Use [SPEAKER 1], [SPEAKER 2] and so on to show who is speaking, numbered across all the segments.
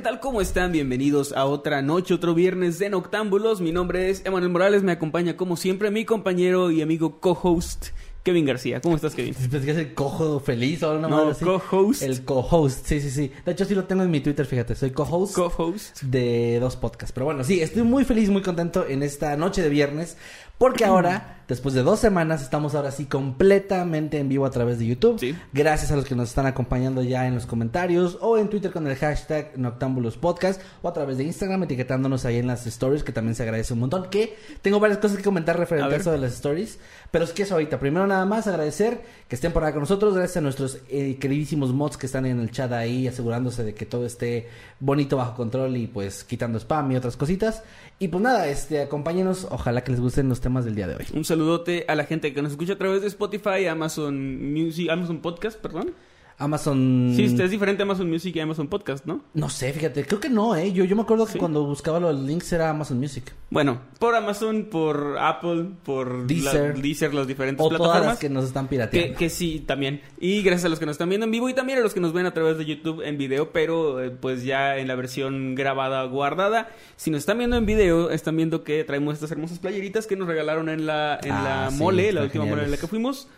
[SPEAKER 1] ¿qué tal? ¿Cómo están? Bienvenidos a otra noche, otro viernes de Noctámbulos. Mi nombre es Emanuel Morales, me acompaña como siempre mi compañero y amigo co-host Kevin García. ¿Cómo estás, Kevin?
[SPEAKER 2] Pensé que es el cojo feliz o una
[SPEAKER 1] No,
[SPEAKER 2] así.
[SPEAKER 1] co-host.
[SPEAKER 2] El co-host, sí, sí, sí. De hecho, sí lo tengo en mi Twitter, fíjate. Soy co-host
[SPEAKER 1] Co-host.
[SPEAKER 2] de dos podcasts. Pero bueno, sí, estoy muy feliz, muy contento en esta noche de viernes. Porque ahora, después de dos semanas, estamos ahora sí completamente en vivo a través de YouTube.
[SPEAKER 1] Sí.
[SPEAKER 2] Gracias a los que nos están acompañando ya en los comentarios o en Twitter con el hashtag Noctambulos Podcast o a través de Instagram etiquetándonos ahí en las stories, que también se agradece un montón. Que tengo varias cosas que comentar referente a, eso de las stories. Pero es que eso ahorita. Primero nada más agradecer que estén por acá con nosotros. Gracias a nuestros eh, queridísimos mods que están en el chat ahí asegurándose de que todo esté bonito bajo control y pues quitando spam y otras cositas. Y pues nada, este, acompáñenos. Ojalá que les gusten los temas del día de hoy.
[SPEAKER 1] Un saludote a la gente que nos escucha a través de Spotify, Amazon Music, Amazon Podcast, perdón.
[SPEAKER 2] Amazon...
[SPEAKER 1] Sí, es diferente Amazon Music y Amazon Podcast, ¿no?
[SPEAKER 2] No sé, fíjate. Creo que no, ¿eh? Yo, yo me acuerdo que
[SPEAKER 1] Sí.
[SPEAKER 2] cuando buscaba los links era Amazon Music.
[SPEAKER 1] Bueno, por Amazon, por Apple, por
[SPEAKER 2] Deezer.
[SPEAKER 1] la- Deezer las diferentes
[SPEAKER 2] O todas
[SPEAKER 1] plataformas.
[SPEAKER 2] las que nos están pirateando.
[SPEAKER 1] que sí, también. Y gracias a los que nos están viendo en vivo y también a los que nos ven a través de YouTube en video, pero eh, pues ya en la versión grabada guardada. Si nos están viendo en video, están viendo que traemos estas hermosas playeritas que nos regalaron en la, en
[SPEAKER 2] Ah,
[SPEAKER 1] la
[SPEAKER 2] sí,
[SPEAKER 1] mole, la última mole en la que fuimos.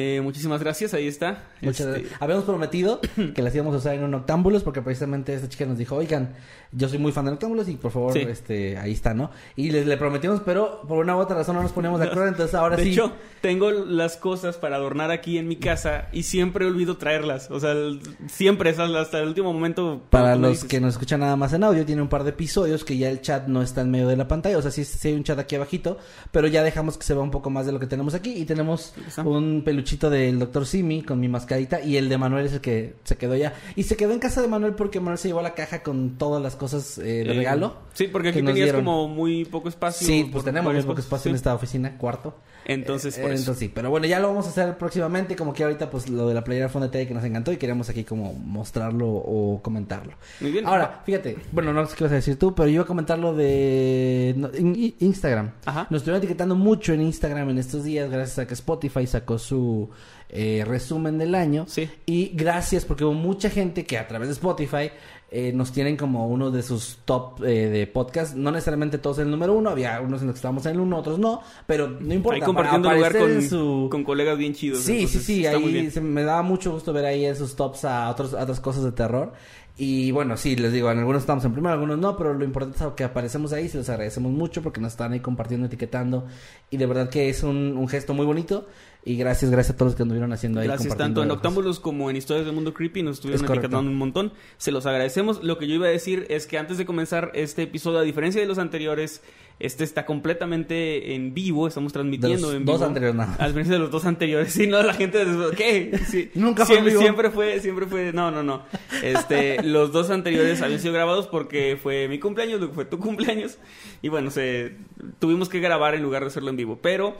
[SPEAKER 1] Eh, muchísimas gracias, ahí está.
[SPEAKER 2] Muchas
[SPEAKER 1] Este,
[SPEAKER 2] gracias. Habíamos prometido que las íbamos a usar en un Noctámbulos porque precisamente esta chica nos dijo, oigan, yo soy muy fan de Noctámbulos y por favor,
[SPEAKER 1] Sí.
[SPEAKER 2] este, ahí está, ¿no? Y les le prometimos, pero por una u otra razón no nos poníamos de acuerdo, entonces ahora
[SPEAKER 1] de
[SPEAKER 2] sí.
[SPEAKER 1] hecho, tengo las cosas para adornar aquí en mi casa y siempre olvido traerlas. O sea, el- siempre hasta, el último momento.
[SPEAKER 2] Para los que nos escuchan nada más en audio, tiene un par de episodios que ya el chat no está en medio de la pantalla. O sea, sí, sí hay un chat aquí abajito, pero ya dejamos que se vea un poco más de lo que tenemos aquí. Y tenemos un peluchito del Dr. Simi con mi mascarita y el de Manuel es el que se quedó ya. Y se quedó en casa de Manuel porque Manuel se llevó la caja con todas las cosas eh, de
[SPEAKER 1] Eh,
[SPEAKER 2] regalo.
[SPEAKER 1] Sí, porque
[SPEAKER 2] que
[SPEAKER 1] aquí tenías
[SPEAKER 2] dieron.
[SPEAKER 1] como muy poco espacio.
[SPEAKER 2] Sí, pues tenemos muy poco espacio en esta oficina, cuarto.
[SPEAKER 1] Entonces,
[SPEAKER 2] Eh,
[SPEAKER 1] por eso.
[SPEAKER 2] entonces sí, pero bueno, ya lo vamos a hacer próximamente, como que ahorita pues lo de la playera fue un detalle que nos encantó y queríamos aquí como mostrarlo o comentarlo.
[SPEAKER 1] Muy bien.
[SPEAKER 2] Ahora, fíjate, bueno, no sé qué vas a decir tú, pero yo iba a comentar lo de no, in- in- Instagram.
[SPEAKER 1] Ajá.
[SPEAKER 2] Nos estuvieron etiquetando mucho en Instagram en estos días, gracias a que Spotify sacó su eh, resumen del año.
[SPEAKER 1] Sí.
[SPEAKER 2] Y gracias porque hubo mucha gente que a través de Spotify eh, nos tienen como uno de sus top eh, de podcast. No necesariamente todos en el número uno, había unos en los que estábamos en el uno, otros no, pero no importa.
[SPEAKER 1] Ahí compartiendo lugar con,
[SPEAKER 2] en su-
[SPEAKER 1] con colegas bien chidos.
[SPEAKER 2] Sí,
[SPEAKER 1] entonces,
[SPEAKER 2] sí, sí, ahí se me daba mucho gusto ver ahí esos tops a, otros, a otras cosas de terror. Y bueno, sí, les digo, en algunos estamos en primero, en algunos no, pero lo importante es que aparecemos ahí, se los agradecemos mucho porque nos están ahí compartiendo, etiquetando. Y de verdad que es un, un gesto muy bonito. Y gracias, gracias a todos los que anduvieron haciendo ahí.
[SPEAKER 1] Gracias tanto en. Octámbulos como en Historias del Mundo Creepy. Nos estuvieron etiquetando un montón. Se los agradecemos. Lo que yo iba a decir es que antes de comenzar este episodio, a diferencia de los anteriores, este está completamente en vivo. Estamos transmitiendo
[SPEAKER 2] De los
[SPEAKER 1] en
[SPEAKER 2] dos
[SPEAKER 1] vivo.
[SPEAKER 2] anteriores, nada más.
[SPEAKER 1] A diferencia de los dos anteriores. Sí, no, la gente... ¿Qué? Sí.
[SPEAKER 2] Nunca fue en
[SPEAKER 1] siempre,
[SPEAKER 2] vivo.
[SPEAKER 1] siempre fue, siempre fue... No, no, no. Este, los dos anteriores habían sido grabados porque fue mi cumpleaños, luego fue tu cumpleaños. Y bueno, se, tuvimos que grabar en lugar de hacerlo en vivo. Pero...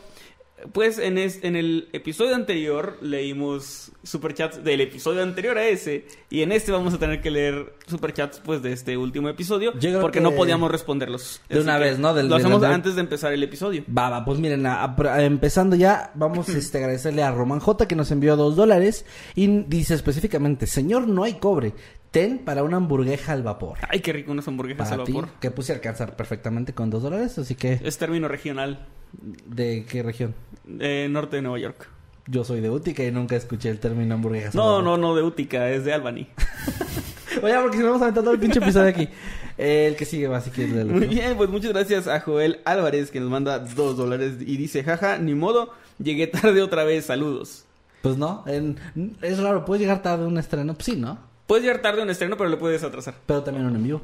[SPEAKER 1] Pues en, es- en el episodio anterior leímos superchats del episodio anterior a ese y en este vamos a tener que leer superchats pues de este último episodio porque
[SPEAKER 2] que-
[SPEAKER 1] no podíamos responderlos.
[SPEAKER 2] De una vez, ¿no? Del-
[SPEAKER 1] lo hacemos antes de empezar el episodio.
[SPEAKER 2] Va, va, pues miren, a- a- empezando ya, vamos este, a agradecerle a Román J que nos envió dos dólares y dice específicamente, señor, no hay cobre, ten para una hamburguesa al vapor.
[SPEAKER 1] Ay, qué rico unas hamburguesas
[SPEAKER 2] Para
[SPEAKER 1] al
[SPEAKER 2] ti,
[SPEAKER 1] vapor.
[SPEAKER 2] que puse a alcanzar perfectamente con dos dólares, así que,
[SPEAKER 1] Es término regional
[SPEAKER 2] ¿de qué región?
[SPEAKER 1] eh, norte de Nueva York.
[SPEAKER 2] Yo soy de Utica y nunca escuché el término hamburguesas al
[SPEAKER 1] No,
[SPEAKER 2] vapor.
[SPEAKER 1] no, no de Útica, es de Albany.
[SPEAKER 2] Oye, porque si no vamos a aventar todo el pinche episodio aquí. El que sigue, va, si quieres leerlo.
[SPEAKER 1] Muy bien, pues muchas gracias a Joel Álvarez que nos manda dos dólares y dice, jaja, ni modo, llegué tarde otra vez, saludos.
[SPEAKER 2] Pues no, en- es raro, puede llegar tarde un estreno, pues sí, ¿no?
[SPEAKER 1] Puedes llegar tarde a un estreno, pero lo puedes atrasar.
[SPEAKER 2] Pero también un en.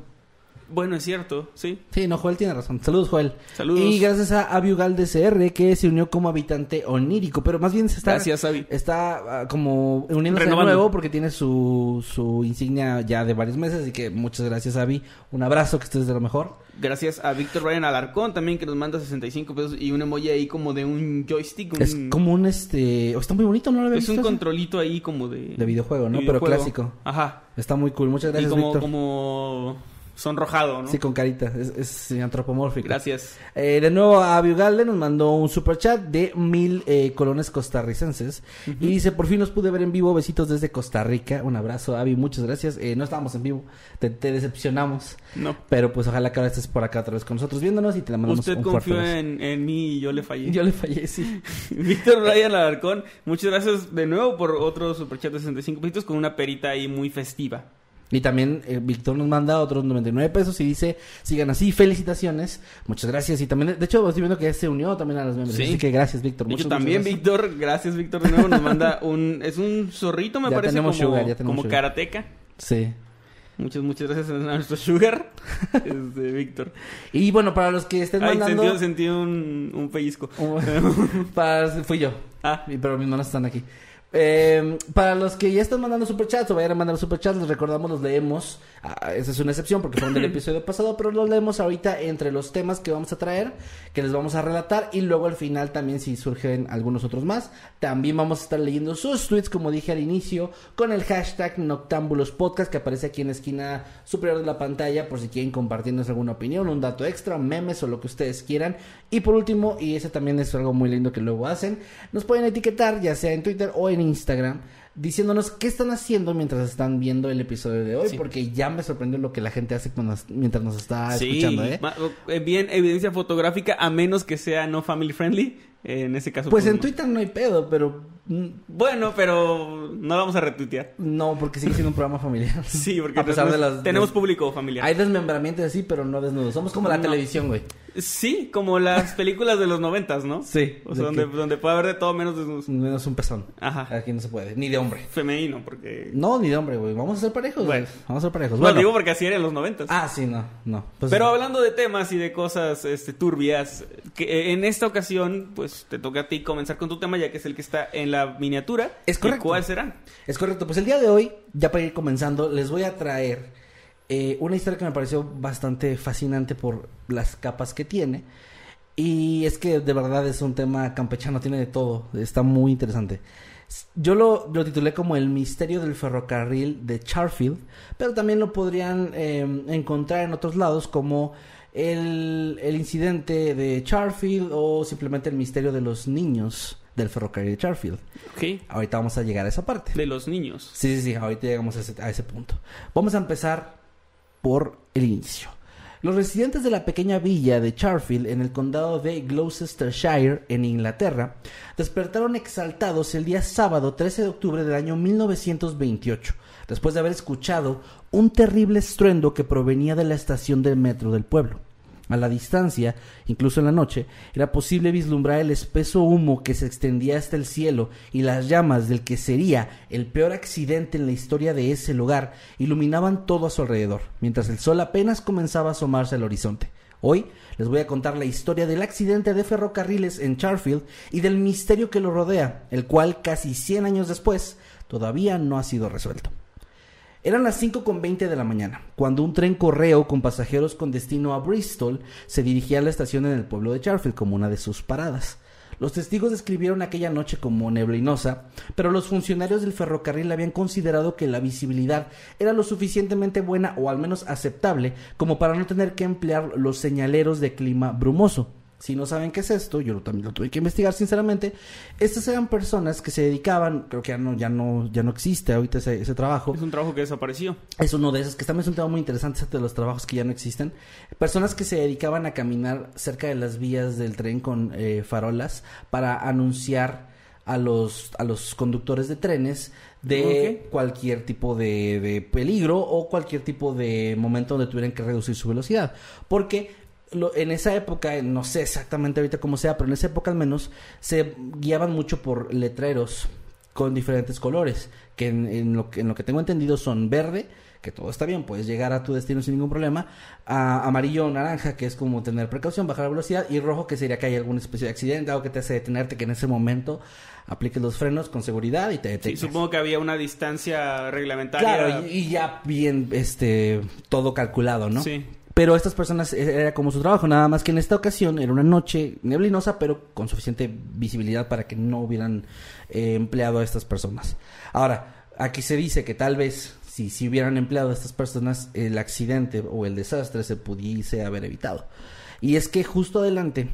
[SPEAKER 1] Bueno, es cierto, sí.
[SPEAKER 2] Sí, no, Joel tiene razón. Saludos, Joel.
[SPEAKER 1] Saludos.
[SPEAKER 2] Y gracias a Abiugal DCR que se unió como habitante onírico, pero más bien se está...
[SPEAKER 1] Gracias, Avi.
[SPEAKER 2] Está ah, como uniéndose de nuevo porque tiene su, su insignia ya de varios meses, así que muchas gracias, Avi. Un abrazo, que estés de lo mejor.
[SPEAKER 1] Gracias a Víctor Ryan Alarcón también que nos manda 65 pesos y un emoji ahí como de un joystick. un-
[SPEAKER 2] Es como un este... oh, está muy bonito, ¿no lo había
[SPEAKER 1] es un controlito ahí como de...
[SPEAKER 2] De videojuego, ¿no?
[SPEAKER 1] de
[SPEAKER 2] Pero clásico.
[SPEAKER 1] Ajá.
[SPEAKER 2] Está muy cool. Muchas
[SPEAKER 1] y
[SPEAKER 2] gracias,
[SPEAKER 1] como,
[SPEAKER 2] Víctor.
[SPEAKER 1] como sonrojado, ¿no?
[SPEAKER 2] Sí, con carita. Es, es antropomórfico.
[SPEAKER 1] Gracias.
[SPEAKER 2] Eh, de nuevo, a Abiugalde nos mandó un super chat de mil eh, colones costarricenses. Y dice, por fin los pude ver en vivo. Besitos desde Costa Rica. Un abrazo, Avi. Muchas gracias. Eh, no estábamos en vivo. Te, te decepcionamos.
[SPEAKER 1] No.
[SPEAKER 2] Pero pues ojalá que ahora estés por acá otra vez con nosotros viéndonos y te la mandamos
[SPEAKER 1] Usted
[SPEAKER 2] un
[SPEAKER 1] confió en, en mí y yo le fallé.
[SPEAKER 2] Yo le fallé, sí.
[SPEAKER 1] Víctor Ryan Alarcón, muchas gracias de nuevo por otro superchat de 65 pesitos con una perita ahí muy festiva.
[SPEAKER 2] Y también eh, Víctor nos manda otros 99 pesos y dice, sigan así, felicitaciones. Muchas gracias. Y también, de hecho, estoy viendo que se unió también a los miembros.
[SPEAKER 1] Sí.
[SPEAKER 2] Así que gracias, Víctor. Muchas,
[SPEAKER 1] también,
[SPEAKER 2] muchas.
[SPEAKER 1] Víctor, gracias Víctor de nuevo, nos manda un, es un zorrito me
[SPEAKER 2] Ya
[SPEAKER 1] parece
[SPEAKER 2] tenemos
[SPEAKER 1] como,
[SPEAKER 2] sugar, ya tenemos
[SPEAKER 1] como
[SPEAKER 2] sugar.
[SPEAKER 1] karateca.
[SPEAKER 2] Sí.
[SPEAKER 1] Muchas, muchas gracias a nuestro sugar, este, Víctor.
[SPEAKER 2] Y bueno, para los que estén
[SPEAKER 1] Ay,
[SPEAKER 2] mandando...
[SPEAKER 1] sentí, sentí un, un pellizco.
[SPEAKER 2] para... Fui yo.
[SPEAKER 1] Ah,
[SPEAKER 2] Pero mis manos están aquí. Eh, para los que ya están mandando superchats o vayan a mandar superchats, les recordamos, los leemos. Ah, esa es una excepción porque fueron del episodio pasado, pero los leemos ahorita entre los temas que vamos a traer, que les vamos a relatar. Y luego al final también, si surgen algunos otros más, también vamos a estar leyendo sus tweets, como dije al inicio, con el hashtag Noctámbulos Podcast que aparece aquí en la esquina superior de la pantalla, por si quieren compartirnos alguna opinión, un dato extra, memes o lo que ustedes quieran. Y por último, y ese también es algo muy lindo que luego hacen, nos pueden etiquetar ya sea en Twitter o en Instagram diciéndonos qué están haciendo mientras están viendo el episodio de hoy,
[SPEAKER 1] Sí.
[SPEAKER 2] porque ya me sorprendió lo que la gente hace cuando mientras nos está
[SPEAKER 1] sí,
[SPEAKER 2] escuchando, ¿eh?
[SPEAKER 1] eh, bien evidencia fotográfica a menos que sea no family friendly. eh, en ese caso.
[SPEAKER 2] Pues en
[SPEAKER 1] no.
[SPEAKER 2] Twitter no hay pedo, pero mm,
[SPEAKER 1] Bueno, pero no vamos a retuitear.
[SPEAKER 2] no, porque sigue siendo un programa familiar.
[SPEAKER 1] Sí, porque
[SPEAKER 2] a pesar de las
[SPEAKER 1] tenemos público familiar.
[SPEAKER 2] Hay desmembramientos así, pero no desnudos. Somos como la
[SPEAKER 1] No.
[SPEAKER 2] televisión, güey.
[SPEAKER 1] Sí, como las películas de los noventas, ¿no?
[SPEAKER 2] Sí,
[SPEAKER 1] O sea, donde,
[SPEAKER 2] que-
[SPEAKER 1] donde puede haber de todo menos de
[SPEAKER 2] Menos un pezón.
[SPEAKER 1] Ajá.
[SPEAKER 2] Aquí no se puede, ni de hombre.
[SPEAKER 1] femenino, porque...
[SPEAKER 2] No, ni de hombre, güey. Vamos a ser parejos, güey.
[SPEAKER 1] Bueno.
[SPEAKER 2] Vamos a ser parejos.
[SPEAKER 1] No,
[SPEAKER 2] Bueno.
[SPEAKER 1] digo porque así era en los noventas.
[SPEAKER 2] Ah, sí, no, no. Pues-
[SPEAKER 1] Pero hablando de temas y de cosas este, turbias, que eh, en esta ocasión, pues te toca a ti comenzar con tu tema, ya que es el que está en la miniatura.
[SPEAKER 2] Es
[SPEAKER 1] ¿Y
[SPEAKER 2] correcto.
[SPEAKER 1] ¿Cuál será?
[SPEAKER 2] Es correcto. Pues el día de hoy, ya para ir comenzando, les voy a traer eh, una historia que me pareció bastante fascinante por las capas que tiene. Y es que de verdad es un tema campechano, tiene de todo. Está muy interesante. Yo lo, lo titulé como El misterio del ferrocarril de Charfield, pero también lo podrían eh, encontrar en otros lados como el, el incidente de Charfield o simplemente el misterio de los niños del ferrocarril de Charfield.
[SPEAKER 1] Ok.
[SPEAKER 2] Ahorita vamos a llegar a esa parte.
[SPEAKER 1] De los niños.
[SPEAKER 2] Sí, sí, sí, ahorita llegamos a ese, a ese punto. Vamos a empezar por el inicio. Los residentes de la pequeña villa de Charfield en el condado de Gloucestershire, en Inglaterra, despertaron exaltados el día sábado 13 de octubre del año 1928, después de haber escuchado un terrible estruendo que provenía de la estación del metro del pueblo. A la distancia, incluso en la noche, era posible vislumbrar el espeso humo que se extendía hasta el cielo y las llamas del que sería el peor accidente en la historia de ese lugar iluminaban todo a su alrededor, mientras el sol apenas comenzaba a asomarse al horizonte. Hoy les voy a contar la historia del accidente de ferrocarriles en Charfield y del misterio que lo rodea, el cual casi 100 años después todavía no ha sido resuelto. Eran las 5.20 de la mañana, cuando un tren correo con pasajeros con destino a Bristol se dirigía a la estación en el pueblo de Charfield como una de sus paradas. Los testigos describieron aquella noche como neblinosa, pero los funcionarios del ferrocarril habían considerado que la visibilidad era lo suficientemente buena o al menos aceptable como para no tener que emplear los señaleros de clima brumoso. Si no saben qué es esto, yo también lo tuve que investigar sinceramente. Estas eran personas que se dedicaban, creo que ya no, ya no, ya no existe ahorita ese, ese trabajo.
[SPEAKER 1] Es un trabajo que desapareció.
[SPEAKER 2] Es uno de esos, que también es un tema muy interesante, de los trabajos que ya no existen. Personas que se dedicaban a caminar cerca de las vías del tren con eh, farolas para anunciar a los, a los conductores de trenes de cualquier tipo de, de peligro o cualquier tipo de momento donde tuvieran que reducir su velocidad. Porque lo- en esa época, no sé exactamente ahorita cómo sea, pero en esa época al menos se guiaban mucho por letreros con diferentes colores, que en, en lo, que en lo que tengo entendido son verde, que todo está bien, puedes llegar a tu destino sin ningún problema, a amarillo o naranja, que es como tener precaución, bajar la velocidad, y rojo, que sería que hay alguna especie de accidente, algo que te hace detenerte, que en ese momento apliques los frenos con seguridad y te
[SPEAKER 1] Sí,
[SPEAKER 2] detengas.
[SPEAKER 1] supongo que había una distancia reglamentaria.
[SPEAKER 2] Claro, y, y ya bien, este, todo calculado, ¿no?
[SPEAKER 1] Sí.
[SPEAKER 2] Pero estas personas eh, era como su trabajo, nada más que en esta ocasión era una noche neblinosa, pero con suficiente visibilidad para que no hubieran eh, empleado a estas personas. Ahora, aquí se dice que tal vez si, si hubieran empleado a estas personas, el accidente o el desastre se pudiese haber evitado. Y es que justo adelante,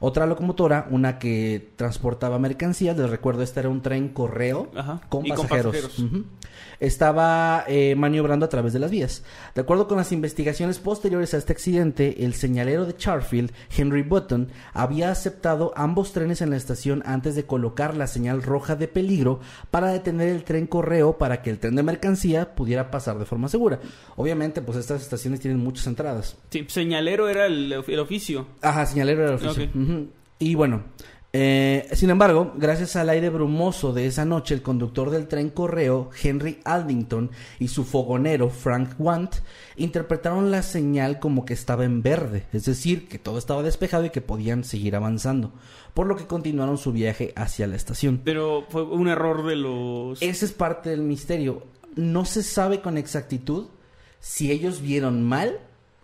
[SPEAKER 2] otra locomotora, una que transportaba mercancías, les recuerdo, este era un tren correo
[SPEAKER 1] Ajá,
[SPEAKER 2] con
[SPEAKER 1] y con
[SPEAKER 2] pasajeros. Estaba eh, maniobrando a través de las vías. De acuerdo con las investigaciones posteriores a este accidente, el señalero de Charfield, Henry Button, había aceptado ambos trenes en la estación antes de colocar la señal roja de peligro para detener el tren correo para que el tren de mercancía pudiera pasar de forma segura. Obviamente, pues estas estaciones tienen muchas entradas.
[SPEAKER 1] Sí, señalero era el, el oficio.
[SPEAKER 2] Ajá, señalero del oficio.
[SPEAKER 1] Ok.
[SPEAKER 2] Ujú. Y bueno, eh, sin embargo, gracias al aire brumoso de esa noche, el conductor del tren correo, Henry Aldington, y su fogonero, Frank Want, interpretaron la señal como que estaba en verde, es decir, que todo estaba despejado y que podían seguir avanzando, por lo que continuaron su viaje hacia la estación.
[SPEAKER 1] Pero fue un error de los...
[SPEAKER 2] Ese es parte del misterio. No se sabe con exactitud si ellos vieron mal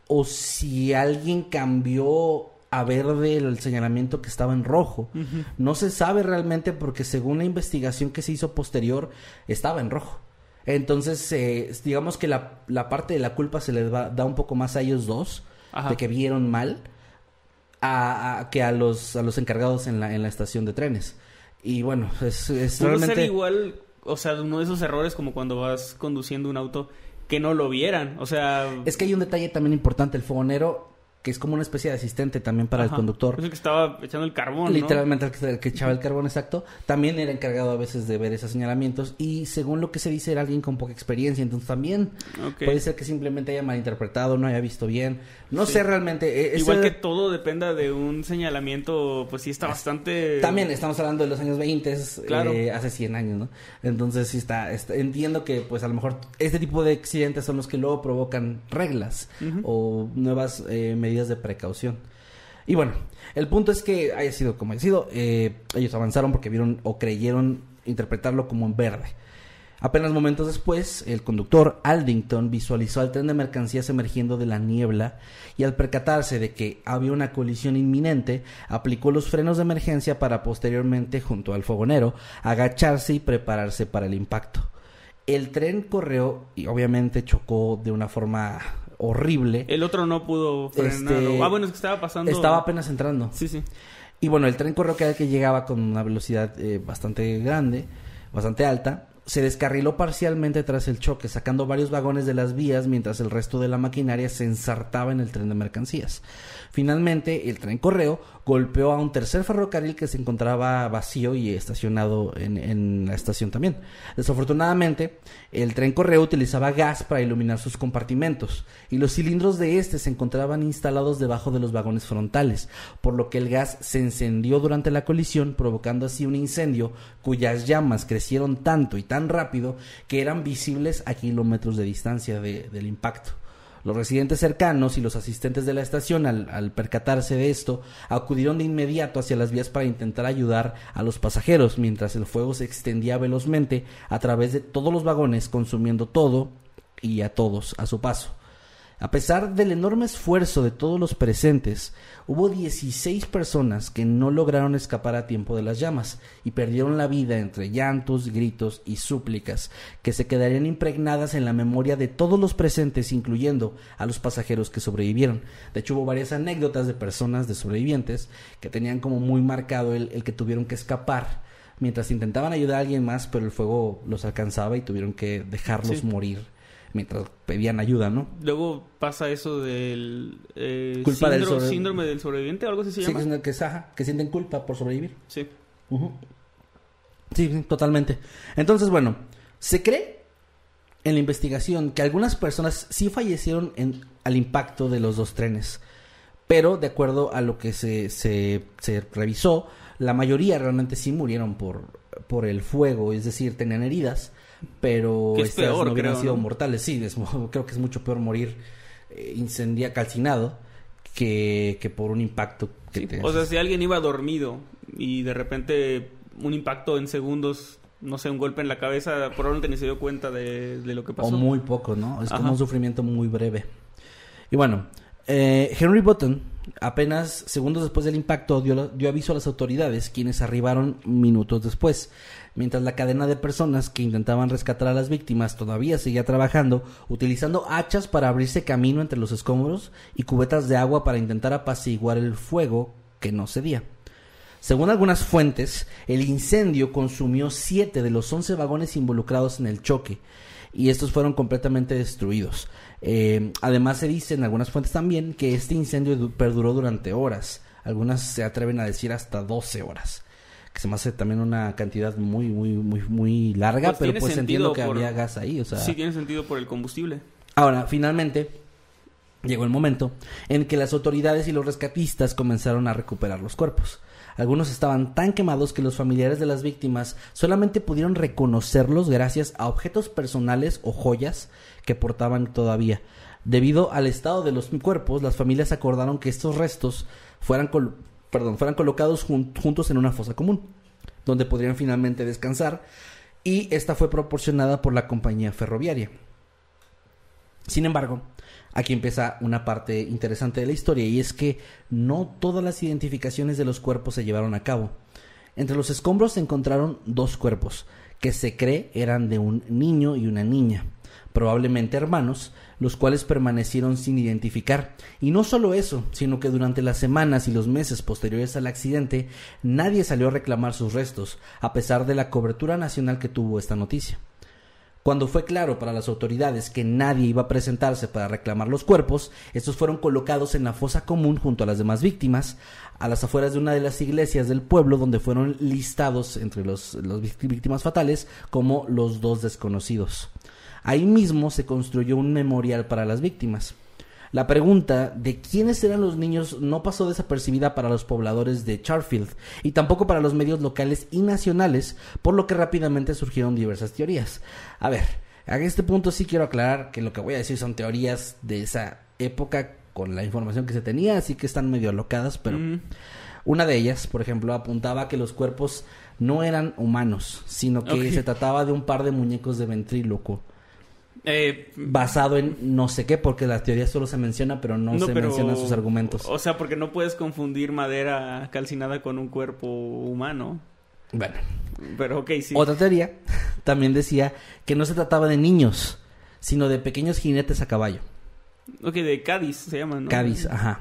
[SPEAKER 2] o si alguien cambió a verde el señalamiento que estaba en rojo. No se sabe realmente porque según la investigación que se hizo posterior estaba en rojo. Entonces, eh, digamos que la, la parte de la culpa se les va- da un poco más a ellos dos,
[SPEAKER 1] Ajá.
[SPEAKER 2] de que vieron mal, a, a- que a los, a los encargados en la, en la estación de trenes. Y bueno, es, es realmente...
[SPEAKER 1] ser igual, o sea, uno de esos errores como cuando vas conduciendo un auto que no lo vieran. O sea...
[SPEAKER 2] Es que hay un detalle también importante, el fogonero, que es como una especie de asistente también para
[SPEAKER 1] ajá,
[SPEAKER 2] el conductor.
[SPEAKER 1] Es el que estaba echando el carbón, ¿no?
[SPEAKER 2] Literalmente el que, el que echaba el carbón exacto, también era encargado a veces de ver esos señalamientos y según lo que se dice era alguien con poca experiencia, entonces también puede ser que simplemente haya malinterpretado, no haya visto bien, no
[SPEAKER 1] Sí.
[SPEAKER 2] sé realmente. eh, ese-
[SPEAKER 1] Igual que todo dependa de un señalamiento, pues sí está bastante...
[SPEAKER 2] También estamos hablando de los años 20,
[SPEAKER 1] Claro.
[SPEAKER 2] eh, hace 100 años, ¿no? Entonces sí está, está- entiendo que pues a lo mejor este tipo de accidentes son los que luego provocan reglas o nuevas eh, medidas de precaución. Y bueno, el punto es que haya sido como haya sido, eh, ellos avanzaron porque vieron o creyeron interpretarlo como en verde. Apenas momentos después, el conductor Aldington visualizó al tren de mercancías emergiendo de la niebla y al percatarse de que había una colisión inminente, aplicó los frenos de emergencia para posteriormente, junto al fogonero, agacharse y prepararse para el impacto. El tren corrió y obviamente chocó de una forma horrible.
[SPEAKER 1] El otro no pudo frenar.
[SPEAKER 2] Este,
[SPEAKER 1] Ah, bueno, es que estaba pasando...
[SPEAKER 2] Estaba apenas entrando.
[SPEAKER 1] Sí, sí.
[SPEAKER 2] Y bueno, el tren correo que, que llegaba con una velocidad eh, bastante grande, bastante alta, se descarriló parcialmente tras el choque, sacando varios vagones de las vías mientras el resto de la maquinaria se ensartaba en el tren de mercancías. Finalmente, el tren correo golpeó a un tercer ferrocarril que se encontraba vacío y estacionado en, en la estación también. Desafortunadamente, el tren correo utilizaba gas para iluminar sus compartimentos y los cilindros de este se encontraban instalados debajo de los vagones frontales, por lo que el gas se encendió durante la colisión, provocando así un incendio cuyas llamas crecieron tanto y tan rápido que eran visibles a kilómetros de distancia de- del impacto. Los residentes cercanos y los asistentes de la estación, al, percatarse de esto, acudieron de inmediato hacia las vías para intentar ayudar a los pasajeros, mientras el fuego se extendía velozmente a través de todos los vagones, consumiendo todo y a todos a su paso. A pesar del enorme esfuerzo de todos los presentes, hubo 16 personas que no lograron escapar a tiempo de las llamas y perdieron la vida entre llantos, gritos y súplicas que se quedarían impregnadas en la memoria de todos los presentes, incluyendo a los pasajeros que sobrevivieron. De hecho, hubo varias anécdotas de personas, de sobrevivientes, que tenían como muy marcado el, el que tuvieron que escapar mientras intentaban ayudar a alguien más, pero el fuego los alcanzaba y tuvieron que dejarlos
[SPEAKER 1] Sí.
[SPEAKER 2] morir mientras pedían ayuda, ¿no?
[SPEAKER 1] Luego pasa eso del... eh,
[SPEAKER 2] Culpa del
[SPEAKER 1] síndrome,
[SPEAKER 2] sobre-
[SPEAKER 1] síndrome del sobreviviente algo así se
[SPEAKER 2] Sí,
[SPEAKER 1] llama.
[SPEAKER 2] que, es- que, es- ajá, que sienten culpa por sobrevivir.
[SPEAKER 1] Sí.
[SPEAKER 2] Sí, sí, totalmente. Entonces, bueno, se cree en la investigación que algunas personas sí fallecieron en, al impacto de los dos trenes. Pero de acuerdo a lo que se, se, se revisó, la mayoría realmente sí murieron por, por el fuego, es decir, tenían heridas, pero
[SPEAKER 1] es
[SPEAKER 2] estas
[SPEAKER 1] peor,
[SPEAKER 2] no hubieran
[SPEAKER 1] creo,
[SPEAKER 2] sido
[SPEAKER 1] ¿no?
[SPEAKER 2] mortales. Sí, es creo que es mucho peor morir eh, incendia calcinado que, que por un impacto. Que
[SPEAKER 1] Sí,
[SPEAKER 2] te-
[SPEAKER 1] O sea, si alguien iba dormido y de repente un impacto en segundos, no sé, un golpe en la cabeza, probablemente ni se dio cuenta de, de lo que pasó.
[SPEAKER 2] O muy poco, ¿no? Es como un sufrimiento muy breve. Y bueno, eh, Henry Button, apenas segundos después del impacto, dio, dio aviso a las autoridades, quienes arribaron minutos después. Mientras la cadena de personas que intentaban rescatar a las víctimas todavía seguía trabajando, utilizando hachas para abrirse camino entre los escombros y cubetas de agua para intentar apaciguar el fuego que no cedía. Según algunas fuentes, el incendio consumió siete de los 11 vagones involucrados en el choque y estos fueron completamente destruidos. Eh, además se dice en algunas fuentes también que este incendio du- perduró durante horas. Algunas se atreven a decir hasta 12 horas. Que se me hace también una cantidad muy, muy, muy, muy larga,
[SPEAKER 1] Pues
[SPEAKER 2] pero pues entiendo que
[SPEAKER 1] por-
[SPEAKER 2] había gas ahí. O sea,
[SPEAKER 1] Sí, tiene sentido por el combustible.
[SPEAKER 2] Ahora, finalmente, llegó el momento en que las autoridades y los rescatistas comenzaron a recuperar los cuerpos. Algunos estaban tan quemados que los familiares de las víctimas solamente pudieron reconocerlos gracias a objetos personales o joyas que portaban todavía. Debido al estado de los cuerpos, las familias acordaron que estos restos fueran, col- perdón, fueran colocados jun- juntos en una fosa común, donde podrían finalmente descansar, y esta fue proporcionada por la compañía ferroviaria. Sin embargo, aquí empieza una parte interesante de la historia y es que no todas las identificaciones de los cuerpos se llevaron a cabo. Entre los escombros se encontraron dos cuerpos que se cree eran de un niño y una niña, probablemente hermanos, los cuales permanecieron sin identificar. Y no solo eso, sino que durante las semanas y los meses posteriores al accidente, nadie salió a reclamar sus restos, a pesar de la cobertura nacional que tuvo esta noticia. Cuando fue claro para las autoridades que nadie iba a presentarse para reclamar los cuerpos, estos fueron colocados en la fosa común junto a las demás víctimas, a las afueras de una de las iglesias del pueblo donde fueron listados entre los, las víctimas fatales como los dos desconocidos. Ahí mismo se construyó un memorial para las víctimas. La pregunta de quiénes eran los niños no pasó desapercibida para los pobladores de Charfield y tampoco para los medios locales y nacionales, por lo que rápidamente surgieron diversas teorías. A ver, a este punto sí quiero aclarar que lo que voy a decir son teorías de esa época con la información que se tenía, así que están medio alocadas, pero
[SPEAKER 1] Mm.
[SPEAKER 2] una de ellas, por ejemplo, apuntaba que los cuerpos no eran humanos, sino que se trataba de un par de muñecos de ventríloco
[SPEAKER 1] Eh,
[SPEAKER 2] basado en no sé qué, porque la teoría solo se menciona, pero no, se
[SPEAKER 1] pero-
[SPEAKER 2] mencionan sus argumentos.
[SPEAKER 1] O sea, porque no puedes confundir madera calcinada con un cuerpo humano.
[SPEAKER 2] Bueno,
[SPEAKER 1] Pero ok, sí.
[SPEAKER 2] otra teoría también decía que no se trataba de niños, sino de pequeños jinetes a caballo.
[SPEAKER 1] Ok, de Cádiz se llama, ¿no?
[SPEAKER 2] Cádiz, ajá.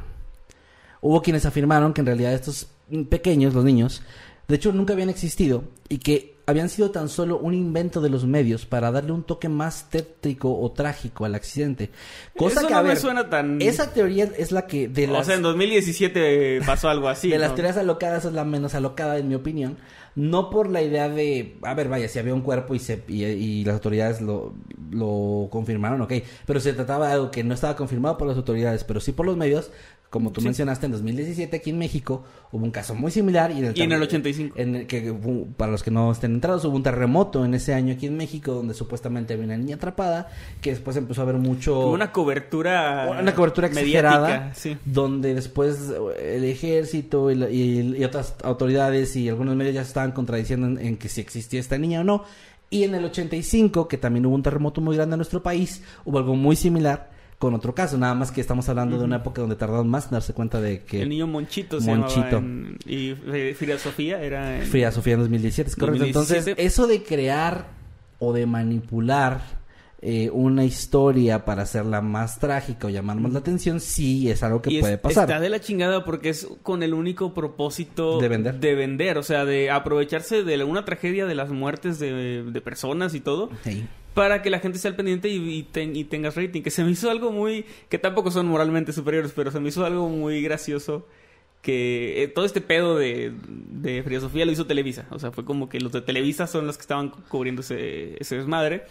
[SPEAKER 2] Hubo quienes afirmaron que en realidad estos pequeños, los niños, de hecho nunca habían existido y que habían sido tan solo un invento de los medios para darle un toque más tétrico o trágico al accidente. Cosa
[SPEAKER 1] Eso
[SPEAKER 2] que
[SPEAKER 1] no
[SPEAKER 2] a
[SPEAKER 1] me
[SPEAKER 2] ver,
[SPEAKER 1] suena tan...
[SPEAKER 2] esa teoría es la que de las
[SPEAKER 1] O sea, en 2017 pasó algo así.
[SPEAKER 2] de las teorías alocadas es la menos alocada en mi opinión. No por la idea de, a ver, vaya, si había un cuerpo y, se, y, y las autoridades lo, lo confirmaron, ok. Pero se trataba de algo que no estaba confirmado por las autoridades, pero sí por los medios. Como tú
[SPEAKER 1] Sí.
[SPEAKER 2] mencionaste, en 2017 aquí en México hubo un caso muy similar. Y en el,
[SPEAKER 1] Y en el
[SPEAKER 2] terre-
[SPEAKER 1] 85.
[SPEAKER 2] en el que, para los que no estén entrados, hubo un terremoto en ese año aquí en México donde supuestamente había una niña atrapada que después empezó a haber mucho...
[SPEAKER 1] Hubo Una cobertura...
[SPEAKER 2] Una cobertura exagerada
[SPEAKER 1] sí.
[SPEAKER 2] donde después eh, el ejército y, la- y- y otras autoridades y algunos medios ya estaban contradiciendo en, en que si existía esta niña o no. Y en el 85, que también hubo un terremoto muy grande en nuestro país, hubo algo muy similar con otro caso, nada más que estamos hablando de una época donde tardaron más en darse cuenta de que
[SPEAKER 1] El niño Monchito se
[SPEAKER 2] Monchito.
[SPEAKER 1] en- y Frida Sofía era en...
[SPEAKER 2] Frida Sofía en 2017, es correcto.
[SPEAKER 1] 2017.
[SPEAKER 2] Entonces, eso de crear o de manipular eh, una historia para hacerla más trágica o llamar más la atención, sí es algo que
[SPEAKER 1] y
[SPEAKER 2] puede
[SPEAKER 1] es-
[SPEAKER 2] pasar.
[SPEAKER 1] Está de la chingada porque es con el único propósito
[SPEAKER 2] De vender.
[SPEAKER 1] de vender, o sea, de aprovecharse de una tragedia de las muertes de, de personas y todo.
[SPEAKER 2] Sí.
[SPEAKER 1] Para que la gente esté al pendiente y, y, ten- y tengas rating. Que se me hizo algo muy... Que tampoco son moralmente superiores, pero se me hizo algo muy gracioso. que eh, todo este pedo de, de filosofía lo hizo Televisa. O sea, fue como que los de Televisa son los que estaban cubriendo ese, ese desmadre.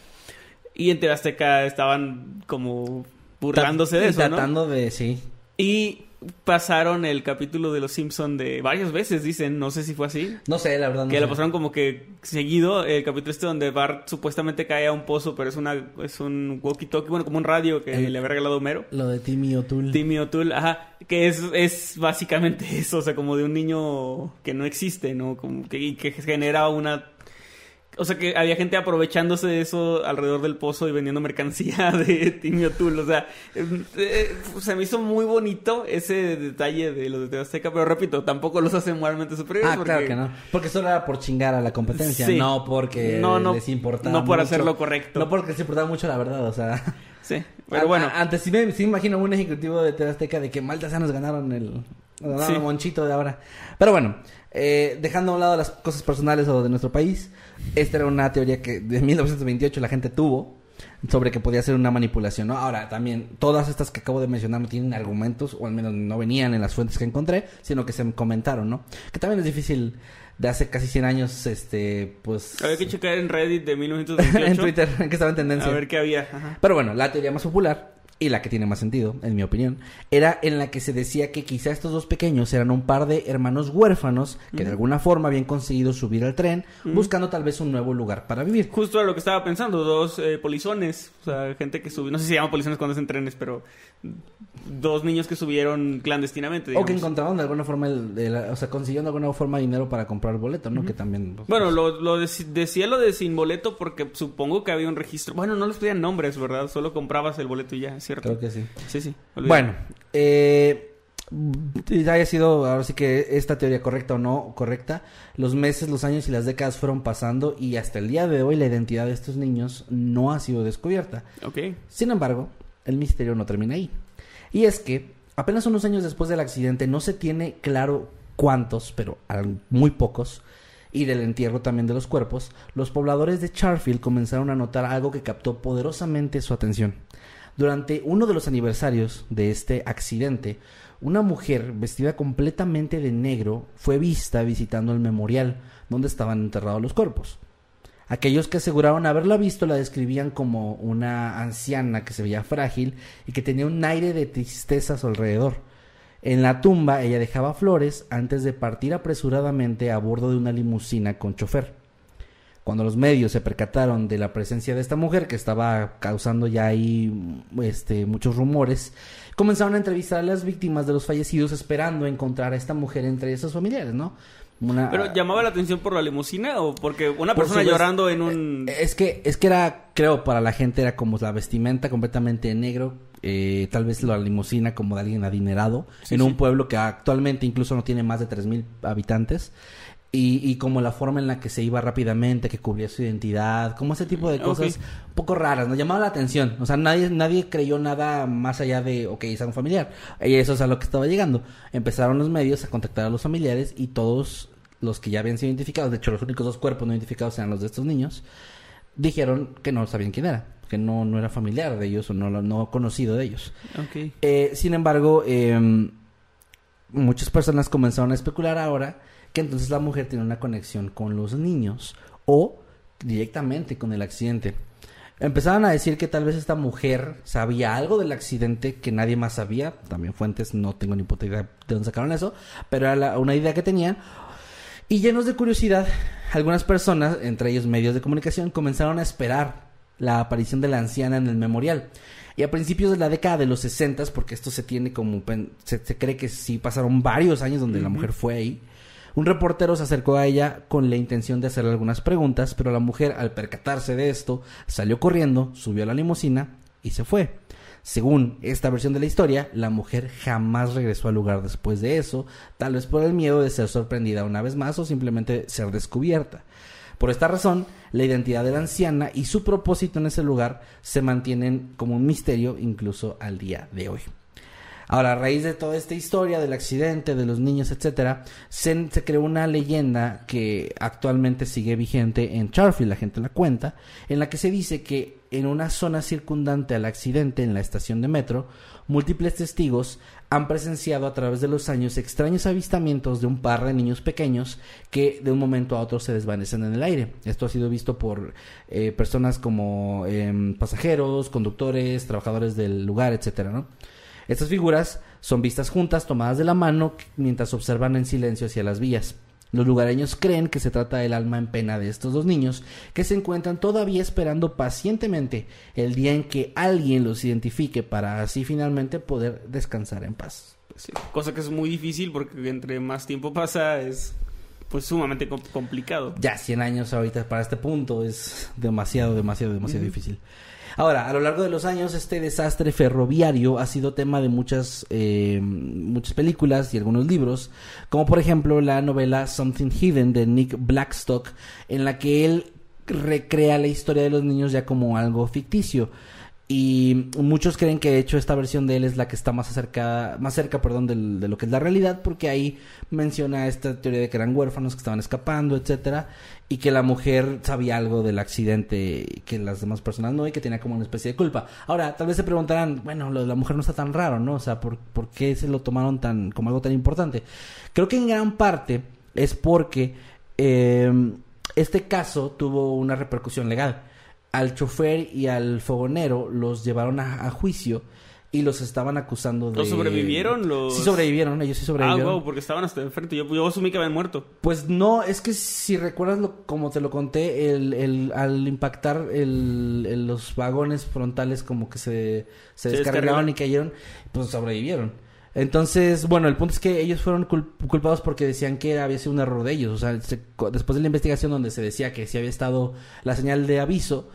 [SPEAKER 1] Y en TV Azteca estaban como burlándose de eso, ¿no?
[SPEAKER 2] Tratando de, sí.
[SPEAKER 1] Y pasaron el capítulo de Los Simpson de varias veces, dicen, no sé si fue así.
[SPEAKER 2] No sé, la verdad no
[SPEAKER 1] que
[SPEAKER 2] sé.
[SPEAKER 1] lo pasaron como que seguido, el capítulo este donde Bart supuestamente cae a un pozo, pero es una es un walkie-talkie, bueno, como un radio que
[SPEAKER 2] El-
[SPEAKER 1] le había regalado Homero.
[SPEAKER 2] Lo de Timmy O'Toole.
[SPEAKER 1] Timmy O'Toole, ajá, que es, es básicamente eso, o sea, como de un niño que no existe, ¿no? Como que, y que genera una... O sea, que había gente aprovechándose de eso alrededor del pozo y vendiendo mercancía de Timmy O'Toole, o sea, eh, eh, se me hizo muy bonito ese detalle de los de TV Azteca, pero repito, tampoco los hace moralmente superiores.
[SPEAKER 2] Ah,
[SPEAKER 1] porque-
[SPEAKER 2] claro que no. Porque solo era por chingar a la competencia,
[SPEAKER 1] Sí.
[SPEAKER 2] no porque
[SPEAKER 1] No, no,
[SPEAKER 2] les importaba
[SPEAKER 1] no por
[SPEAKER 2] mucho.
[SPEAKER 1] hacer lo correcto.
[SPEAKER 2] No porque les importaba mucho la verdad, o sea...
[SPEAKER 1] Sí, pero
[SPEAKER 2] A-
[SPEAKER 1] bueno.
[SPEAKER 2] a- Antes sí me, sí me imagino un ejecutivo de Azteca de que malta nos ganaron el... Nos ganaron
[SPEAKER 1] Sí.
[SPEAKER 2] el monchito de ahora. Pero bueno, eh, dejando a un lado las cosas personales o de nuestro país, esta era una teoría que de 1928 la gente tuvo sobre que podía ser una manipulación, ¿no? Ahora, también, todas estas que acabo de mencionar no tienen argumentos, o al menos no venían en las fuentes que encontré, sino que se comentaron, ¿no? Que también es difícil de hace casi 100 años, este, pues...
[SPEAKER 1] Había que checar en Reddit de 1928.
[SPEAKER 2] en Twitter, que estaba en tendencia.
[SPEAKER 1] A ver qué había. Ajá.
[SPEAKER 2] Pero bueno, la teoría más popular y la que tiene más sentido, en mi opinión, era en la que se decía que quizá estos dos pequeños eran un par de hermanos huérfanos que de alguna forma habían conseguido subir al tren buscando tal vez un nuevo lugar para vivir.
[SPEAKER 1] Justo era lo que estaba pensando, dos eh, polizones, o sea, gente que subió, no sé si se llaman polizones cuando hacen trenes, pero dos niños que subieron clandestinamente,
[SPEAKER 2] O que
[SPEAKER 1] digamos.
[SPEAKER 2] encontraban de alguna forma, el, el- o sea, consiguieron de alguna forma dinero para comprar el boleto, ¿no? Que también... pues,
[SPEAKER 1] Bueno, lo, lo dec- decía lo de sin boleto porque supongo que había un registro. Bueno, no les pedían nombres, ¿verdad? Solo comprabas el boleto y ya, ¿cierto?
[SPEAKER 2] Creo que sí.
[SPEAKER 1] Sí, sí.
[SPEAKER 2] Bueno, eh, y haya sido ahora sí que esta teoría correcta o no correcta, los meses, los años y las décadas fueron pasando y hasta el día de hoy la identidad de estos niños no ha sido descubierta.
[SPEAKER 1] Ok.
[SPEAKER 2] Sin embargo, el misterio no termina ahí. Y es que apenas unos años después del accidente no se tiene claro cuántos, pero muy pocos, y del entierro también de los cuerpos, los pobladores de Charfield comenzaron a notar algo que captó poderosamente su atención. Durante uno de los aniversarios de este accidente, una mujer vestida completamente de negro fue vista visitando el memorial donde estaban enterrados los cuerpos. Aquellos que aseguraron haberla visto la describían como una anciana que se veía frágil y que tenía un aire de tristeza a su alrededor. En la tumba ella dejaba flores antes de partir apresuradamente a bordo de una limusina con chofer. Cuando los medios se percataron de la presencia de esta mujer que estaba causando ya ahí este, muchos rumores, comenzaron a entrevistar a las víctimas de los fallecidos esperando encontrar a esta mujer entre esos familiares, ¿no? Una-
[SPEAKER 1] Pero llamaba la atención por la limusina o porque una
[SPEAKER 2] por
[SPEAKER 1] persona llorando en un...
[SPEAKER 2] Eh, Es que, es que era, creo, para la gente era como la vestimenta completamente en negro. eh, tal vez la limusina como de alguien adinerado.
[SPEAKER 1] Sí,
[SPEAKER 2] en
[SPEAKER 1] sí.
[SPEAKER 2] un pueblo que actualmente incluso no tiene más de 3.000 habitantes. Y, y como la forma en la que se iba rápidamente, que cubría su identidad, como ese tipo de cosas un poco raras, nos llamaba la atención. O sea, nadie, nadie creyó nada más allá de, ok, es un familiar. Y eso es a lo que estaba llegando. Empezaron los medios a contactar a los familiares y todos los que ya habían sido identificados, de hecho los únicos dos cuerpos no identificados eran los de estos niños, dijeron que no sabían quién era, que no, no era familiar de ellos o no, no conocido de ellos. Eh, sin embargo, eh, muchas personas comenzaron a especular ahora que entonces la mujer tiene una conexión con los niños o directamente con el accidente. Empezaron a decir que tal vez esta mujer sabía algo del accidente que nadie más sabía. También fuentes, no tengo ni puta idea de dónde sacaron eso, pero era la- una idea que tenían. Y llenos de curiosidad, algunas personas, entre ellos medios de comunicación, comenzaron a esperar la aparición de la anciana en el memorial. Y a principios de la década de los 60, porque esto se tiene como... se cree que sí pasaron varios años donde la mujer fue ahí. Un reportero se acercó a ella con la intención de hacerle algunas preguntas, pero la mujer, al percatarse de esto, salió corriendo, subió a la limusina y se fue. Según esta versión de la historia, la mujer jamás regresó al lugar después de eso, tal vez por el miedo de ser sorprendida una vez más o simplemente ser descubierta. Por esta razón, la identidad de la anciana y su propósito en ese lugar se mantienen como un misterio incluso al día de hoy. Ahora, a raíz de toda esta historia del accidente, de los niños, etcétera, se, se creó una leyenda que actualmente sigue vigente en Charfield, la gente la cuenta, en la que se dice que en una zona circundante al accidente en la estación de metro, múltiples testigos han presenciado a través de los años extraños avistamientos de un par de niños pequeños que de un momento a otro se desvanecen en el aire. Esto ha sido visto por eh, personas como em, pasajeros, conductores, trabajadores del lugar, etcétera, ¿no? Estas figuras son vistas juntas, tomadas de la mano, mientras observan en silencio hacia las vías. Los lugareños creen que se trata del alma en pena de estos dos niños, que se encuentran todavía esperando pacientemente el día en que alguien los identifique para así finalmente poder descansar en paz.
[SPEAKER 1] Sí, cosa que es muy difícil porque entre más tiempo pasa es pues sumamente com- complicado.
[SPEAKER 2] Ya 100 años ahorita para este punto es demasiado, demasiado, demasiado difícil. Ahora, a lo largo de los años, este desastre ferroviario ha sido tema de muchas, eh, muchas películas y algunos libros, como por ejemplo la novela Something Hidden de Nick Blackstock, en la que él recrea la historia de los niños ya como algo ficticio. Y muchos creen que de hecho esta versión de él es la que está más acercada, más cerca, perdón, de lo que es la realidad, porque ahí menciona esta teoría de que eran huérfanos que estaban escapando, etcétera, y que la mujer sabía algo del accidente que las demás personas no, y que tenía como una especie de culpa. Ahora, tal vez se preguntarán, bueno, lo de la mujer no está tan raro, ¿no? O sea, ¿por, por qué se lo tomaron tan, como algo tan importante? Creo que en gran parte es porque eh, este caso tuvo una repercusión legal al chofer y al fogonero los llevaron a, a juicio y los estaban acusando de...
[SPEAKER 1] ¿Los sobrevivieron? Los...
[SPEAKER 2] Sí sobrevivieron, ellos sí
[SPEAKER 1] Ah,
[SPEAKER 2] sobrevivieron.
[SPEAKER 1] wow, porque estaban hasta enfrente. Yo, yo asumí que habían muerto.
[SPEAKER 2] Pues no, es que si recuerdas lo, como te lo conté, el, el, al impactar el, el- los vagones frontales como que se, se, descarrilaron. y cayeron, pues sobrevivieron. Entonces, bueno, el punto es que ellos fueron cul- culpados porque decían que había sido un error de ellos. O sea, se- después de la investigación donde se decía que si había estado la señal de aviso,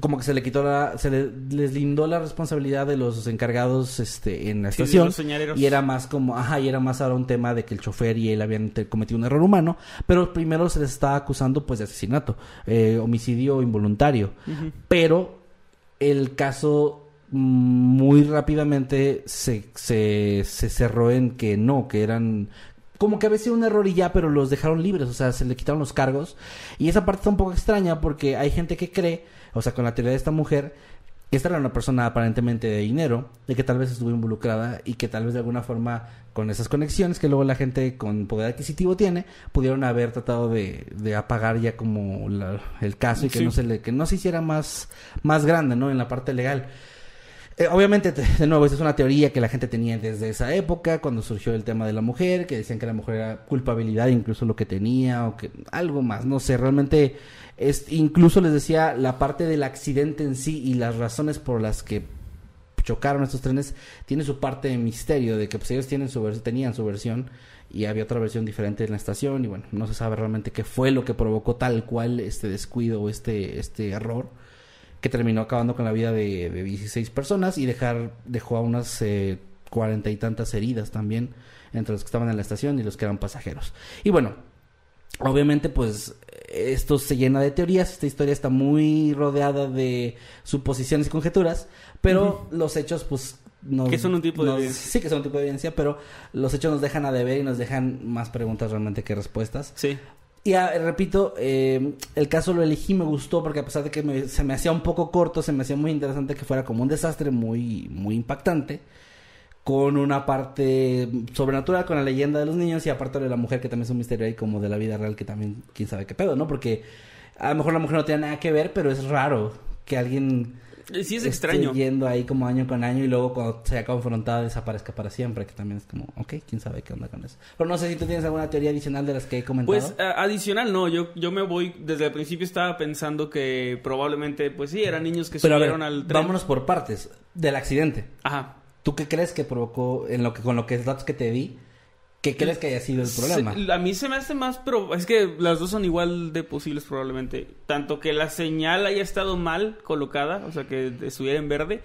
[SPEAKER 2] como que se le quitó la, se le- les lindó la responsabilidad de los encargados este, en la
[SPEAKER 1] Sí,
[SPEAKER 2] estación.
[SPEAKER 1] los
[SPEAKER 2] y era más como, ajá, y era más ahora un tema de que el chofer y él habían cometido un error humano, pero primero se les estaba acusando pues de asesinato, eh, homicidio involuntario. Pero el caso mm, muy rápidamente se, se, se cerró en que no, que eran como que había sido un error y ya, pero los dejaron libres, o sea, se le quitaron los cargos. Y esa parte está un poco extraña porque hay gente que cree, o sea, con la teoría de esta mujer, que esta era una persona aparentemente de dinero, de que tal vez estuvo involucrada y que tal vez de alguna forma con esas conexiones que luego la gente con poder adquisitivo tiene, pudieron haber tratado de, de apagar ya como la- el caso y que
[SPEAKER 1] Sí.
[SPEAKER 2] no se le, que no se hiciera más, más grande, ¿no? En la parte legal. Eh, obviamente, te- de nuevo, esta es una teoría que la gente tenía desde esa época, cuando surgió el tema de la mujer, que decían que la mujer era culpabilidad, incluso lo que tenía, o que algo más, no sé, realmente, es, incluso les decía, la parte del accidente en sí y las razones por las que chocaron estos trenes, tiene su parte de misterio, de que pues ellos tienen su tenían su versión y había otra versión diferente en la estación y bueno, no se sabe realmente qué fue lo que provocó tal cual este descuido o este, este error que terminó acabando con la vida de, de 16 personas y dejar dejó a unas eh, cuarenta y tantas heridas también entre los que estaban en la estación y los que eran pasajeros. Y bueno, obviamente pues esto se llena de teorías, esta historia está muy rodeada de suposiciones y conjeturas, pero los hechos pues nos,
[SPEAKER 1] Que son un tipo de
[SPEAKER 2] nos-
[SPEAKER 1] evidencia.
[SPEAKER 2] Sí, que son un tipo de evidencia, pero los hechos nos dejan a deber y nos dejan más preguntas realmente que respuestas.
[SPEAKER 1] Sí.
[SPEAKER 2] Y ah, repito, eh, el caso lo elegí, me gustó porque a pesar de que me- se me hacía un poco corto, se me hacía muy interesante que fuera como un desastre muy, muy impactante, con una parte sobrenatural, con la leyenda de los niños y aparte de la mujer que también es un misterio ahí como de la vida real que también quién sabe qué pedo, ¿no? Porque a lo mejor la mujer no tiene nada que ver, pero es raro que alguien
[SPEAKER 1] Sí, es
[SPEAKER 2] esté
[SPEAKER 1] extraño.
[SPEAKER 2] yendo ahí como año con año y luego cuando sea confrontada desaparezca para siempre, que también es como, ok, quién sabe qué onda con eso. Pero no sé si tú tienes alguna teoría adicional de las que he comentado.
[SPEAKER 1] Pues a- adicional, no, yo, yo me voy, desde el principio estaba pensando que probablemente, pues sí, eran niños que
[SPEAKER 2] Pero a ver,
[SPEAKER 1] subieron al tren.
[SPEAKER 2] vámonos por partes. Del accidente.
[SPEAKER 1] Ajá.
[SPEAKER 2] ¿Tú qué crees que provocó, en lo que, con lo que datos que te di, qué crees que haya sido el problema?
[SPEAKER 1] Se- a mí se me hace más, pero es que las dos son igual de posibles probablemente. Tanto que la señal haya estado mal colocada, o sea, que estuviera en verde,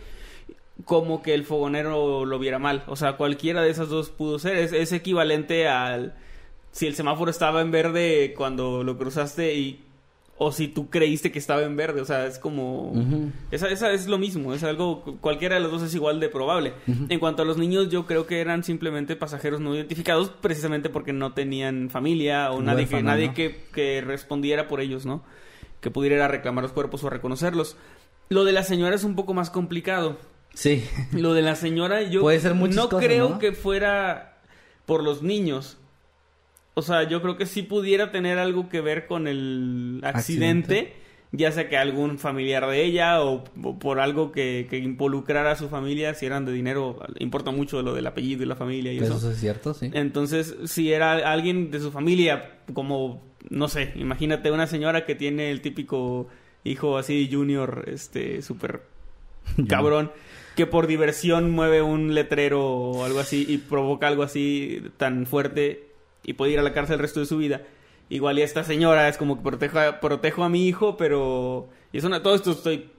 [SPEAKER 1] como que el fogonero lo viera mal. O sea, cualquiera de esas dos pudo ser. Es, es equivalente al... Si el semáforo estaba en verde cuando lo cruzaste y... O si tú creíste que estaba en verde, o sea, es como... Esa, esa es lo mismo, es algo, cualquiera de los dos es igual de probable. En cuanto a los niños, yo creo que eran simplemente pasajeros no identificados, precisamente porque no tenían familia o nadie, que, nadie
[SPEAKER 2] ¿no?
[SPEAKER 1] que, que respondiera por ellos, ¿no? Que pudiera ir a reclamar los cuerpos o a reconocerlos. Lo de la señora es un poco más complicado,
[SPEAKER 2] Sí.
[SPEAKER 1] Lo de la señora, yo
[SPEAKER 2] Puede ser
[SPEAKER 1] no
[SPEAKER 2] cosas,
[SPEAKER 1] creo
[SPEAKER 2] ¿no?
[SPEAKER 1] que fuera por los niños. O sea, yo creo que sí pudiera tener algo que ver con el accidente,
[SPEAKER 2] Accidente.
[SPEAKER 1] ya sea que algún familiar de ella o, o por algo que, que involucrara a su familia, si eran de dinero, importa mucho lo del apellido y la familia y
[SPEAKER 2] Eso,
[SPEAKER 1] eso.
[SPEAKER 2] es cierto, sí.
[SPEAKER 1] Entonces, si era alguien de su familia, como, no sé, imagínate una señora que tiene el típico hijo así junior, este, súper cabrón, que por diversión mueve un letrero o algo así y provoca algo así tan fuerte y puede ir a la cárcel el resto de su vida. Igual y esta señora es como que protejo a, protejo a mi hijo, pero... Y es una, todo esto estoy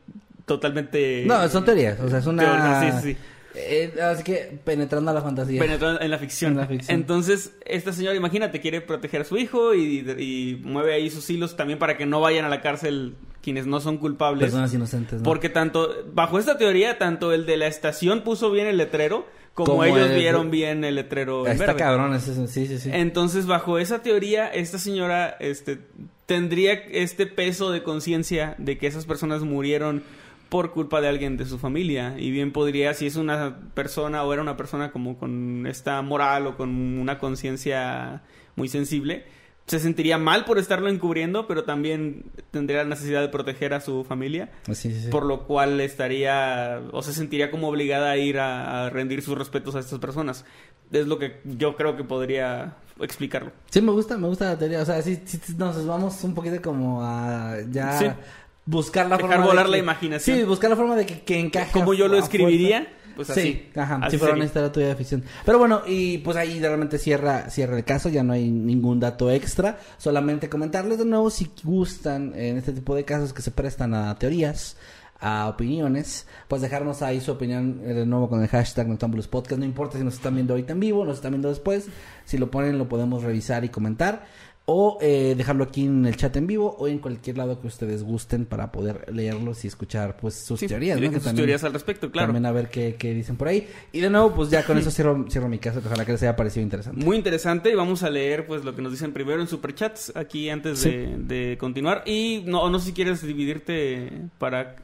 [SPEAKER 1] totalmente...
[SPEAKER 2] No, son teorías. O sea, es una.
[SPEAKER 1] Teoría, sí.
[SPEAKER 2] Eh, así que penetrando a la fantasía.
[SPEAKER 1] penetrando en la ficción.
[SPEAKER 2] En la ficción.
[SPEAKER 1] Entonces, esta señora, imagínate, quiere proteger a su hijo y, y mueve ahí sus hilos también para que no vayan a la cárcel quienes no son culpables.
[SPEAKER 2] Personas inocentes, ¿no?
[SPEAKER 1] Porque tanto, bajo esta teoría, tanto el de la estación puso bien el letrero, como,
[SPEAKER 2] Como
[SPEAKER 1] ellos
[SPEAKER 2] el-
[SPEAKER 1] vieron bien el letrero
[SPEAKER 2] Está
[SPEAKER 1] verde.
[SPEAKER 2] cabrón, ese, sí, sí, sí.
[SPEAKER 1] Entonces, bajo esa teoría, esta señora este, tendría este peso de conciencia de que esas personas murieron por culpa de alguien de su familia. Y bien podría, si es una persona o era una persona como con esta moral o con una conciencia muy sensible, se sentiría mal por estarlo encubriendo, pero también tendría la necesidad de proteger a su familia.
[SPEAKER 2] Sí, sí, sí.
[SPEAKER 1] Por lo cual estaría o se sentiría como obligada a ir a, a rendir sus respetos a estas personas. Es lo que yo creo que podría explicarlo.
[SPEAKER 2] Sí, me gusta, me gusta la teoría. O sea, sí, sí nos vamos un poquito como a ya buscar la
[SPEAKER 1] Dejar
[SPEAKER 2] forma. de
[SPEAKER 1] volar
[SPEAKER 2] que-
[SPEAKER 1] la imaginación.
[SPEAKER 2] Sí, buscar la forma de que, que encaje.
[SPEAKER 1] Como yo lo escribiría,
[SPEAKER 2] fuerza.
[SPEAKER 1] Pues
[SPEAKER 2] sí,
[SPEAKER 1] así.
[SPEAKER 2] ajá,
[SPEAKER 1] Así sería.
[SPEAKER 2] una historia tuya de ficción. Pero bueno, y pues ahí realmente cierra, cierra el caso, ya no hay ningún dato extra. Solamente comentarles de nuevo si gustan en este tipo de casos que se prestan a teorías, a opiniones, pues dejarnos ahí su opinión eh, de nuevo con el hashtag Noctámbulos Podcast. No importa si nos están viendo ahorita en vivo, nos están viendo después. Si lo ponen, lo podemos revisar y comentar. O eh, dejarlo aquí en el chat en vivo o en cualquier lado que ustedes gusten para poder leerlos y escuchar pues sus
[SPEAKER 1] Sí,
[SPEAKER 2] teorías. ¿no? Que
[SPEAKER 1] sus teorías al respecto, claro.
[SPEAKER 2] También a ver qué, qué dicen por ahí. Y de nuevo, pues ya con eso cierro, cierro mi caso, que ojalá que les haya parecido interesante.
[SPEAKER 1] Muy interesante y vamos a leer pues lo que nos dicen primero en superchats aquí antes
[SPEAKER 2] Sí.
[SPEAKER 1] de, de continuar y no no sé si quieres dividirte para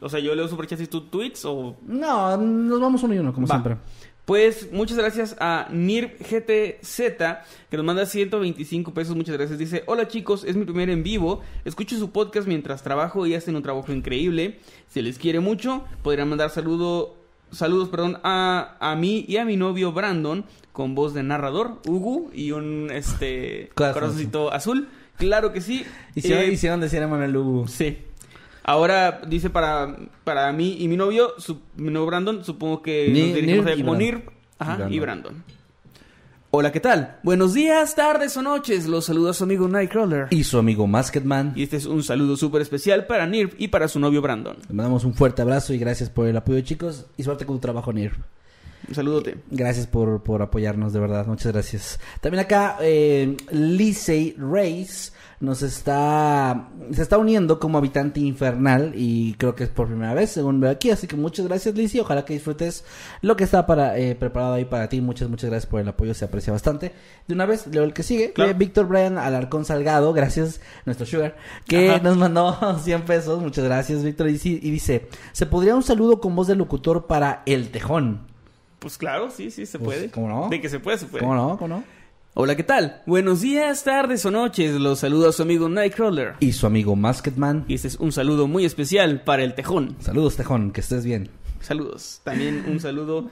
[SPEAKER 1] o sea yo leo superchats y tú tweets o
[SPEAKER 2] No, nos vamos uno y uno, como
[SPEAKER 1] Va.
[SPEAKER 2] siempre.
[SPEAKER 1] Pues muchas gracias a NIRGTZ que nos manda 125 pesos. Muchas gracias. Dice: Hola chicos, es mi primer en vivo. Escucho su podcast mientras trabajo y hacen un trabajo increíble. Se les quiere mucho. Podrían mandar saludo, saludos perdón, a, a mí y a mi novio Brandon con voz de narrador, Ugu, y un este corazoncito azul. Claro que sí.
[SPEAKER 2] Hicieron,
[SPEAKER 1] Eh,
[SPEAKER 2] hicieron decir a Manuel Lugo.
[SPEAKER 1] Sí. Ahora dice para, para mí y mi novio, su, mi novio Brandon, supongo que
[SPEAKER 2] Ni-
[SPEAKER 1] nos dirigimos a ajá,
[SPEAKER 2] Brandon.
[SPEAKER 1] y Brandon. Hola, ¿qué tal? Buenos días, tardes o noches. Los saluda su amigo Nightcrawler.
[SPEAKER 2] Y su amigo Masketman.
[SPEAKER 1] Y este es un saludo súper especial para Nir y para su novio Brandon.
[SPEAKER 2] Les mandamos un fuerte abrazo y gracias por el apoyo, chicos. Y suerte con tu trabajo, Nir.
[SPEAKER 1] Un saludote.
[SPEAKER 2] Gracias por, por apoyarnos, de verdad. Muchas gracias. También acá, eh, Lisey Reyes nos está, se está uniendo como habitante infernal y creo que es por primera vez, según veo aquí. Así que muchas gracias, Lisey. Ojalá que disfrutes lo que está para, eh, preparado ahí para ti. Muchas, muchas gracias por el apoyo. Se aprecia bastante. De una vez, leo el que sigue.
[SPEAKER 1] Claro.
[SPEAKER 2] Eh, Víctor Brian Alarcón Salgado. Gracias, nuestro Sugar. Que
[SPEAKER 1] Ajá.
[SPEAKER 2] nos mandó 100 pesos. Muchas gracias, Víctor. Y, y dice, ¿se podría un saludo con voz de locutor para El Tejón?
[SPEAKER 1] Pues claro, sí, sí, se
[SPEAKER 2] Pues,
[SPEAKER 1] puede.
[SPEAKER 2] ¿cómo no?
[SPEAKER 1] De que se puede, se puede.
[SPEAKER 2] ¿Cómo no? ¿Cómo no?
[SPEAKER 1] Hola, ¿qué tal? Buenos días, tardes o noches. Los saluda su amigo Nightcrawler.
[SPEAKER 2] Y su amigo Masketman.
[SPEAKER 1] Y este es un saludo muy especial para el Tejón.
[SPEAKER 2] Saludos, Tejón, que estés bien.
[SPEAKER 1] Saludos. También un saludo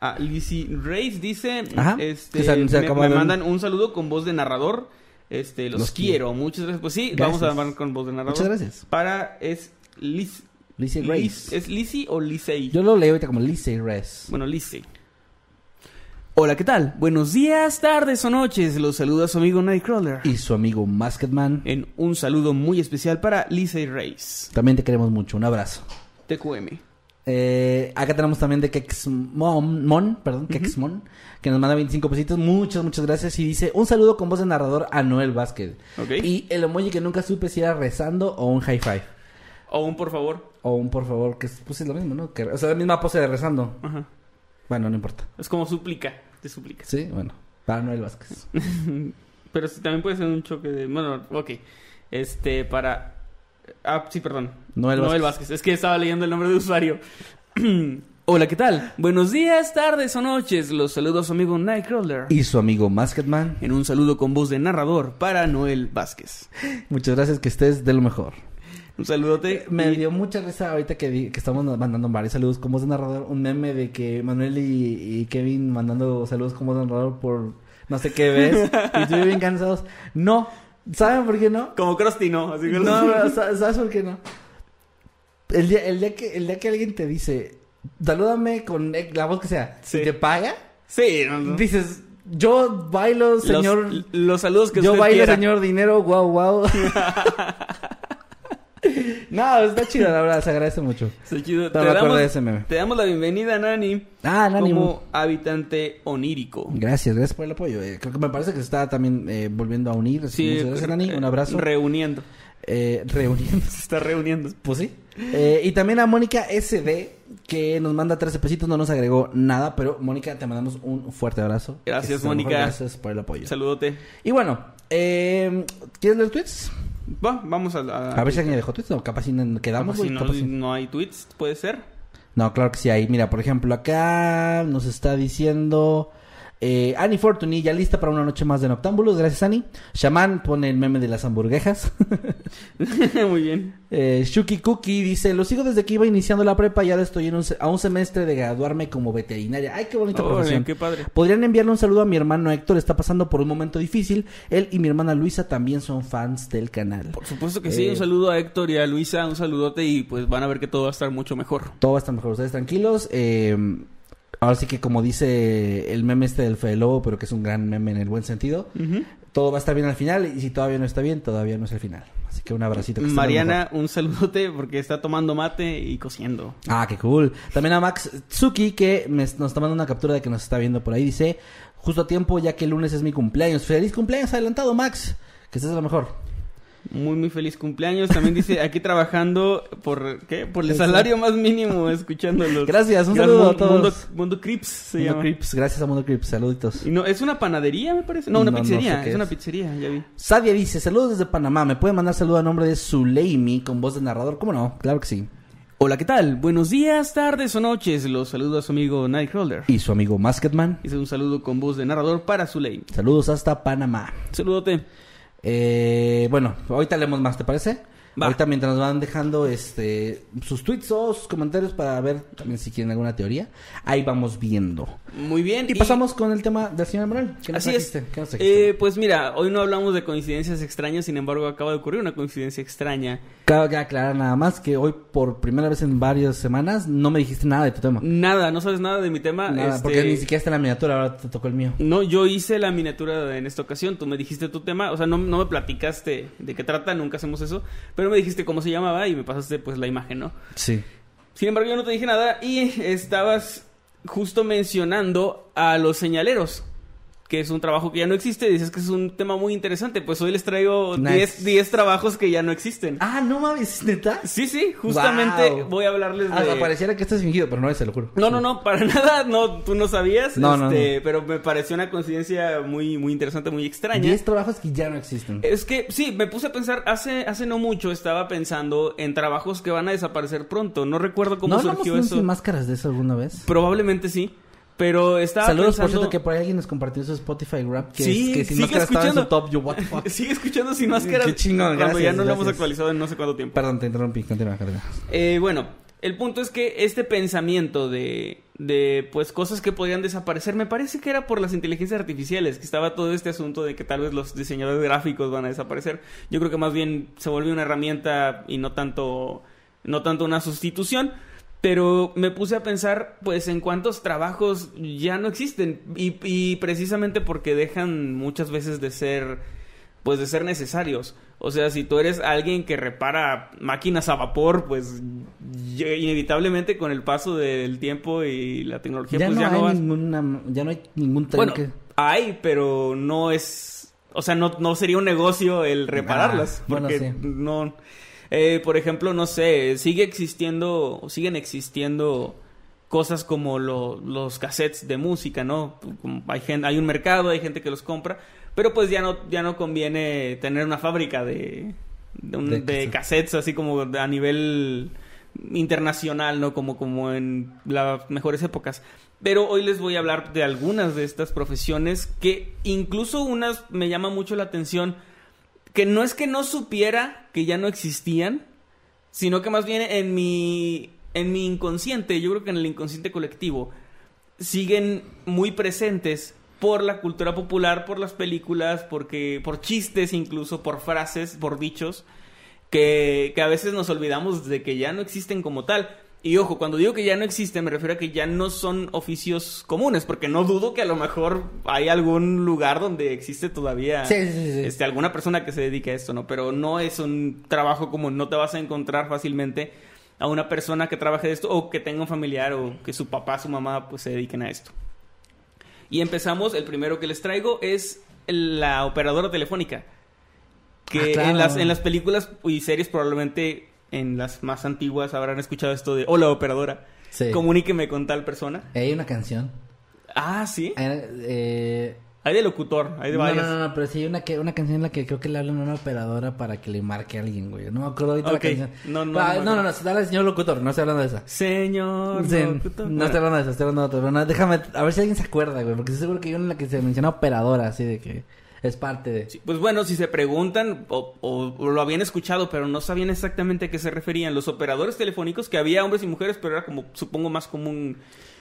[SPEAKER 1] a Lizzie Reyes. Dice,
[SPEAKER 2] Ajá,
[SPEAKER 1] este,
[SPEAKER 2] que se- se
[SPEAKER 1] me, me mandan un saludo con voz de narrador. Este, los,
[SPEAKER 2] Los
[SPEAKER 1] quiero. Muchas gracias. Pues sí,
[SPEAKER 2] Gracias.
[SPEAKER 1] vamos a hablar con voz de narrador.
[SPEAKER 2] Muchas gracias.
[SPEAKER 1] Para, es Liz.
[SPEAKER 2] Lizzie
[SPEAKER 1] Liz-
[SPEAKER 2] Reyes.
[SPEAKER 1] ¿Es Lizzie o Lizzie?
[SPEAKER 2] Yo lo leo ahorita como Lizzie Reyes.
[SPEAKER 1] Bueno, Lizzie. Hola, ¿qué tal? Buenos días, tardes o noches. Los saluda su amigo Nightcrawler.
[SPEAKER 2] Y su amigo Masketman.
[SPEAKER 1] En un saludo muy especial para Lizzie Reyes.
[SPEAKER 2] También te queremos mucho. Un abrazo.
[SPEAKER 1] TQM.
[SPEAKER 2] Eh, acá tenemos también de Kexmon, Mon, perdón, Kexmon, que nos manda 25 pesitos. Muchas, muchas gracias. Y dice, un saludo con voz de narrador a Noel Vázquez. Y el emoji que nunca supe si era rezando o un high five.
[SPEAKER 1] O un por favor.
[SPEAKER 2] O un por favor, que es, pues es lo mismo, ¿no? Que, o sea, la misma pose de rezando.
[SPEAKER 1] Ajá.
[SPEAKER 2] Bueno, no importa.
[SPEAKER 1] Es como súplica. Te suplica.
[SPEAKER 2] Sí, bueno. Para Noel Vázquez.
[SPEAKER 1] Pero sí, también puede ser un choque de... Bueno, ok. Este, para... Ah, sí, perdón.
[SPEAKER 2] Noel
[SPEAKER 1] Noel
[SPEAKER 2] Vázquez.
[SPEAKER 1] Vázquez. Es que estaba leyendo el nombre de usuario. Hola, ¿qué tal? Buenos días, tardes o noches. Los saludo a su amigo Nightcrawler.
[SPEAKER 2] Y su amigo Masketman.
[SPEAKER 1] En un saludo con voz de narrador para Noel Vázquez.
[SPEAKER 2] Muchas gracias, que estés de lo mejor.
[SPEAKER 1] Un saludote.
[SPEAKER 2] Me
[SPEAKER 1] y-
[SPEAKER 2] dio mucha risa ahorita que, di- que estamos mandando varios saludos como voz de narrador. Un meme de que Manuel y, y Kevin mandando saludos como voz de narrador por no sé qué ves. y estoy bien cansados. No. ¿Saben por qué no?
[SPEAKER 1] Como Krusty, ¿no? Así que
[SPEAKER 2] No, no, sa- ¿sabes por qué no? El día, el día, que, el día que alguien te dice, salúdame con e- la voz que sea,
[SPEAKER 1] Sí.
[SPEAKER 2] y te paga,
[SPEAKER 1] Sí, no, no.
[SPEAKER 2] dices, yo bailo, señor.
[SPEAKER 1] Los, saludos que
[SPEAKER 2] yo
[SPEAKER 1] usted
[SPEAKER 2] bailo,
[SPEAKER 1] quiera.
[SPEAKER 2] señor dinero, guau, guau. no, está chido, la verdad, se agradece mucho.
[SPEAKER 1] Está chido. Te
[SPEAKER 2] me
[SPEAKER 1] damos,
[SPEAKER 2] de ese meme.
[SPEAKER 1] te damos la bienvenida, Nani.
[SPEAKER 2] Ah, Nani.
[SPEAKER 1] Como habitante onírico.
[SPEAKER 2] Gracias, gracias por el apoyo. Eh, creo que me parece que se está también eh, volviendo a unir. Muchas gracias, Nani. Un
[SPEAKER 1] eh,
[SPEAKER 2] abrazo.
[SPEAKER 1] Reuniendo.
[SPEAKER 2] Eh, reuniendo.
[SPEAKER 1] Se está reuniendo.
[SPEAKER 2] Pues sí. Eh, y también a Mónica SD, que nos manda 13 pesitos, no nos agregó nada, pero Mónica, te mandamos un fuerte abrazo.
[SPEAKER 1] Gracias. Mónica.
[SPEAKER 2] Gracias por el apoyo.
[SPEAKER 1] Saludote.
[SPEAKER 2] Y bueno, eh, ¿quieres leer tweets?
[SPEAKER 1] Va, vamos a... A,
[SPEAKER 2] A ver si alguien dejó tweets, no, capaz si no quedamos.
[SPEAKER 1] Capaz si no,
[SPEAKER 2] capaz si-
[SPEAKER 1] no hay tweets, puede ser.
[SPEAKER 2] No, claro que sí hay. Mira, por ejemplo, acá nos está diciendo eh, Annie Fortuny, ya lista para una noche más de Noctámbulos. Gracias, Annie. Shaman pone el meme de las hamburguesas.
[SPEAKER 1] Muy bien.
[SPEAKER 2] Eh, Shuki Cookie dice, lo sigo desde que iba iniciando la prepa y ahora estoy en un a un semestre de graduarme como veterinaria. Ay, qué bonita profesión.
[SPEAKER 1] qué padre.
[SPEAKER 2] Podrían enviarle un saludo a mi hermano Héctor, está pasando por un momento difícil. Él y mi hermana Luisa también son fans del canal.
[SPEAKER 1] Por supuesto que sí.
[SPEAKER 2] Eh,
[SPEAKER 1] Un saludo a Héctor y a Luisa. Un saludote y pues van a ver que todo va a estar mucho mejor.
[SPEAKER 2] Todo va a estar mejor, ustedes tranquilos. Eh, ahora sí que como dice el meme este del Fede Lobo, pero que es un gran meme en el buen sentido, todo va a estar bien al final y si todavía no está bien, todavía no es el final. Así que un abracito. que
[SPEAKER 1] Mariana, un saludote porque está tomando mate y cociendo.
[SPEAKER 2] Ah, qué cool. También a Max Tsuki que me- nos está mandando una captura de que nos está viendo por ahí. Dice, justo a tiempo ya que el lunes es mi cumpleaños. Feliz cumpleaños adelantado, Max. Que estés a lo mejor.
[SPEAKER 1] Muy, muy feliz cumpleaños. También dice aquí trabajando por, ¿qué? Por el salario más mínimo, escuchándolos.
[SPEAKER 2] Gracias, un
[SPEAKER 1] Gran
[SPEAKER 2] saludo a todos.
[SPEAKER 1] Mundo, Mundo Crips se
[SPEAKER 2] Mundo
[SPEAKER 1] llama.
[SPEAKER 2] Crips, gracias a Mundo Crips, saluditos.
[SPEAKER 1] Y no, es una panadería, me parece. No, una
[SPEAKER 2] No, no
[SPEAKER 1] pizzería.
[SPEAKER 2] sé qué
[SPEAKER 1] es una
[SPEAKER 2] es.
[SPEAKER 1] pizzería, ya vi.
[SPEAKER 2] Sadia dice, saludos desde Panamá. ¿Me pueden mandar saludo a nombre de Zuleimi con voz de narrador? ¿Cómo no? Claro que sí.
[SPEAKER 1] Hola, ¿qué tal? Buenos días, tardes o noches. Los saludo a su amigo Nightcrawler.
[SPEAKER 2] Y su amigo Masketman.
[SPEAKER 1] Hice un saludo con voz de narrador para Zuley.
[SPEAKER 2] Saludos hasta Panamá.
[SPEAKER 1] Saludote.
[SPEAKER 2] Eh, bueno, ahorita leemos más, ¿te parece?
[SPEAKER 1] Va.
[SPEAKER 2] Ahorita mientras nos van dejando este sus tweets o sus comentarios para ver también si quieren alguna teoría, ahí vamos viendo.
[SPEAKER 1] Muy bien.
[SPEAKER 2] Y pasamos con el tema del señor Manuel. ¿Qué nos
[SPEAKER 1] Así es.
[SPEAKER 2] ¿Qué nos?
[SPEAKER 1] Eh, pues mira, hoy no hablamos de coincidencias extrañas, sin embargo acaba de ocurrir una coincidencia extraña.
[SPEAKER 2] Cabe aclarar nada más que hoy por primera vez en varias semanas no me dijiste nada de tu tema.
[SPEAKER 1] Nada, no sabes nada de mi tema.
[SPEAKER 2] Nada,
[SPEAKER 1] este,
[SPEAKER 2] porque ni siquiera está en la miniatura, ahora te tocó el mío.
[SPEAKER 1] No, yo hice la miniatura en esta ocasión, tú me dijiste tu tema, o sea, no, no me platicaste de qué trata, nunca hacemos eso, pero me dijiste cómo se llamaba y me pasaste pues la imagen, ¿no?
[SPEAKER 2] Sí.
[SPEAKER 1] Sin embargo, yo no te dije nada y estabas justo mencionando a los señaleros, que es un trabajo que ya no existe, dices que es un tema muy interesante, pues hoy les traigo
[SPEAKER 2] Nice.
[SPEAKER 1] 10 10 trabajos que ya no existen.
[SPEAKER 2] Ah, no mames, neta.
[SPEAKER 1] Sí, sí, justamente
[SPEAKER 2] Wow.
[SPEAKER 1] voy a hablarles
[SPEAKER 2] Ah,
[SPEAKER 1] de...
[SPEAKER 2] pareciera que estás fingido, pero no es, se lo juro.
[SPEAKER 1] No, no, no, para nada, no, tú no sabías,
[SPEAKER 2] No, no,
[SPEAKER 1] este, pero me pareció una coincidencia muy, muy interesante, muy extraña.
[SPEAKER 2] 10 trabajos que ya no existen.
[SPEAKER 1] Es que sí, me puse a pensar, hace, hace no mucho estaba pensando en trabajos que van a desaparecer pronto. No recuerdo cómo
[SPEAKER 2] ¿No hablamos
[SPEAKER 1] surgió eso.
[SPEAKER 2] sin máscaras de eso alguna vez?
[SPEAKER 1] Probablemente sí. Pero estaba
[SPEAKER 2] Saludos, por
[SPEAKER 1] pensando...
[SPEAKER 2] cierto, que por ahí alguien nos compartió su Spotify rap. Que,
[SPEAKER 1] Sí,
[SPEAKER 2] que sin
[SPEAKER 1] sigue
[SPEAKER 2] máscaras estaba en su
[SPEAKER 1] escuchando.
[SPEAKER 2] top. Yo, what the fuck.
[SPEAKER 1] Sigue escuchando sin máscaras.
[SPEAKER 2] Qué chingón,
[SPEAKER 1] Cuando ya
[SPEAKER 2] gracias,
[SPEAKER 1] no lo hemos
[SPEAKER 2] gracias.
[SPEAKER 1] actualizado en no sé cuánto tiempo.
[SPEAKER 2] Perdón, te interrumpí. Continúa, continúa.
[SPEAKER 1] Eh, bueno, el punto es que este pensamiento de, de, pues, cosas que podrían desaparecer, me parece que era por las inteligencias artificiales, que estaba todo este asunto de que tal vez los diseñadores gráficos van a desaparecer. Yo creo que más bien se volvió una herramienta y no tanto, no tanto una sustitución. Pero me puse a pensar, pues, en cuántos trabajos ya no existen. Y, y precisamente porque dejan muchas veces de ser, pues, de ser necesarios. O sea, si tú eres alguien que repara máquinas a vapor, pues, inevitablemente con el paso del tiempo y la tecnología,
[SPEAKER 2] Ya,
[SPEAKER 1] pues,
[SPEAKER 2] no
[SPEAKER 1] ya no
[SPEAKER 2] hay
[SPEAKER 1] vas...
[SPEAKER 2] ninguna, ya no hay ningún tren
[SPEAKER 1] Bueno,
[SPEAKER 2] que...
[SPEAKER 1] hay, pero no es... O sea, no, no sería un negocio el repararlas.
[SPEAKER 2] Ah, bueno,
[SPEAKER 1] porque
[SPEAKER 2] sí.
[SPEAKER 1] no... Eh, por ejemplo, no sé, sigue existiendo, siguen existiendo cosas como lo- los cassettes de música, ¿no? Hay, gen- hay un mercado, hay gente que los compra, pero pues ya no, ya no conviene tener una fábrica de, de, un-
[SPEAKER 2] De
[SPEAKER 1] de
[SPEAKER 2] cassettes.
[SPEAKER 1] cassettes así como a nivel internacional, ¿no? Como, como en las mejores épocas. Pero hoy les voy a hablar de algunas de estas profesiones que incluso unas me llama mucho la atención, que no es que no supiera que ya no existían, sino que más bien en mi, en mi inconsciente, yo creo que en el inconsciente colectivo, siguen muy presentes por la cultura popular, por las películas, porque, por chistes incluso, por frases, por dichos, que, que a veces nos olvidamos de que ya no existen como tal. Y ojo, cuando digo que ya no existen, me refiero a que ya no son oficios comunes, porque no dudo que a lo mejor hay algún lugar donde existe todavía
[SPEAKER 2] Sí, sí, sí, sí.
[SPEAKER 1] Este, alguna persona que se dedique a esto, ¿no? Pero no es un trabajo común, no te vas a encontrar fácilmente a una persona que trabaje de esto o que tenga un familiar o que su papá, su mamá, pues se dediquen a esto. Y empezamos, el primero que les traigo es la operadora telefónica. Que
[SPEAKER 2] Ah, claro.
[SPEAKER 1] en, las, en las películas y series probablemente en las más antiguas habrán escuchado esto de hola operadora,
[SPEAKER 2] Sí.
[SPEAKER 1] comuníqueme con tal persona.
[SPEAKER 2] Hay una canción.
[SPEAKER 1] Ah, sí.
[SPEAKER 2] Hay, eh,
[SPEAKER 1] Hay de locutor, hay de
[SPEAKER 2] no,
[SPEAKER 1] varias.
[SPEAKER 2] no, no, no, pero sí hay una, que, una canción en la que creo que le hablan a una operadora para que le marque a alguien, güey. No me acuerdo ahorita la canción.
[SPEAKER 1] No, no,
[SPEAKER 2] Ah,
[SPEAKER 1] no
[SPEAKER 2] no, no, no,
[SPEAKER 1] acuerdo.
[SPEAKER 2] dale al señor locutor, no estoy hablando de esa.
[SPEAKER 1] Señor
[SPEAKER 2] Sí,
[SPEAKER 1] locutor.
[SPEAKER 2] no
[SPEAKER 1] Bueno.
[SPEAKER 2] estoy hablando de esa, estoy hablando de otra. no, déjame, a ver si alguien se acuerda, güey, porque estoy seguro que hay una en la que se menciona operadora, así de que es parte de...
[SPEAKER 1] Sí, Pues bueno, si se preguntan o, o- o lo habían escuchado, pero no sabían exactamente a qué se referían, los operadores telefónicos, que había hombres y mujeres, pero era como, supongo, más común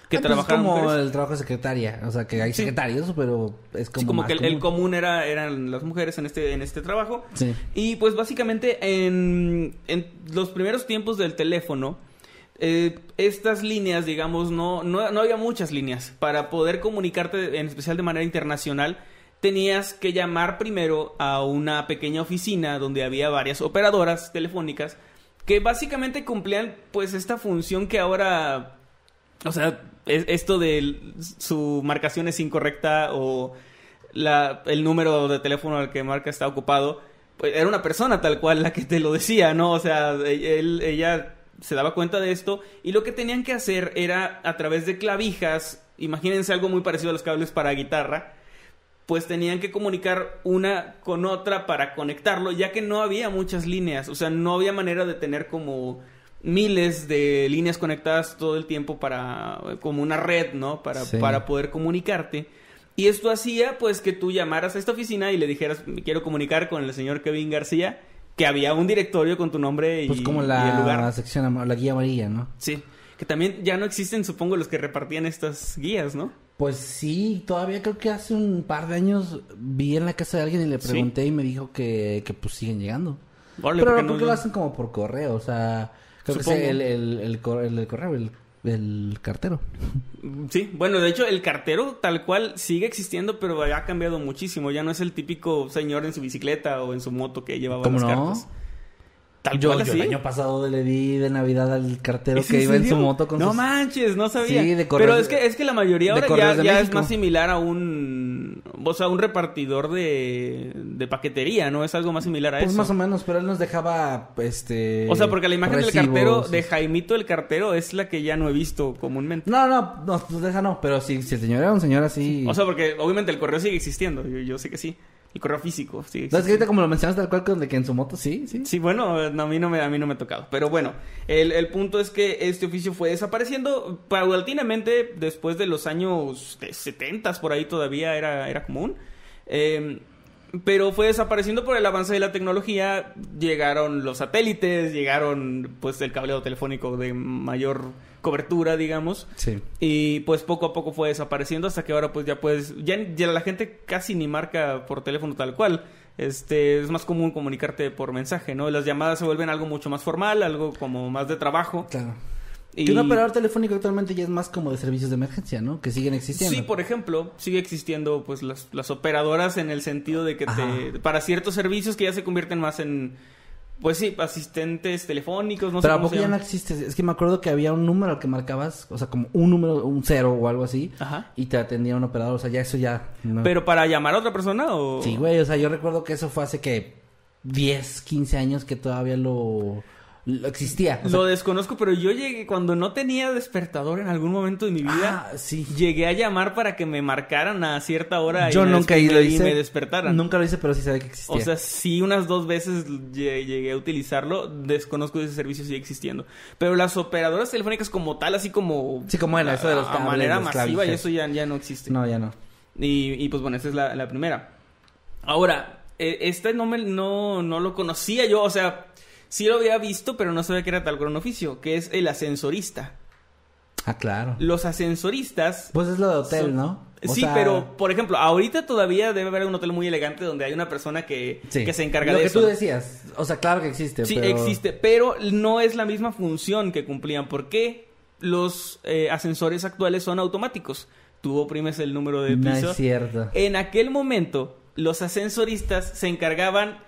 [SPEAKER 1] que
[SPEAKER 2] Ah, pues
[SPEAKER 1] trabajaran
[SPEAKER 2] es como
[SPEAKER 1] mujeres.
[SPEAKER 2] el trabajo de secretaria, o sea, que hay
[SPEAKER 1] Sí.
[SPEAKER 2] secretarios, pero es como
[SPEAKER 1] Sí, como
[SPEAKER 2] más
[SPEAKER 1] que el,
[SPEAKER 2] común
[SPEAKER 1] era, eran las mujeres en este, en este trabajo.
[SPEAKER 2] Sí.
[SPEAKER 1] Y pues básicamente en, en los primeros tiempos del teléfono, eh, estas líneas, digamos, no, no, no había muchas líneas. Para poder comunicarte, en especial de manera internacional, tenías que llamar primero a una pequeña oficina donde había varias operadoras telefónicas que básicamente cumplían pues esta función que ahora o sea, es- esto de su marcación es incorrecta o la, el número de teléfono al que marca está ocupado, pues era una persona tal cual la que te lo decía, ¿no? O sea, e- él, ella se daba cuenta de esto y lo que tenían que hacer era a través de clavijas, imagínense algo muy parecido a los cables para guitarra, pues tenían que comunicar una con otra para conectarlo, ya que no había muchas líneas, o sea, no había manera de tener como miles de líneas conectadas todo el tiempo para como una red, ¿no? Para,
[SPEAKER 2] Sí.
[SPEAKER 1] para poder comunicarte. Y esto hacía pues que tú llamaras a esta oficina y le dijeras, me quiero comunicar con el señor Kevin García, que había un directorio con tu nombre y,
[SPEAKER 2] Pues como
[SPEAKER 1] y el
[SPEAKER 2] la
[SPEAKER 1] lugar.
[SPEAKER 2] sección, ama- la guía amarilla, ¿no?
[SPEAKER 1] Sí, que también ya no existen, supongo, los que repartían estas guías, ¿no?
[SPEAKER 2] Pues sí, todavía creo que hace un par de años vi en la casa de alguien y le
[SPEAKER 1] Sí.
[SPEAKER 2] pregunté y me dijo que, que pues siguen llegando. Pero
[SPEAKER 1] ¿por qué
[SPEAKER 2] creo
[SPEAKER 1] no?
[SPEAKER 2] que lo hacen como por correo, o sea, creo
[SPEAKER 1] Supongo.
[SPEAKER 2] el, el, el, correo, el, el cartero.
[SPEAKER 1] Sí, bueno, de hecho el cartero tal cual sigue existiendo, pero ha cambiado muchísimo. Ya no es el típico señor en su bicicleta o en su moto que llevaba
[SPEAKER 2] ¿Cómo
[SPEAKER 1] las
[SPEAKER 2] no?
[SPEAKER 1] cartas. Tal
[SPEAKER 2] Yo,
[SPEAKER 1] cual
[SPEAKER 2] yo
[SPEAKER 1] así.
[SPEAKER 2] el año pasado le di de Navidad al cartero
[SPEAKER 1] ¿Es
[SPEAKER 2] que iba en su moto con
[SPEAKER 1] No
[SPEAKER 2] sus...
[SPEAKER 1] manches, no sabía.
[SPEAKER 2] Sí, de
[SPEAKER 1] Pero es que, es que la mayoría ahora ya, es más similar a un... O sea, un repartidor de, de paquetería, ¿no? Es algo más similar a
[SPEAKER 2] Pues
[SPEAKER 1] eso.
[SPEAKER 2] más o menos, pero él nos dejaba, este...
[SPEAKER 1] O sea, porque la imagen del cartero, de Jaimito el cartero, es la que ya no he visto comúnmente.
[SPEAKER 2] No, no, no, pues deja no, pero si, si el señor era un señor así...
[SPEAKER 1] O sea, porque obviamente el correo sigue existiendo. Yo, yo sé que sí. El correo físico sigue
[SPEAKER 2] ¿Sabes que
[SPEAKER 1] existiendo.
[SPEAKER 2] ahorita como lo mencionas tal cual con de que en su moto sí, sí?
[SPEAKER 1] Sí, bueno, no, a mí no me, a mí no me ha tocado. Pero bueno, el, el punto es que este oficio fue desapareciendo paulatinamente después de los años 70 por ahí todavía era, era común. Eh, pero fue desapareciendo por el avance de la tecnología. Llegaron los satélites, llegaron pues el cableado telefónico de mayor cobertura, digamos.
[SPEAKER 2] Sí.
[SPEAKER 1] Y pues poco a poco fue desapareciendo hasta que ahora pues ya puedes, ya, ya la gente casi ni marca por teléfono tal cual. Este, es más común comunicarte por mensaje, ¿no? Las llamadas se vuelven algo mucho más formal, algo como más de trabajo.
[SPEAKER 2] Claro.
[SPEAKER 1] Y-
[SPEAKER 2] Que un operador telefónico actualmente ya es más como de servicios de emergencia, ¿no? Que siguen existiendo.
[SPEAKER 1] Sí, por ejemplo, sigue existiendo pues las, las operadoras en el sentido de que te, para ciertos servicios que ya se convierten más en, pues sí, asistentes telefónicos, no
[SPEAKER 2] Pero
[SPEAKER 1] sé
[SPEAKER 2] ¿a poco
[SPEAKER 1] se
[SPEAKER 2] ya no existe? Es que me acuerdo que había un número al que marcabas, o sea, como un número, un cero o algo así,
[SPEAKER 1] Ajá.
[SPEAKER 2] y te atendía un operador, o sea, ya eso ya... no.
[SPEAKER 1] Pero para llamar a otra persona o...
[SPEAKER 2] Sí, güey, o sea, yo recuerdo que eso fue hace que 10, 15 años que todavía lo, Lo existía. o sea,
[SPEAKER 1] Lo desconozco, pero yo llegué cuando no tenía despertador en algún momento de mi vida.
[SPEAKER 2] Ah, sí.
[SPEAKER 1] Llegué a llamar para que me marcaran a cierta hora
[SPEAKER 2] yo
[SPEAKER 1] y,
[SPEAKER 2] nunca lo
[SPEAKER 1] y
[SPEAKER 2] hice.
[SPEAKER 1] me despertaran.
[SPEAKER 2] Nunca lo hice, pero sí sabía que existía.
[SPEAKER 1] O sea, sí, unas dos veces lle- llegué a utilizarlo. Desconozco ese servicio sigue existiendo. Pero las operadoras telefónicas como tal, así como...
[SPEAKER 2] Sí, como era, eso de los
[SPEAKER 1] a,
[SPEAKER 2] cables,
[SPEAKER 1] manera masiva, y eso ya, ya no existe.
[SPEAKER 2] no, ya no.
[SPEAKER 1] Y, y, pues bueno, esta es la, la primera. Ahora, eh, este no, me, no, no lo conocía yo, o sea, sí lo había visto, pero no sabía que era tal gran oficio, que es el ascensorista.
[SPEAKER 2] Ah, claro.
[SPEAKER 1] Los ascensoristas...
[SPEAKER 2] Pues es lo de hotel,
[SPEAKER 1] son-
[SPEAKER 2] ¿no? O
[SPEAKER 1] sí,
[SPEAKER 2] sea,
[SPEAKER 1] pero por ejemplo, ahorita todavía debe haber un hotel muy elegante donde hay una persona que,
[SPEAKER 2] sí.
[SPEAKER 1] que se encarga
[SPEAKER 2] lo
[SPEAKER 1] de
[SPEAKER 2] que
[SPEAKER 1] eso.
[SPEAKER 2] tú decías. O sea, claro que existe.
[SPEAKER 1] Sí,
[SPEAKER 2] pero-
[SPEAKER 1] existe, pero no es la misma función que cumplían. porque los eh, ascensores actuales son automáticos? Tú oprimes el número de
[SPEAKER 2] No
[SPEAKER 1] piso.
[SPEAKER 2] es cierto.
[SPEAKER 1] En aquel momento, los ascensoristas se encargaban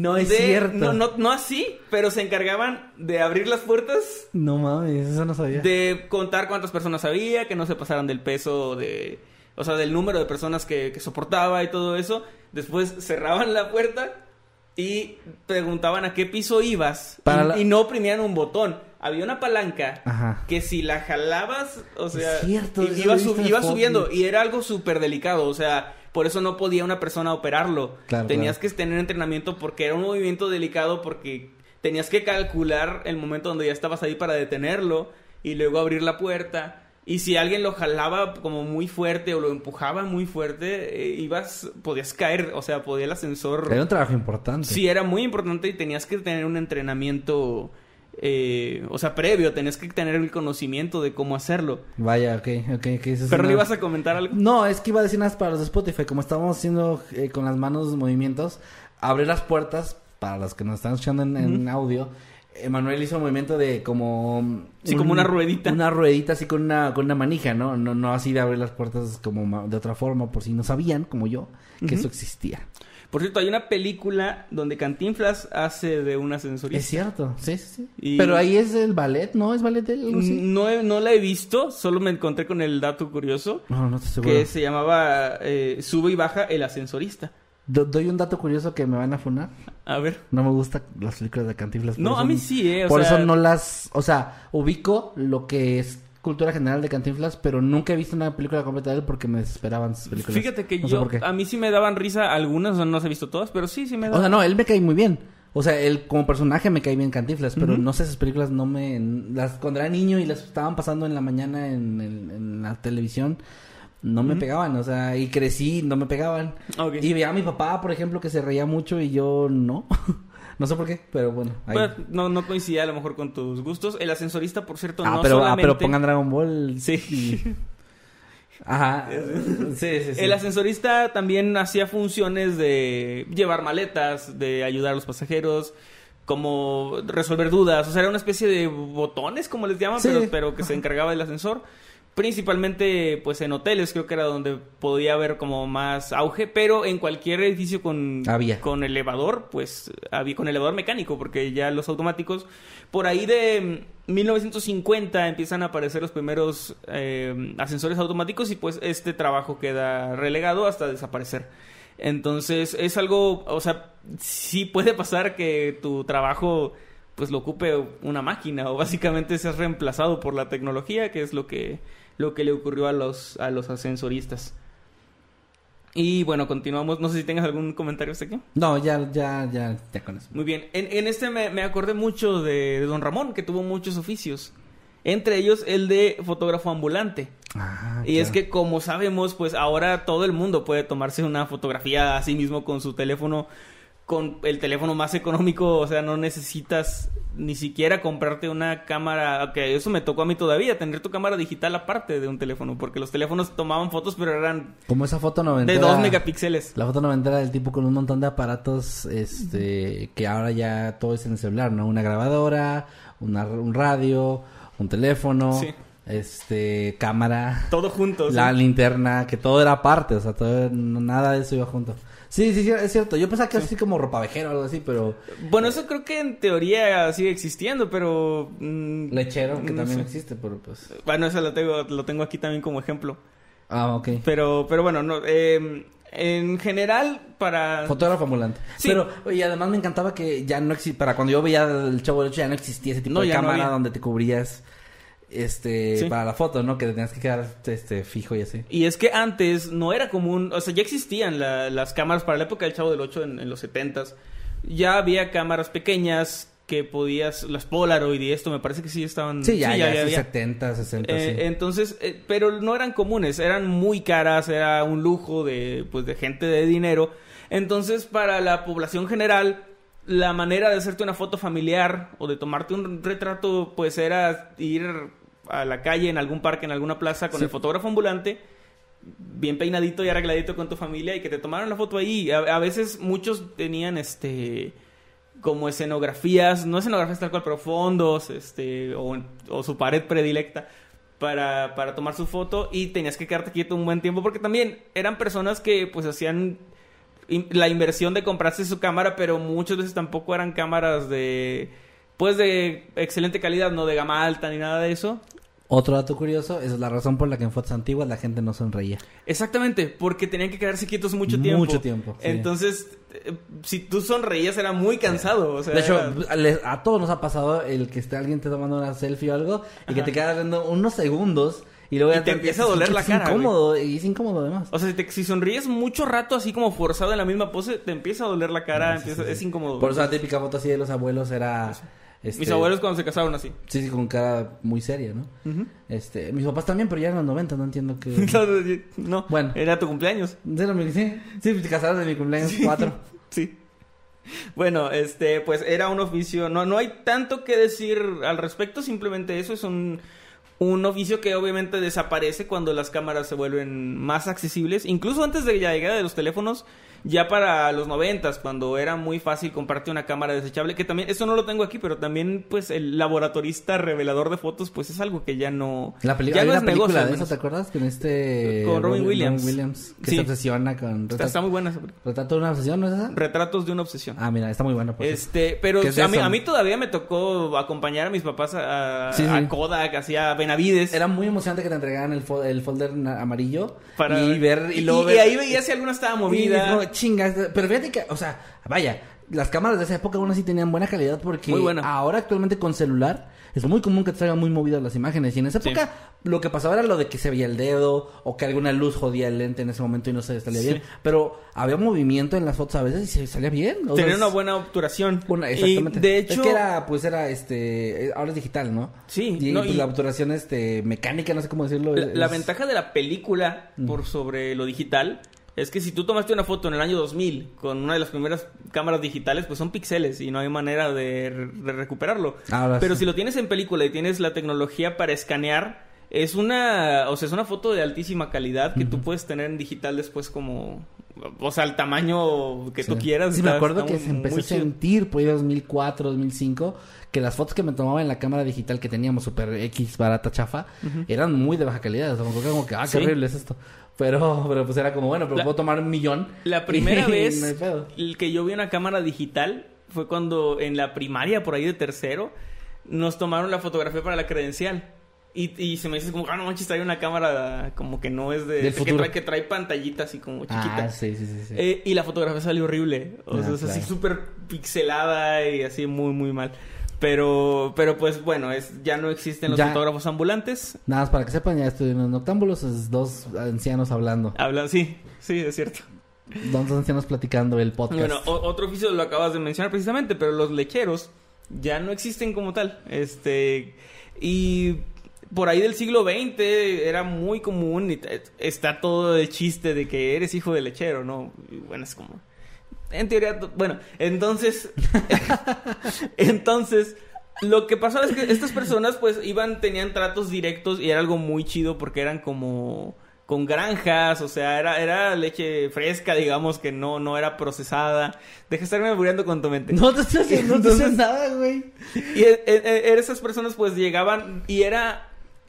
[SPEAKER 2] No es
[SPEAKER 1] de-
[SPEAKER 2] cierto.
[SPEAKER 1] No, no, no así, pero se encargaban de abrir las puertas,
[SPEAKER 2] No mames, eso no sabía.
[SPEAKER 1] de contar cuántas personas había, que no se pasaran del peso de... O sea, del número de personas que, que soportaba y todo eso. Después cerraban la puerta y preguntaban a qué piso ibas.
[SPEAKER 2] Para
[SPEAKER 1] y,
[SPEAKER 2] la-
[SPEAKER 1] y no oprimían un botón. Había una palanca
[SPEAKER 2] Ajá.
[SPEAKER 1] que si la jalabas, o sea,
[SPEAKER 2] cierto,
[SPEAKER 1] iba, sub- subiendo y era algo súper delicado, o sea, por eso no podía una persona operarlo.
[SPEAKER 2] Claro,
[SPEAKER 1] tenías
[SPEAKER 2] claro.
[SPEAKER 1] que tener entrenamiento porque era un movimiento delicado porque tenías que calcular el momento donde ya estabas ahí para detenerlo y luego abrir la puerta. Y si alguien lo jalaba como muy fuerte o lo empujaba muy fuerte, eh, ibas, podías caer, o sea, podía el ascensor...
[SPEAKER 2] Era un trabajo importante.
[SPEAKER 1] Sí, era muy importante y tenías que tener un entrenamiento, eh, o sea, previo, tenías que tener el conocimiento de cómo hacerlo.
[SPEAKER 2] Vaya, ok, ok, ok. eso es
[SPEAKER 1] Pero no
[SPEAKER 2] una-
[SPEAKER 1] ibas a comentar algo.
[SPEAKER 2] No, es que iba a decir nada para los de Spotify. Como estábamos haciendo eh, con las manos movimientos, abrir las puertas, para los que nos están escuchando en, en audio, Emanuel hizo un movimiento de como...
[SPEAKER 1] Sí, como una ruedita.
[SPEAKER 2] Una ruedita así con una, con una manija, ¿no? ¿no? No así de abrir las puertas como de otra forma, por si no sabían, como yo, que eso existía.
[SPEAKER 1] Por cierto, hay una película donde Cantinflas hace de un ascensorista.
[SPEAKER 2] Es cierto, sí, sí, sí.
[SPEAKER 1] Y-
[SPEAKER 2] Pero ahí es el ballet, ¿no? ¿Es ballet de él? algo así?
[SPEAKER 1] No, no la he visto, solo me encontré con el dato curioso
[SPEAKER 2] No, no estoy seguro.
[SPEAKER 1] que se llamaba eh, Sube y baja el ascensorista.
[SPEAKER 2] Do- doy un dato curioso que me van a funar.
[SPEAKER 1] A ver.
[SPEAKER 2] No me gustan las películas de Cantinflas.
[SPEAKER 1] No, a mí sí, eh. O
[SPEAKER 2] por
[SPEAKER 1] sea,
[SPEAKER 2] eso no las... O sea, ubico lo que es cultura general de Cantinflas, pero nunca he visto una película completa de él porque me desesperaban sus películas.
[SPEAKER 1] Fíjate que
[SPEAKER 2] No
[SPEAKER 1] yo, a mí sí me daban risa algunas, no las he visto todas, pero sí, sí me
[SPEAKER 2] O
[SPEAKER 1] daban.
[SPEAKER 2] sea, no, él me cae muy bien. O sea, él como personaje me cae bien Cantinflas, pero no sé, esas películas no me... Las, cuando era niño y las estaban pasando en la mañana en, el- en la televisión, no me pegaban. O sea, y crecí, no me pegaban. Y veía a mi papá, por ejemplo, que se reía mucho y yo no. no sé por qué, pero bueno. ahí.
[SPEAKER 1] No, no coincidía a lo mejor con tus gustos. El ascensorista, por cierto,
[SPEAKER 2] ah,
[SPEAKER 1] no
[SPEAKER 2] pero, ah,
[SPEAKER 1] solamente...
[SPEAKER 2] pero pongan Dragon Ball.
[SPEAKER 1] Sí.
[SPEAKER 2] y- Ajá. sí, sí, sí.
[SPEAKER 1] El ascensorista también hacía funciones de llevar maletas, de ayudar a los pasajeros, como resolver dudas. O sea, era una especie de botones, como les llaman, pero, pero que se encargaba del ascensor. Principalmente, pues en hoteles, creo que era donde podía haber como más auge, pero en cualquier edificio con,
[SPEAKER 2] Había.
[SPEAKER 1] con elevador, pues había con elevador mecánico, porque ya los automáticos, por ahí de mm, 1950 empiezan a aparecer los primeros eh, ascensores automáticos y pues este trabajo queda relegado hasta desaparecer. Entonces es algo, o sea, sí puede pasar que tu trabajo pues lo ocupe una máquina o básicamente seas reemplazado por la tecnología, que es lo que, lo que le ocurrió a los, a los ascensoristas. Y bueno, continuamos. No sé si tengas algún comentario hasta aquí.
[SPEAKER 2] No, ya, ya, ya, ya con eso.
[SPEAKER 1] Muy bien. En, en este me, me acordé mucho de, de Don Ramón, que tuvo muchos oficios. Entre ellos el de fotógrafo ambulante.
[SPEAKER 2] Ah,
[SPEAKER 1] Y es que como sabemos, pues ahora todo el mundo puede tomarse una fotografía a sí mismo con su teléfono, con el teléfono más económico, o sea, no necesitas ni siquiera comprarte una cámara, que eso me tocó a mí todavía, tener tu cámara digital aparte de un teléfono, porque los teléfonos tomaban fotos, pero eran
[SPEAKER 2] Como esa foto noventera.
[SPEAKER 1] de 2 megapíxeles.
[SPEAKER 2] La foto noventera del tipo con un montón de aparatos, este, que ahora ya todo es en el celular, ¿no? Una grabadora, una, un radio, un teléfono,
[SPEAKER 1] Sí.
[SPEAKER 2] este, cámara,
[SPEAKER 1] Todo junto.
[SPEAKER 2] la
[SPEAKER 1] ¿sí?
[SPEAKER 2] linterna, que todo era aparte, o sea, todo, nada de eso iba junto. Sí, sí, es cierto. Yo pensaba que así como ropavejero o algo así, pero
[SPEAKER 1] Bueno, eso creo que en teoría sigue existiendo, pero... mm,
[SPEAKER 2] lechero, que
[SPEAKER 1] no
[SPEAKER 2] también
[SPEAKER 1] sé.
[SPEAKER 2] existe, pero pues...
[SPEAKER 1] Bueno, eso lo tengo, lo tengo aquí también como ejemplo.
[SPEAKER 2] Ah, ok.
[SPEAKER 1] Pero, pero bueno, no, eh, En general, para...
[SPEAKER 2] Fotógrafo ambulante.
[SPEAKER 1] Sí.
[SPEAKER 2] Pero, y además me encantaba que ya no existía, para cuando yo veía el Chavo del Ocho ya no existía ese tipo
[SPEAKER 1] No,
[SPEAKER 2] de
[SPEAKER 1] no
[SPEAKER 2] cámara donde te cubrías, este,
[SPEAKER 1] Sí.
[SPEAKER 2] para la foto, ¿no? Que te tenías que quedar, este, fijo y así.
[SPEAKER 1] Y es que antes no era común, o sea, ya existían la- las cámaras para la época del Chavo del 8 en, en los 70s. Ya había cámaras pequeñas que podías, las Polaroid y esto, me parece que sí estaban...
[SPEAKER 2] Sí, ya, ya, sí,
[SPEAKER 1] había.
[SPEAKER 2] 70, 60,
[SPEAKER 1] Eh,
[SPEAKER 2] sí.
[SPEAKER 1] Entonces, eh, pero no eran comunes, eran muy caras, era un lujo de, pues, de gente de dinero. Entonces, para la población general, la manera de hacerte una foto familiar o de tomarte un retrato, pues era ir a la calle, en algún parque, en alguna plaza, con
[SPEAKER 2] Sí.
[SPEAKER 1] el fotógrafo ambulante, bien peinadito y arregladito con tu familia y que te tomaran la foto ahí. A, a veces muchos tenían este como escenografías, no escenografías tal cual, pero fondos, este, o, o su pared predilecta para, para tomar su foto y tenías que quedarte quieto un buen tiempo porque también eran personas que pues hacían in- la inversión de comprarse su cámara, pero muchas veces tampoco eran cámaras de pues de excelente calidad, no de gama alta ni nada de eso.
[SPEAKER 2] Otro dato curioso, esa es la razón por la que en fotos antiguas la gente no sonreía.
[SPEAKER 1] Exactamente, porque tenían que quedarse quietos mucho tiempo.
[SPEAKER 2] Mucho tiempo, sí.
[SPEAKER 1] Entonces, eh, si tú sonreías era muy cansado. O sea,
[SPEAKER 2] De hecho,
[SPEAKER 1] era-
[SPEAKER 2] a todos nos ha pasado el que esté alguien te tomando una selfie o algo y que te quedas viendo unos segundos y luego
[SPEAKER 1] Y
[SPEAKER 2] ya
[SPEAKER 1] te empieza a doler la
[SPEAKER 2] es
[SPEAKER 1] cara,
[SPEAKER 2] incómodo y es incómodo además.
[SPEAKER 1] O sea, si, te- si sonríes mucho rato así como forzado en la misma pose, te empieza a doler la cara, empieza- es incómodo.
[SPEAKER 2] Por eso la típica foto así de los abuelos era este,
[SPEAKER 1] Mis abuelos cuando se casaron así.
[SPEAKER 2] sí, sí, con cara muy seria, ¿no? Este, mis papás también, pero ya en los 90, no entiendo que
[SPEAKER 1] no,
[SPEAKER 2] Bueno.
[SPEAKER 1] era tu cumpleaños.
[SPEAKER 2] Sí, sí, te casaron de mi cumpleaños 4.
[SPEAKER 1] Sí. Bueno, este, pues era un oficio, no, no hay tanto que decir al respecto, simplemente eso es un, un oficio que obviamente desaparece cuando las cámaras se vuelven más accesibles, incluso antes de la llegada de los teléfonos, ya para los noventas, cuando era muy fácil comprarte una cámara desechable, que también, eso no lo tengo aquí, pero también pues el laboratorista revelador de fotos, pues es algo que ya no,
[SPEAKER 2] La peli-
[SPEAKER 1] ya no es
[SPEAKER 2] película
[SPEAKER 1] negocio,
[SPEAKER 2] de eso. ¿te acuerdas? Con este...
[SPEAKER 1] Con Robin Williams.
[SPEAKER 2] que
[SPEAKER 1] Sí.
[SPEAKER 2] se obsesiona con...
[SPEAKER 1] Está,
[SPEAKER 2] Retrato,
[SPEAKER 1] está muy buena esa película.
[SPEAKER 2] ¿Retrato de una obsesión, ¿no es esa?
[SPEAKER 1] Retratos de una obsesión.
[SPEAKER 2] Ah, mira, está muy buena. Por.
[SPEAKER 1] Este, pero
[SPEAKER 2] ¿Qué es
[SPEAKER 1] a mí, a mí todavía me tocó acompañar a mis papás a,
[SPEAKER 2] Sí, sí.
[SPEAKER 1] a Kodak, hacia Benavides.
[SPEAKER 2] Era muy emocionante que te entregaran el, fo- el folder amarillo
[SPEAKER 1] para
[SPEAKER 2] y ver... Y,
[SPEAKER 1] y, y ahí veía si alguna estaba movida.
[SPEAKER 2] No, chingas, pero fíjate que, o sea, vaya, las cámaras de esa época aún así tenían buena calidad porque
[SPEAKER 1] Muy buena.
[SPEAKER 2] ahora actualmente con celular es muy común que te salgan muy movidas las imágenes y en esa
[SPEAKER 1] Sí.
[SPEAKER 2] época lo que pasaba era lo de que se veía el dedo o que alguna luz jodía el lente en ese momento y no se salía
[SPEAKER 1] Sí.
[SPEAKER 2] bien, pero había movimiento en las fotos a veces y se salía bien. o
[SPEAKER 1] Tenía una buena obturación.
[SPEAKER 2] una-
[SPEAKER 1] Y,
[SPEAKER 2] exactamente.
[SPEAKER 1] de hecho,
[SPEAKER 2] es que era, pues era, este, eh, ahora es digital, ¿no?
[SPEAKER 1] Sí,
[SPEAKER 2] Y,
[SPEAKER 1] no,
[SPEAKER 2] pues,
[SPEAKER 1] y-
[SPEAKER 2] la obturación, este, mecánica, no sé cómo decirlo.
[SPEAKER 1] la,
[SPEAKER 2] es-
[SPEAKER 1] la ventaja de la película por sobre lo digital es que si tú tomaste una foto en el año 2000 con una de las primeras cámaras digitales, pues son píxeles y no hay manera de, re- de recuperarlo.
[SPEAKER 2] Ahora
[SPEAKER 1] Pero
[SPEAKER 2] sí.
[SPEAKER 1] si lo tienes en película y tienes la tecnología para escanear, es una, o sea, es una foto de altísima calidad que tú puedes tener en digital después como, o sea, el tamaño que tú
[SPEAKER 2] Sí.
[SPEAKER 1] quieras.
[SPEAKER 2] Sí, me acuerdo que
[SPEAKER 1] muy-
[SPEAKER 2] se empezó a sentir por ahí 2004, 2005, que las fotos que me tomaba en la cámara digital que teníamos super X barata chafa eran muy de baja calidad. O sea, me como que, ah, qué
[SPEAKER 1] Sí.
[SPEAKER 2] horrible es esto. Pero, pero pues era como, bueno, pero
[SPEAKER 1] La-
[SPEAKER 2] puedo tomar un millón.
[SPEAKER 1] La primera
[SPEAKER 2] y
[SPEAKER 1] vez el que yo vi una cámara digital fue cuando en la primaria, por ahí de tercero, nos tomaron la fotografía para la credencial. Y, y se me dice como, ah, no manches, trae una cámara como que no es de...
[SPEAKER 2] Del
[SPEAKER 1] que,
[SPEAKER 2] futuro.
[SPEAKER 1] trae, que trae pantallita así como chiquita.
[SPEAKER 2] Ah, sí, sí, sí. sí.
[SPEAKER 1] Eh, y la fotografía salió horrible. O
[SPEAKER 2] Ah,
[SPEAKER 1] sea, así súper pixelada y así muy, muy mal. Pero, pero pues bueno, es, ya no existen los
[SPEAKER 2] Ya.
[SPEAKER 1] fotógrafos ambulantes.
[SPEAKER 2] Nada más para que sepan, ya los noctámbulos, es dos ancianos hablando.
[SPEAKER 1] Hablan, sí, sí, es cierto.
[SPEAKER 2] Dos ancianos platicando el podcast.
[SPEAKER 1] Bueno, o- otro oficio lo acabas de mencionar precisamente, pero los lecheros ya no existen como tal. Este, y por ahí del siglo XX era muy común y está todo el chiste de que eres hijo de lechero, ¿no? Y bueno, es como... En teoría, bueno, entonces... entonces... Lo que pasaba es que estas personas pues iban, tenían tratos directos y era algo muy chido porque eran como con granjas, o sea, era, era leche fresca, digamos, que no, no era procesada. Deja de estarme albureando con tu mente.
[SPEAKER 2] No te estoy haciendo, nada, güey.
[SPEAKER 1] Y eh, esas personas pues llegaban y era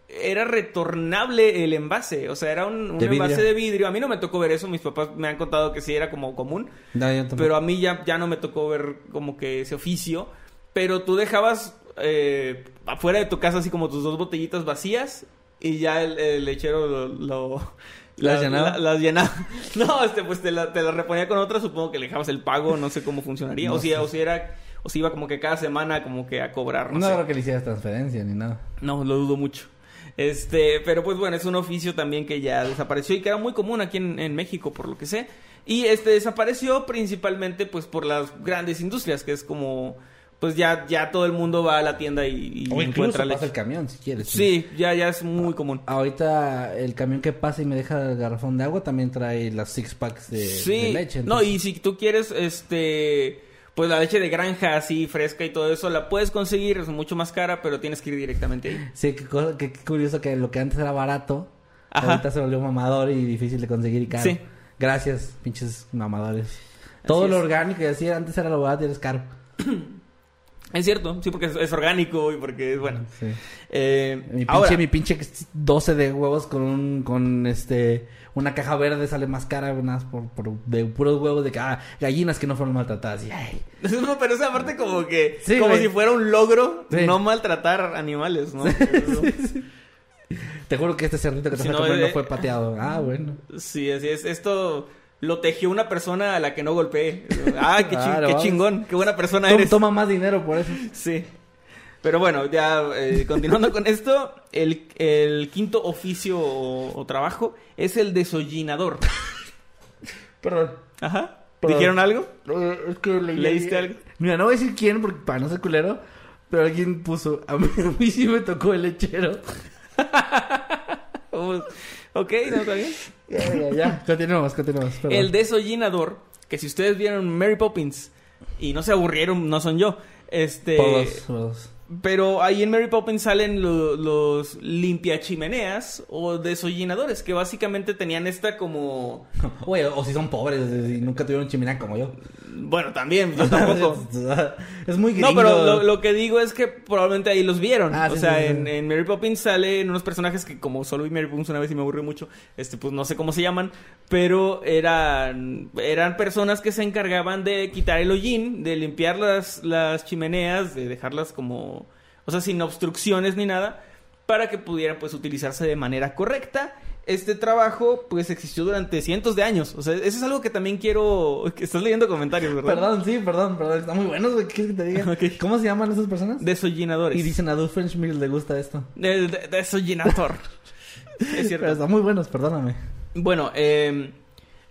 [SPEAKER 1] era retornable el envase, o sea, era un, un
[SPEAKER 2] De vidrio.
[SPEAKER 1] envase de vidrio. A mí no me tocó ver eso, mis papás me han contado que sí era como común,
[SPEAKER 2] No,
[SPEAKER 1] pero a mí ya, ya no me tocó ver como que ese oficio. Pero tú dejabas eh, afuera de tu casa así como tus dos botellitas vacías y ya el, el lechero lo, lo,
[SPEAKER 2] ¿Las llenaba?
[SPEAKER 1] la- las llenaba. No, este, pues te la, te la reponía con otra, supongo que le dejabas el pago, no sé cómo funcionaría.
[SPEAKER 2] No
[SPEAKER 1] o, si, o si era, o si iba como que cada semana como que a cobrar,
[SPEAKER 2] No,
[SPEAKER 1] no, sé.
[SPEAKER 2] creo que le hicieras transferencia ni nada.
[SPEAKER 1] No, lo dudo mucho. Este, pero pues bueno, es un oficio también que ya desapareció y que era muy común aquí en, en México, por lo que sé. Y este desapareció principalmente pues por las grandes industrias, que es como, pues ya, ya todo el mundo va a la tienda y, y
[SPEAKER 2] O
[SPEAKER 1] encuentra
[SPEAKER 2] pasa
[SPEAKER 1] leche.
[SPEAKER 2] el camión si quieres.
[SPEAKER 1] Sí, ya, ya es muy común.
[SPEAKER 2] Ahorita el camión que pasa y me deja el garrafón de agua también trae las six packs de,
[SPEAKER 1] sí,
[SPEAKER 2] de leche.
[SPEAKER 1] no,
[SPEAKER 2] entonces-
[SPEAKER 1] y si tú quieres, este, pues la leche de granja así fresca y todo eso, la puedes conseguir, es mucho más cara, pero tienes que ir directamente ahí.
[SPEAKER 2] Sí, qué, cosa- qué- qué curioso que lo que antes era barato,
[SPEAKER 1] Ajá.
[SPEAKER 2] ahorita se volvió mamador y difícil de conseguir y caro.
[SPEAKER 1] Sí.
[SPEAKER 2] Gracias, pinches mamadores. Todo
[SPEAKER 1] Así
[SPEAKER 2] lo
[SPEAKER 1] es.
[SPEAKER 2] orgánico y así antes era lo barato y eres caro.
[SPEAKER 1] Es cierto, sí, porque es, es orgánico y porque es bueno.
[SPEAKER 2] Sí.
[SPEAKER 1] Eh,
[SPEAKER 2] Mi pinche,
[SPEAKER 1] ahora,
[SPEAKER 2] mi pinche 12 de huevos con un, con este, una caja verde sale más cara, unas por, por, de puros huevos de que, ah, gallinas que no fueron maltratadas. Y, ay,
[SPEAKER 1] No, pero esa parte como que...
[SPEAKER 2] Sí,
[SPEAKER 1] como
[SPEAKER 2] güey.
[SPEAKER 1] si fuera un logro
[SPEAKER 2] Sí.
[SPEAKER 1] no maltratar animales, ¿no?
[SPEAKER 2] Te juro que este cerdito que te
[SPEAKER 1] Si no,
[SPEAKER 2] no
[SPEAKER 1] eh,
[SPEAKER 2] fue pateado. Ah, bueno.
[SPEAKER 1] Sí, así es. Esto lo tejió una persona a la que no golpeé. Ah, qué,
[SPEAKER 2] Claro,
[SPEAKER 1] qué chingón. Qué buena persona eres.
[SPEAKER 2] toma más dinero por eso.
[SPEAKER 1] Sí. Pero bueno, ya eh, continuando con esto, el, el quinto oficio o, o trabajo es el desollinador.
[SPEAKER 2] Perdón.
[SPEAKER 1] Ajá.
[SPEAKER 2] Perdón.
[SPEAKER 1] ¿Dijeron algo?
[SPEAKER 2] Es que leí-
[SPEAKER 1] ¿Leíste algo?
[SPEAKER 2] Mira, no voy a decir quién porque para no ser culero, pero alguien puso, a mí, a mí sí me tocó el lechero.
[SPEAKER 1] Vamos. ok, ¿no está bien?
[SPEAKER 2] Ya, ya, ya. Continuamos, continuamos. perdón.
[SPEAKER 1] El desollinador, que si ustedes vieron Mary Poppins y no se aburrieron, no son yo. Este. Pero ahí en Mary Poppins salen lo- los limpiachimeneas o desollinadores, que básicamente tenían esta como.
[SPEAKER 2] Oye, o si son pobres y nunca tuvieron chimenea como yo.
[SPEAKER 1] Bueno, también, yo tampoco.
[SPEAKER 2] es muy gringo.
[SPEAKER 1] No, pero lo, lo que digo es que probablemente ahí los vieron.
[SPEAKER 2] Ah,
[SPEAKER 1] o
[SPEAKER 2] sí,
[SPEAKER 1] sea,
[SPEAKER 2] sí, sí.
[SPEAKER 1] En, en Mary Poppins salen unos personajes que como solo vi Mary Poppins una vez y me aburrí mucho, este pues no sé cómo se llaman, pero eran eran personas que se encargaban de quitar el hollín, de limpiar las, las chimeneas, de dejarlas como, o sea, sin obstrucciones ni nada, para que pudieran pues utilizarse de manera correcta. Este trabajo pues existió durante cientos de años. O sea, eso es algo que también quiero... Estás leyendo comentarios, ¿verdad?
[SPEAKER 2] Perdón, sí, perdón, perdón. Están muy buenos, güey. ¿Qué quieres que te diga? ¿Cómo se llaman esas personas?
[SPEAKER 1] Desollinadores.
[SPEAKER 2] Y dicen a Doofenshmirtz le gusta esto.
[SPEAKER 1] De, de, desollinador. es cierto.
[SPEAKER 2] Pero están muy buenos, perdóname.
[SPEAKER 1] Bueno, eh,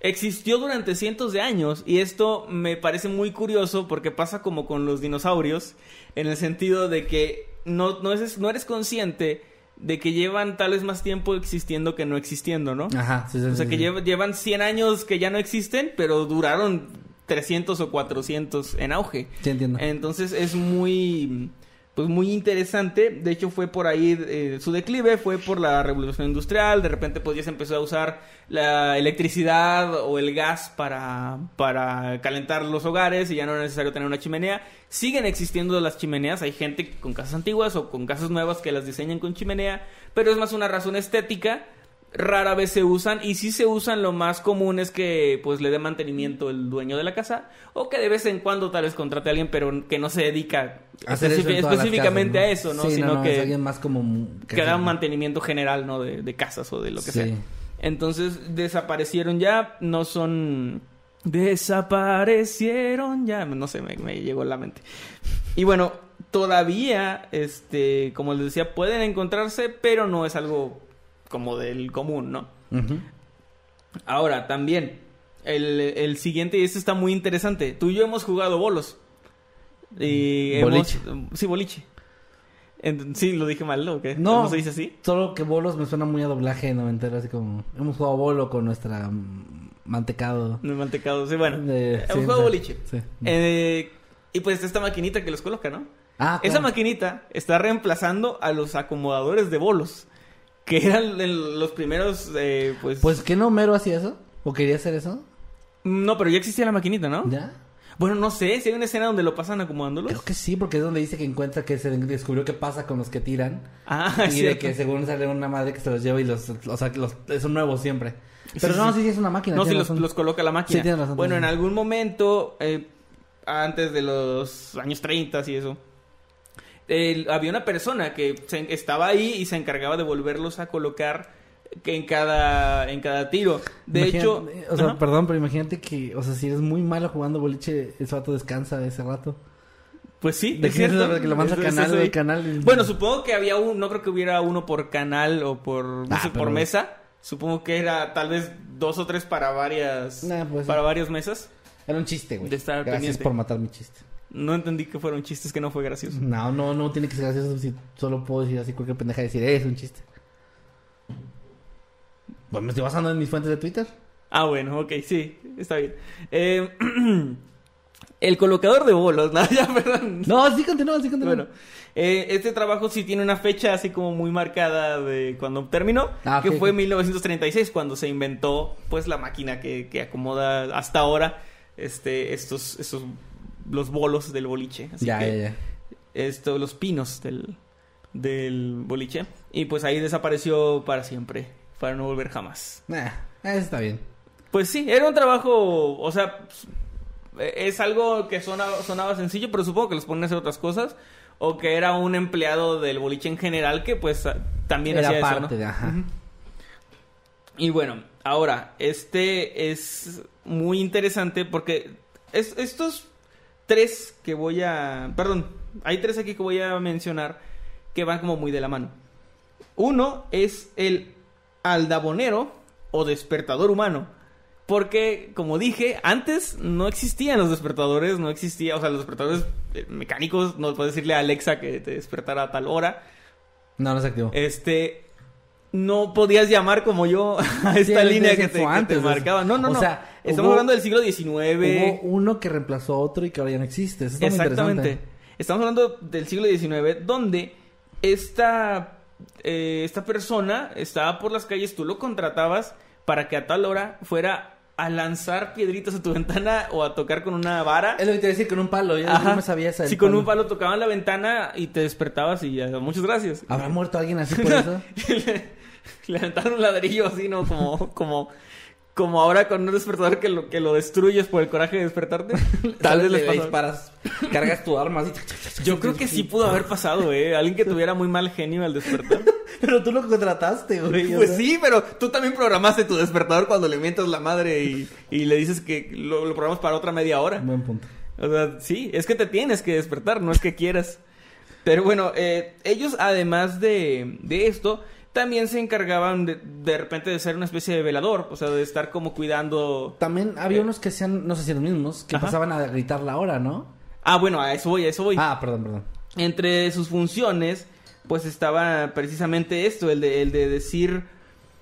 [SPEAKER 1] existió durante cientos de años y esto me parece muy curioso porque pasa como con los dinosaurios en el sentido de que no, no, es, no eres consciente de que llevan tal vez más tiempo existiendo que no existiendo, ¿no?
[SPEAKER 2] Ajá, sí, sí,
[SPEAKER 1] O sea,
[SPEAKER 2] sí,
[SPEAKER 1] que
[SPEAKER 2] sí.
[SPEAKER 1] lleva- llevan 100 años que ya no existen, pero duraron 300 o 400 en auge.
[SPEAKER 2] Sí, entiendo.
[SPEAKER 1] Entonces es muy, pues muy interesante. De hecho fue por ahí eh, su declive, fue por la revolución industrial. De repente pues ya se empezó a usar la electricidad o el gas para, para calentar los hogares y ya no era necesario tener una chimenea. Siguen existiendo las chimeneas. Hay gente con casas antiguas o con casas nuevas que las diseñan con chimenea, pero es más una razón estética rara vez se usan y si se usan lo más común es que pues le dé mantenimiento el dueño de la casa o que de vez en cuando tal vez contrate a alguien pero que no se dedica
[SPEAKER 2] Hacer eso
[SPEAKER 1] específicamente
[SPEAKER 2] casas,
[SPEAKER 1] a eso, ¿no?
[SPEAKER 2] Sí,
[SPEAKER 1] Sino
[SPEAKER 2] no, no,
[SPEAKER 1] que,
[SPEAKER 2] es alguien más como...
[SPEAKER 1] que da un mantenimiento general, ¿no? De, de casas o de lo que
[SPEAKER 2] Sí.
[SPEAKER 1] sea. Entonces desaparecieron ya, no son... Desaparecieron ya, no sé, me, me llegó a la mente. Y bueno, todavía, este, como les decía, pueden encontrarse, pero no es algo como del común, ¿no? Ahora, también, el, el siguiente, y este está muy interesante. Tú y yo hemos jugado bolos. Y hemos-
[SPEAKER 2] Boliche.
[SPEAKER 1] sí, boliche. Sí, lo dije mal, ¿no? ¿O qué?
[SPEAKER 2] No.
[SPEAKER 1] se dice así?
[SPEAKER 2] Solo que bolos me suena muy a doblaje noventero, así como... Hemos jugado bolo con nuestra mm, mantecado.
[SPEAKER 1] Mantecado, sí, bueno.
[SPEAKER 2] De-
[SPEAKER 1] hemos
[SPEAKER 2] sí,
[SPEAKER 1] jugado
[SPEAKER 2] sí,
[SPEAKER 1] boliche.
[SPEAKER 2] sí.
[SPEAKER 1] Eh, y pues esta maquinita que los coloca, ¿no?
[SPEAKER 2] Ah,
[SPEAKER 1] Esa
[SPEAKER 2] claro.
[SPEAKER 1] maquinita está reemplazando a los acomodadores de bolos. Que eran el- los primeros, eh, pues...
[SPEAKER 2] Pues, ¿qué no Mero hacía eso? ¿O quería hacer eso?
[SPEAKER 1] No, pero ya existía la maquinita, ¿no?
[SPEAKER 2] ¿Ya?
[SPEAKER 1] Bueno, no sé, si hay una escena donde lo pasan acomodándolos.
[SPEAKER 2] Creo que sí, porque es donde dice que encuentra que se descubrió qué pasa con los que tiran.
[SPEAKER 1] Ah,
[SPEAKER 2] y de que según sale una madre que se los lleva y los... O sea, que los, son nuevos siempre. Pero
[SPEAKER 1] sí,
[SPEAKER 2] no,
[SPEAKER 1] sí.
[SPEAKER 2] sí, es una máquina.
[SPEAKER 1] No, si los, coloca la máquina.
[SPEAKER 2] Sí, tienes razón,
[SPEAKER 1] bueno, en
[SPEAKER 2] tienes razón.
[SPEAKER 1] algún momento, eh, antes de los años 30 y eso, el- había una persona que se- estaba ahí y se encargaba de volverlos a colocar que en cada, en cada tiro. De hecho,
[SPEAKER 2] O sea,
[SPEAKER 1] ajá.
[SPEAKER 2] perdón, pero imagínate que, o sea, si eres muy malo jugando boliche, ese rato descansa ese rato.
[SPEAKER 1] pues sí,
[SPEAKER 2] ¿De
[SPEAKER 1] es cierto.
[SPEAKER 2] que lo mandas canal, de canal? y-
[SPEAKER 1] Bueno, supongo que había un, no creo que hubiera uno por canal o por, no
[SPEAKER 2] Ah,
[SPEAKER 1] por mesa. Supongo que era tal vez dos o tres para varias,
[SPEAKER 2] Nah, pues,
[SPEAKER 1] para varias mesas.
[SPEAKER 2] Era un chiste, güey.
[SPEAKER 1] De estar
[SPEAKER 2] Gracias
[SPEAKER 1] pendiente.
[SPEAKER 2] por matar mi chiste.
[SPEAKER 1] No entendí que fueron chistes que no fue gracioso.
[SPEAKER 2] No, no, no tiene que ser gracioso si solo puedo decir así cualquier pendeja decir, "Eh, es un chiste. Pues me estoy basando en mis fuentes de Twitter.
[SPEAKER 1] Ah, bueno, ok, sí, está bien. Eh, el colocador de bolos, no, ya, perdón.
[SPEAKER 2] No, sí continúa, sí continúa.
[SPEAKER 1] Bueno, eh, este trabajo sí tiene una fecha así como muy marcada de cuando terminó,
[SPEAKER 2] Ah,
[SPEAKER 1] que fue
[SPEAKER 2] ok.
[SPEAKER 1] 1936 cuando se inventó pues la máquina que, que acomoda hasta ahora este estos estos los bolos del boliche, así
[SPEAKER 2] ya,
[SPEAKER 1] que
[SPEAKER 2] ya, ya.
[SPEAKER 1] esto los pinos del del boliche y pues ahí desapareció para siempre, para no volver jamás.
[SPEAKER 2] Nah, eso está bien.
[SPEAKER 1] Pues sí, era un trabajo, o sea, es algo que sonaba, sonaba sencillo, pero supongo que los ponen a hacer otras cosas. O que era un empleado del boliche en general que pues también
[SPEAKER 2] Era
[SPEAKER 1] hacía
[SPEAKER 2] parte
[SPEAKER 1] eso, ¿no?
[SPEAKER 2] de, ajá.
[SPEAKER 1] Y bueno, ahora, este es muy interesante porque es- estos tres que voy a... Perdón, hay tres aquí que voy a mencionar que van como muy de la mano. Uno es el aldabonero o despertador humano. Porque, como dije, antes no existían los despertadores, no existía, o sea, los despertadores eh, mecánicos, no puedes decirle a Alexa que te despertara a tal hora.
[SPEAKER 2] No, no se activó.
[SPEAKER 1] Este, no podías llamar como yo a esta
[SPEAKER 2] Sí,
[SPEAKER 1] línea que te, que
[SPEAKER 2] antes
[SPEAKER 1] te
[SPEAKER 2] eso.
[SPEAKER 1] marcaba. No, no,
[SPEAKER 2] O
[SPEAKER 1] no.
[SPEAKER 2] sea,
[SPEAKER 1] Estamos
[SPEAKER 2] hubo-
[SPEAKER 1] hablando del siglo
[SPEAKER 2] Hubo
[SPEAKER 1] XIX.
[SPEAKER 2] uno que reemplazó a otro y que ahora ya no existe. Eso está muy
[SPEAKER 1] Exactamente. Estamos hablando del siglo XIX, donde esta, eh, esta persona estaba por las calles, tú lo contratabas para que a tal hora fuera a lanzar piedritas a tu ventana o a tocar con una vara.
[SPEAKER 2] Es lo que te iba a decir con un palo. Yo
[SPEAKER 1] Ajá.
[SPEAKER 2] no me sabía esa.
[SPEAKER 1] Si con un palo tocaban la ventana y te despertabas y ya, muchas gracias.
[SPEAKER 2] ¿Habrá muerto alguien así por eso?
[SPEAKER 1] Le, le aventaron un ladrillo así, ¿no? Como, como, como ahora con un despertador que lo, que lo destruyes por el coraje de despertarte. Tal vez
[SPEAKER 2] le
[SPEAKER 1] pasó.
[SPEAKER 2] disparas, cargas tu arma así.
[SPEAKER 1] Yo creo que sí pudo haber pasado, ¿eh? Alguien que tuviera muy mal genio al despertar.
[SPEAKER 2] Pero tú lo contrataste, güey. o
[SPEAKER 1] Pues
[SPEAKER 2] sea.
[SPEAKER 1] sí, pero tú también programaste tu despertador cuando le mientas la madre y, y le dices que lo, lo programas para otra media hora.
[SPEAKER 2] Buen punto.
[SPEAKER 1] O sea, sí, es que te tienes que despertar, no es que quieras. Pero bueno, eh, ellos además de, de esto, también se encargaban de, de repente de ser una especie de velador, o sea, de estar como cuidando...
[SPEAKER 2] También había
[SPEAKER 1] Eh.
[SPEAKER 2] unos que hacían, no sé si los mismos, que
[SPEAKER 1] Ajá.
[SPEAKER 2] pasaban a gritar la hora, ¿no?
[SPEAKER 1] Ah, bueno, a eso voy, a eso voy.
[SPEAKER 2] Ah, perdón, perdón.
[SPEAKER 1] Entre sus funciones, pues estaba precisamente esto, el de, el de decir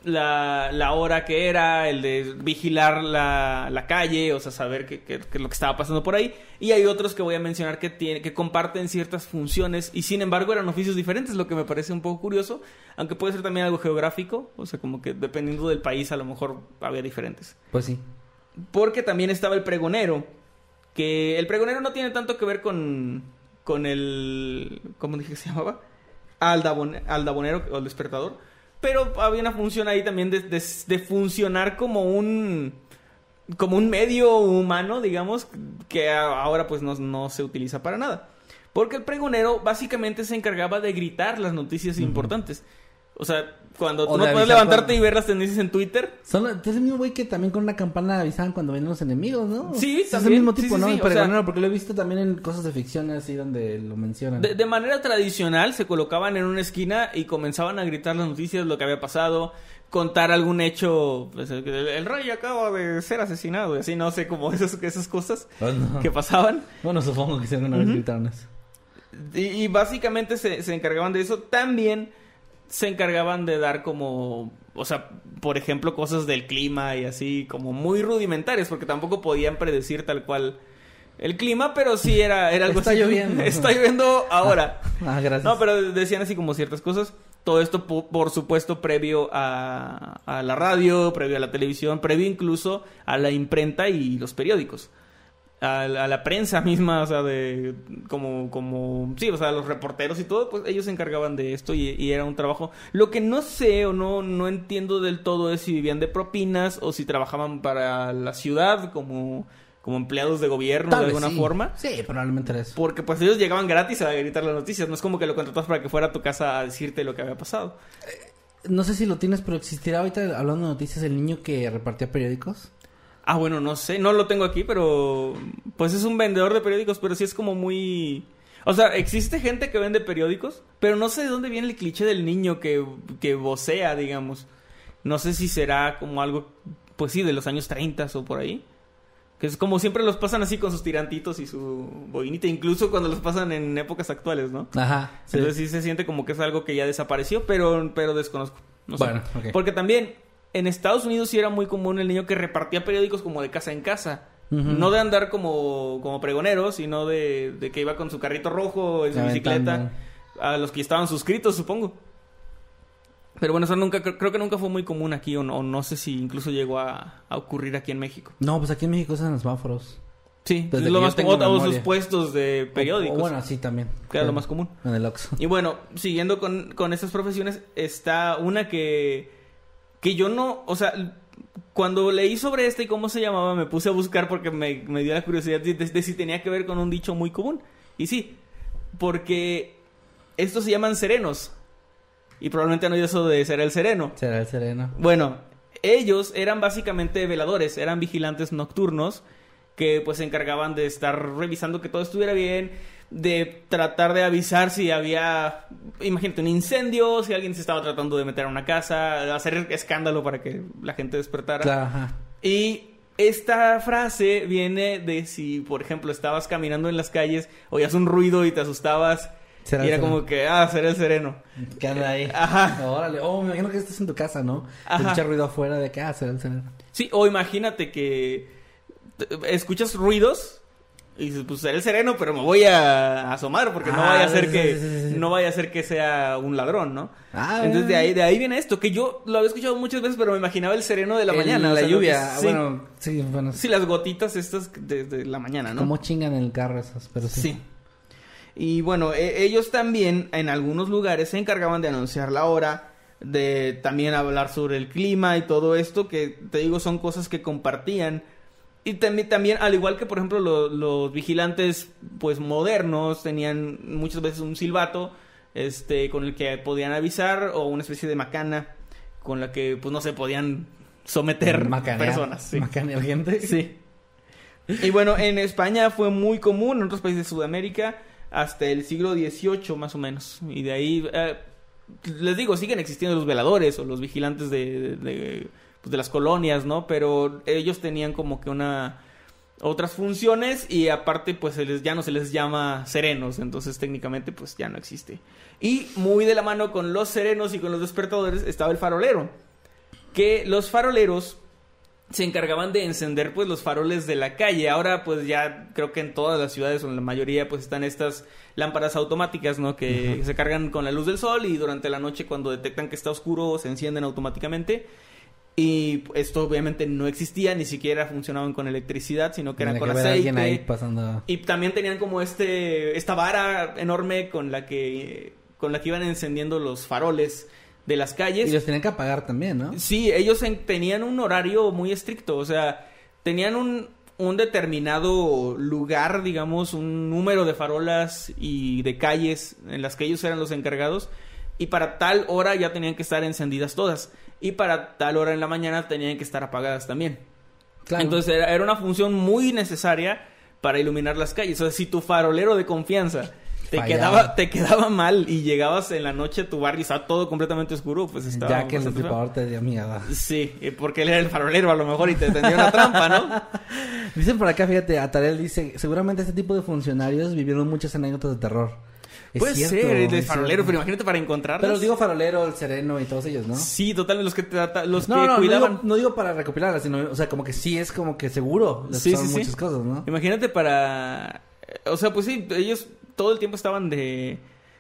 [SPEAKER 1] la, la hora que era, el de vigilar la, la calle, o sea, saber qué es lo que estaba pasando por ahí. Y hay otros que voy a mencionar que, tiene, que comparten ciertas funciones y sin embargo eran oficios diferentes, lo que me parece un poco curioso, aunque puede ser también algo geográfico, o sea, como que dependiendo del país a lo mejor había diferentes.
[SPEAKER 2] Pues sí.
[SPEAKER 1] Porque también estaba el pregonero. Que el pregonero no tiene tanto que ver con. con el. ¿Cómo dije que se llamaba? Aldabone- aldabonero o el despertador. Pero había una función ahí también de, de- de funcionar como un. como un medio humano, digamos, que ahora pues no, no se utiliza para nada. Porque el pregonero básicamente se encargaba de gritar las noticias importantes. O sea, cuando
[SPEAKER 2] O
[SPEAKER 1] tú no
[SPEAKER 2] de
[SPEAKER 1] puedes levantarte
[SPEAKER 2] cuando-
[SPEAKER 1] y ver las tendencias en Twitter,
[SPEAKER 2] Son, es el mismo güey que también con una campana avisaban cuando venían los enemigos, ¿no?
[SPEAKER 1] Sí,
[SPEAKER 2] Es el
[SPEAKER 1] también.
[SPEAKER 2] mismo
[SPEAKER 1] Sí,
[SPEAKER 2] tipo,
[SPEAKER 1] sí,
[SPEAKER 2] ¿no?
[SPEAKER 1] sí,
[SPEAKER 2] El
[SPEAKER 1] sea-
[SPEAKER 2] porque lo he visto también en cosas de ficción así donde lo mencionan.
[SPEAKER 1] De, de manera tradicional se colocaban en una esquina y comenzaban a gritar las noticias, lo que había pasado, contar algún hecho, pues, el, el rey acaba de ser asesinado y así, no sé, como esas, esas cosas
[SPEAKER 2] Oh, no.
[SPEAKER 1] que pasaban.
[SPEAKER 2] Bueno, supongo que si alguna vez gritaron eso.
[SPEAKER 1] Y, y básicamente se, se encargaban de eso. También se encargaban de dar como, o sea, por ejemplo, cosas del clima y así, como muy rudimentarias, porque tampoco podían predecir tal cual el clima, pero sí era, era algo
[SPEAKER 2] Está
[SPEAKER 1] así.
[SPEAKER 2] lloviendo.
[SPEAKER 1] Está lloviendo ahora.
[SPEAKER 2] Ah, gracias.
[SPEAKER 1] No, pero decían así como ciertas cosas. Todo esto, po- por supuesto, previo a, a la radio, previo a la televisión, previo incluso a la imprenta y los periódicos. A, la- a la prensa misma, o sea, de como, como, sí, o sea, los reporteros y todo, pues ellos se encargaban de esto y, y era un trabajo. Lo que no sé o no, no entiendo del todo es si vivían de propinas o si trabajaban para la ciudad como, como empleados de gobierno
[SPEAKER 2] Tal
[SPEAKER 1] de alguna
[SPEAKER 2] sí.
[SPEAKER 1] forma.
[SPEAKER 2] Sí, probablemente era eso.
[SPEAKER 1] Porque pues ellos llegaban gratis a gritar las noticias. No es como que lo contratas para que fuera a tu casa a decirte lo que había pasado.
[SPEAKER 2] No sé si lo tienes, pero existirá ahorita, hablando de noticias, el niño que repartía periódicos.
[SPEAKER 1] Ah, bueno, no sé, no lo tengo aquí, pero pues es un vendedor de periódicos, pero sí es como muy... O sea, existe gente que vende periódicos, pero no sé de dónde viene el cliché del niño que, que vocea, digamos. No sé si será como algo, pues sí, de los años 30 o por ahí. Que es como siempre los pasan así con sus tirantitos y su boinita, incluso cuando los pasan en épocas actuales, ¿no?
[SPEAKER 2] Ajá. sí.
[SPEAKER 1] Entonces sí se siente como que es algo que ya desapareció, pero, pero desconozco. No sé.
[SPEAKER 2] Bueno, ok.
[SPEAKER 1] Porque también en Estados Unidos sí era muy común el niño que repartía periódicos como de casa en casa. No de andar como, como pregonero, sino de, de que iba con su carrito rojo, en su bicicleta. A los que estaban suscritos, supongo. Pero bueno, eso nunca, creo que nunca fue muy común aquí, o no, no sé si incluso llegó a, a ocurrir aquí en México.
[SPEAKER 2] No, pues aquí en México usan los semáforos.
[SPEAKER 1] Sí,
[SPEAKER 2] Desde
[SPEAKER 1] es lo más común, o sus
[SPEAKER 2] memoria.
[SPEAKER 1] puestos de periódicos.
[SPEAKER 2] O- o bueno, sí, también.
[SPEAKER 1] Que era lo más común.
[SPEAKER 2] En el Oxxo.
[SPEAKER 1] Y bueno, siguiendo con, con estas profesiones, está una que, que yo no, o sea, cuando leí sobre esta y cómo se llamaba, me puse a buscar porque me, me dio la curiosidad de, de- de si tenía que ver con un dicho muy común. Y sí, porque estos se llaman serenos. Y probablemente han oído eso de ser el sereno.
[SPEAKER 2] Será el sereno.
[SPEAKER 1] Bueno, ellos eran básicamente veladores, eran vigilantes nocturnos que pues se encargaban de estar revisando que todo estuviera bien, de tratar de avisar si había, imagínate, un incendio, si alguien se estaba tratando de meter a una casa, hacer escándalo para que la gente despertara.
[SPEAKER 2] Claro.
[SPEAKER 1] Y esta frase viene de si, por ejemplo, estabas caminando en las calles, oías un ruido y te asustabas. Y era
[SPEAKER 2] sereno.
[SPEAKER 1] como que, ah, será el sereno.
[SPEAKER 2] ¿Qué anda ahí?
[SPEAKER 1] Ajá.
[SPEAKER 2] Órale. Oh, me imagino que estás en tu casa, ¿no?
[SPEAKER 1] Ajá.
[SPEAKER 2] Escucha ruido afuera de que, ah, será el sereno.
[SPEAKER 1] Sí, o imagínate que escuchas ruidos y dices, pues será el sereno, pero me voy a asomar porque no
[SPEAKER 2] Ah,
[SPEAKER 1] vaya a ser que
[SPEAKER 2] sí, sí, sí.
[SPEAKER 1] no vaya a ser que sea un ladrón, ¿no?
[SPEAKER 2] Ah,
[SPEAKER 1] Entonces de
[SPEAKER 2] bueno.
[SPEAKER 1] ahí de ahí viene esto que yo lo había escuchado muchas veces, pero me imaginaba el sereno de la
[SPEAKER 2] El-
[SPEAKER 1] mañana, o
[SPEAKER 2] La
[SPEAKER 1] sea, lo que-
[SPEAKER 2] lluvia.
[SPEAKER 1] sí,
[SPEAKER 2] Bueno, sí, bueno.
[SPEAKER 1] sí, las gotitas estas de, de la mañana, ¿no?
[SPEAKER 2] Cómo chingan el carro esas, pero sí.
[SPEAKER 1] Sí. Y bueno, e- ellos también en algunos lugares se encargaban de anunciar la hora, de también hablar sobre el clima y todo esto, que te digo son cosas que compartían. Y también, también al igual que por ejemplo lo- los vigilantes pues modernos tenían muchas veces un silbato este con el que podían avisar o una especie de macana con la que pues no se podían someter
[SPEAKER 2] Macanear.
[SPEAKER 1] personas. sí.
[SPEAKER 2] Macanear gente.
[SPEAKER 1] Sí. Y bueno, en España fue muy común, en otros países de Sudamérica, hasta el siglo XVIII más o menos. Y de ahí, eh, les digo, siguen existiendo los veladores o los vigilantes de, de, de, pues, de las colonias, ¿no? Pero ellos tenían como que una otras funciones y aparte pues se les, ya no se les llama serenos, entonces técnicamente pues ya no existe. Y muy de la mano con los serenos y con los despertadores estaba el farolero, que los faroleros se encargaban de encender pues los faroles de la calle. Ahora pues ya creo que en todas las ciudades o en la mayoría pues están estas lámparas automáticas, ¿no? Que se cargan con la luz del sol y durante la noche cuando detectan que está oscuro se encienden automáticamente. Y esto obviamente no existía, ni siquiera funcionaban con electricidad, sino que eran con
[SPEAKER 2] que
[SPEAKER 1] aceite.
[SPEAKER 2] alguien ahí pasando.
[SPEAKER 1] Y también tenían como este esta vara enorme con la que con la que iban encendiendo los faroles de las calles.
[SPEAKER 2] Y los tenían que apagar también, ¿no?
[SPEAKER 1] Sí, ellos en- tenían un horario muy estricto, o sea, tenían un, un determinado lugar, digamos, un número de farolas y de calles en las que ellos eran los encargados, y para tal hora ya tenían que estar encendidas todas, y para tal hora en la mañana tenían que estar apagadas también.
[SPEAKER 2] Claro.
[SPEAKER 1] Entonces era, era una función muy necesaria para iluminar las calles. O sea, si tu farolero de confianza te quedaba, te quedaba mal y llegabas en la noche a tu barrio y estaba todo completamente oscuro, pues estaba
[SPEAKER 2] ya que el destripador te dio miedo.
[SPEAKER 1] Sí, porque él era el farolero a lo mejor y te tendió una trampa, ¿no?
[SPEAKER 2] Dicen por acá, fíjate, Atarel dice, seguramente este tipo de funcionarios vivieron muchas anécdotas de terror.
[SPEAKER 1] Puede
[SPEAKER 2] cierto,
[SPEAKER 1] ser, el farolero, pero imagínate para encontrarlos.
[SPEAKER 2] Pero digo farolero, el sereno y todos ellos, ¿no?
[SPEAKER 1] Sí, totalmente, los que, trata- los
[SPEAKER 2] No,
[SPEAKER 1] que
[SPEAKER 2] no, no
[SPEAKER 1] cuidaban.
[SPEAKER 2] digo, no digo para recopilarlas, sino, o sea, como que sí es como que seguro.
[SPEAKER 1] Sí, sí, sí.
[SPEAKER 2] muchas cosas, ¿no?
[SPEAKER 1] Imagínate para... eh, O sea, pues sí, ellos todo el tiempo estaban de,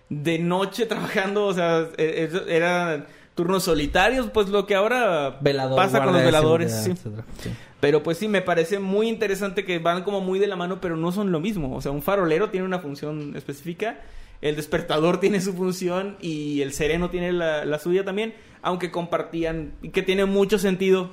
[SPEAKER 1] de noche trabajando, o sea, eh, eran turnos solitarios, pues lo que ahora
[SPEAKER 2] Velador,
[SPEAKER 1] pasa con los veladores.
[SPEAKER 2] seguridad,
[SPEAKER 1] sí.
[SPEAKER 2] etcétera. Sí.
[SPEAKER 1] Pero pues sí, me parece muy interesante que van como muy de la mano, pero no son lo mismo. O sea, un farolero tiene una función específica, el despertador tiene su función y el sereno tiene la, la suya también, aunque compartían, y que tiene mucho sentido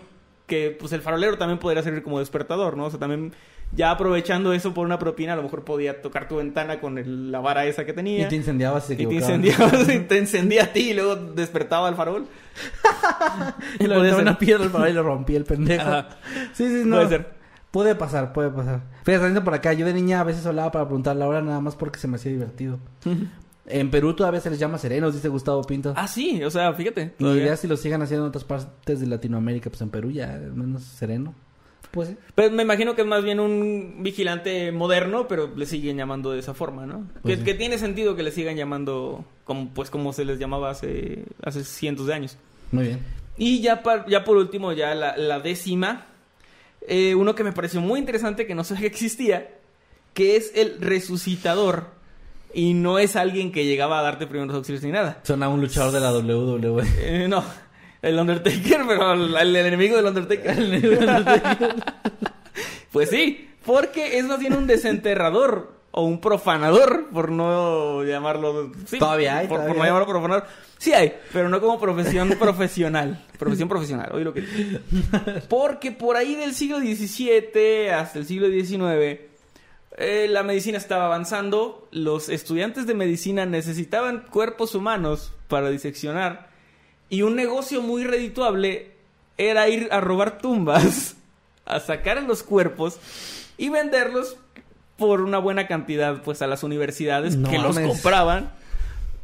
[SPEAKER 1] que pues el farolero también podría servir como despertador, ¿no? O sea, también ya aprovechando eso por una propina, a lo mejor podía tocar tu ventana con el- la vara esa que tenía.
[SPEAKER 2] Y te incendiabas
[SPEAKER 1] Y te incendiabas, y te encendía a ti y luego despertaba el farol.
[SPEAKER 2] Y le una piedra al farol y lo rompí el pendejo.
[SPEAKER 1] Ajá.
[SPEAKER 2] Sí, sí, no.
[SPEAKER 1] Puede ser.
[SPEAKER 2] Puede pasar, puede pasar. Fíjate, saliendo por acá, yo de niña a veces hablaba para preguntar la hora nada más porque se me hacía divertido. En Perú todavía se les llama serenos, dice Gustavo Pinto.
[SPEAKER 1] Ah, sí, o sea, fíjate.
[SPEAKER 2] Ni idea si lo sigan haciendo en otras partes de Latinoamérica, pues en Perú ya al menos sereno. Pues sí.
[SPEAKER 1] Pero me imagino que es más bien un vigilante moderno, pero le siguen llamando de esa forma, ¿no?
[SPEAKER 2] Pues
[SPEAKER 1] que,
[SPEAKER 2] sí.
[SPEAKER 1] que tiene sentido que le sigan llamando como pues como se les llamaba hace, hace cientos de años.
[SPEAKER 2] Muy bien.
[SPEAKER 1] Y ya, par- ya por último, ya la, la décima, eh, uno que me pareció muy interesante que no sabía que existía, que es el resucitador. Y no es alguien que llegaba a darte primeros auxilios ni nada.
[SPEAKER 2] Suena un luchador de la. WWE.
[SPEAKER 1] Eh, no, el Undertaker, pero el, el enemigo del Undertaker. pues sí, porque es más bien un desenterrador o un profanador, por no llamarlo. sí,
[SPEAKER 2] Todavía hay,
[SPEAKER 1] Por, no
[SPEAKER 2] hay.
[SPEAKER 1] llamarlo profanador. Sí hay, pero no como profesión profesional. Profesión profesional, oí lo que digo. Porque por ahí del siglo XVII hasta el siglo XIX. eh, la medicina estaba avanzando, los estudiantes de medicina necesitaban cuerpos humanos para diseccionar y un negocio muy redituable era ir a robar tumbas, a sacar los cuerpos y venderlos por una buena cantidad pues a las universidades
[SPEAKER 2] No
[SPEAKER 1] que los compraban.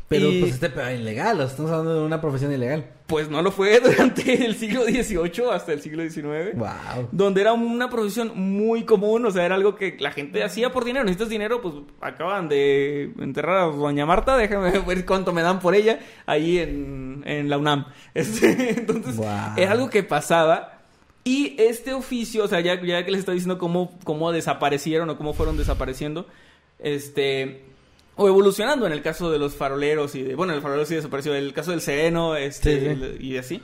[SPEAKER 2] Pero
[SPEAKER 1] Y-
[SPEAKER 2] pues este pedo es ilegal, estamos hablando de una profesión ilegal.
[SPEAKER 1] Pues no lo fue durante el siglo XVIII hasta el siglo XIX.
[SPEAKER 2] Wow.
[SPEAKER 1] Donde era una profesión muy común, o sea, era algo que la gente hacía por dinero. Necesitas dinero, pues acaban de enterrar a Doña Marta, déjame ver cuánto me dan por ella ahí en, en la UNAM. Este, entonces,
[SPEAKER 2] Guau.
[SPEAKER 1] era algo que pasaba. Y este oficio, o sea, ya, ya que les estoy diciendo cómo, cómo desaparecieron o cómo fueron desapareciendo, este, o evolucionando en el caso de los faroleros y de, bueno, el farolero sí desapareció, el caso del sereno, este,
[SPEAKER 2] Sí, sí.
[SPEAKER 1] el- y así,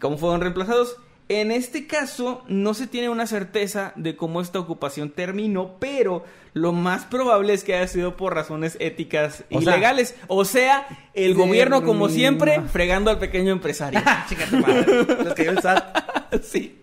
[SPEAKER 1] cómo fueron reemplazados. En este caso, no se tiene una certeza de cómo esta ocupación terminó, pero lo más probable es que haya sido por razones éticas y legales. O sea, el gobierno, como siempre, fregando al pequeño empresario.
[SPEAKER 2] Chica tu madre. Los cayó el SAT.
[SPEAKER 1] sí.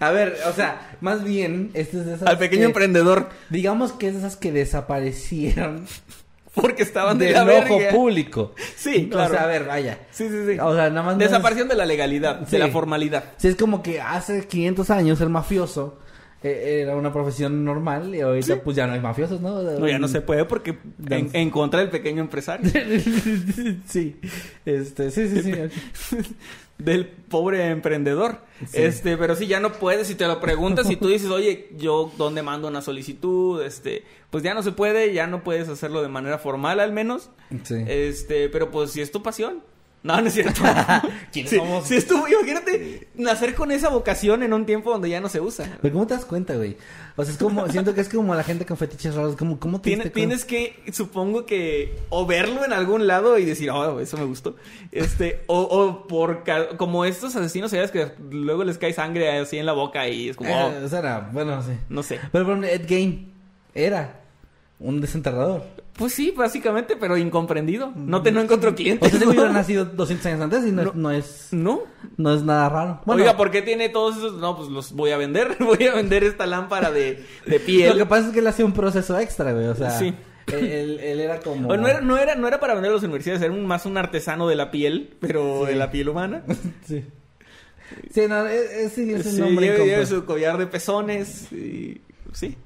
[SPEAKER 2] A ver, o sea, más bien, este es de esas
[SPEAKER 1] Al pequeño
[SPEAKER 2] que-
[SPEAKER 1] emprendedor.
[SPEAKER 2] Digamos que es de esas que desaparecieron
[SPEAKER 1] Porque estaban de
[SPEAKER 2] del
[SPEAKER 1] la
[SPEAKER 2] ojo
[SPEAKER 1] verga.
[SPEAKER 2] público.
[SPEAKER 1] Sí, claro.
[SPEAKER 2] O sea, a ver, vaya.
[SPEAKER 1] Sí, sí, sí.
[SPEAKER 2] O sea, nada más no es-
[SPEAKER 1] Desaparición de la legalidad,
[SPEAKER 2] Sí.
[SPEAKER 1] de la formalidad.
[SPEAKER 2] Sí, es como que hace 500 años ser mafioso eh, era una profesión normal y ahorita pues ya no hay mafiosos, ¿no?
[SPEAKER 1] No, ya no se puede porque en, en contra del pequeño empresario.
[SPEAKER 2] sí, este, sí, sí, sí.
[SPEAKER 1] del pobre emprendedor.
[SPEAKER 2] Sí.
[SPEAKER 1] Este, pero sí, ya no puedes. Si te lo preguntas, si tú dices, oye, yo dónde mando una solicitud, este, pues ya no se puede, ya no puedes hacerlo de manera formal al menos.
[SPEAKER 2] Sí.
[SPEAKER 1] Este, pero pues si es tu pasión. No, no es cierto.
[SPEAKER 2] ¿Quiénes
[SPEAKER 1] Sí,
[SPEAKER 2] somos?
[SPEAKER 1] Si es tu, imagínate nacer con esa vocación en un tiempo donde ya no se usa.
[SPEAKER 2] Pero ¿cómo te das cuenta, güey? O sea, es como, siento que es como la gente con fetiches raros, como, ¿cómo te
[SPEAKER 1] Tiene-
[SPEAKER 2] diste cuenta?
[SPEAKER 1] tienes que, supongo que, o verlo en algún lado y decir, oh, eso me gustó. Este, o, o por, como estos asesinos seriales que luego les cae sangre así en la boca y es como, oh,
[SPEAKER 2] Eh, o sea, era, bueno, sí.
[SPEAKER 1] no sé.
[SPEAKER 2] Pero por ejemplo, Ed Gein era un desenterrador.
[SPEAKER 1] Pues sí, básicamente, pero incomprendido. No te no encontró
[SPEAKER 2] O
[SPEAKER 1] clientes.
[SPEAKER 2] sea,
[SPEAKER 1] ¿no?
[SPEAKER 2] güey hubiera nacido 200 años antes y no, no es,
[SPEAKER 1] No.
[SPEAKER 2] no es nada raro. Bueno,
[SPEAKER 1] Oiga, ¿por qué tiene todos esos? No, pues los voy a vender. Voy a vender esta lámpara de, de piel.
[SPEAKER 2] Lo que pasa es que él hacía un proceso extra, güey. O sea,
[SPEAKER 1] Sí.
[SPEAKER 2] él, él era como.
[SPEAKER 1] O no, era, no, era, no era para vender a las universidades, era un- más un artesano de la piel, pero
[SPEAKER 2] Sí.
[SPEAKER 1] de la piel humana.
[SPEAKER 2] Sí. Sí, no, es, es, es
[SPEAKER 1] Sí,
[SPEAKER 2] nombre
[SPEAKER 1] lleva
[SPEAKER 2] incompleto.
[SPEAKER 1] su collar de pezones y... Sí.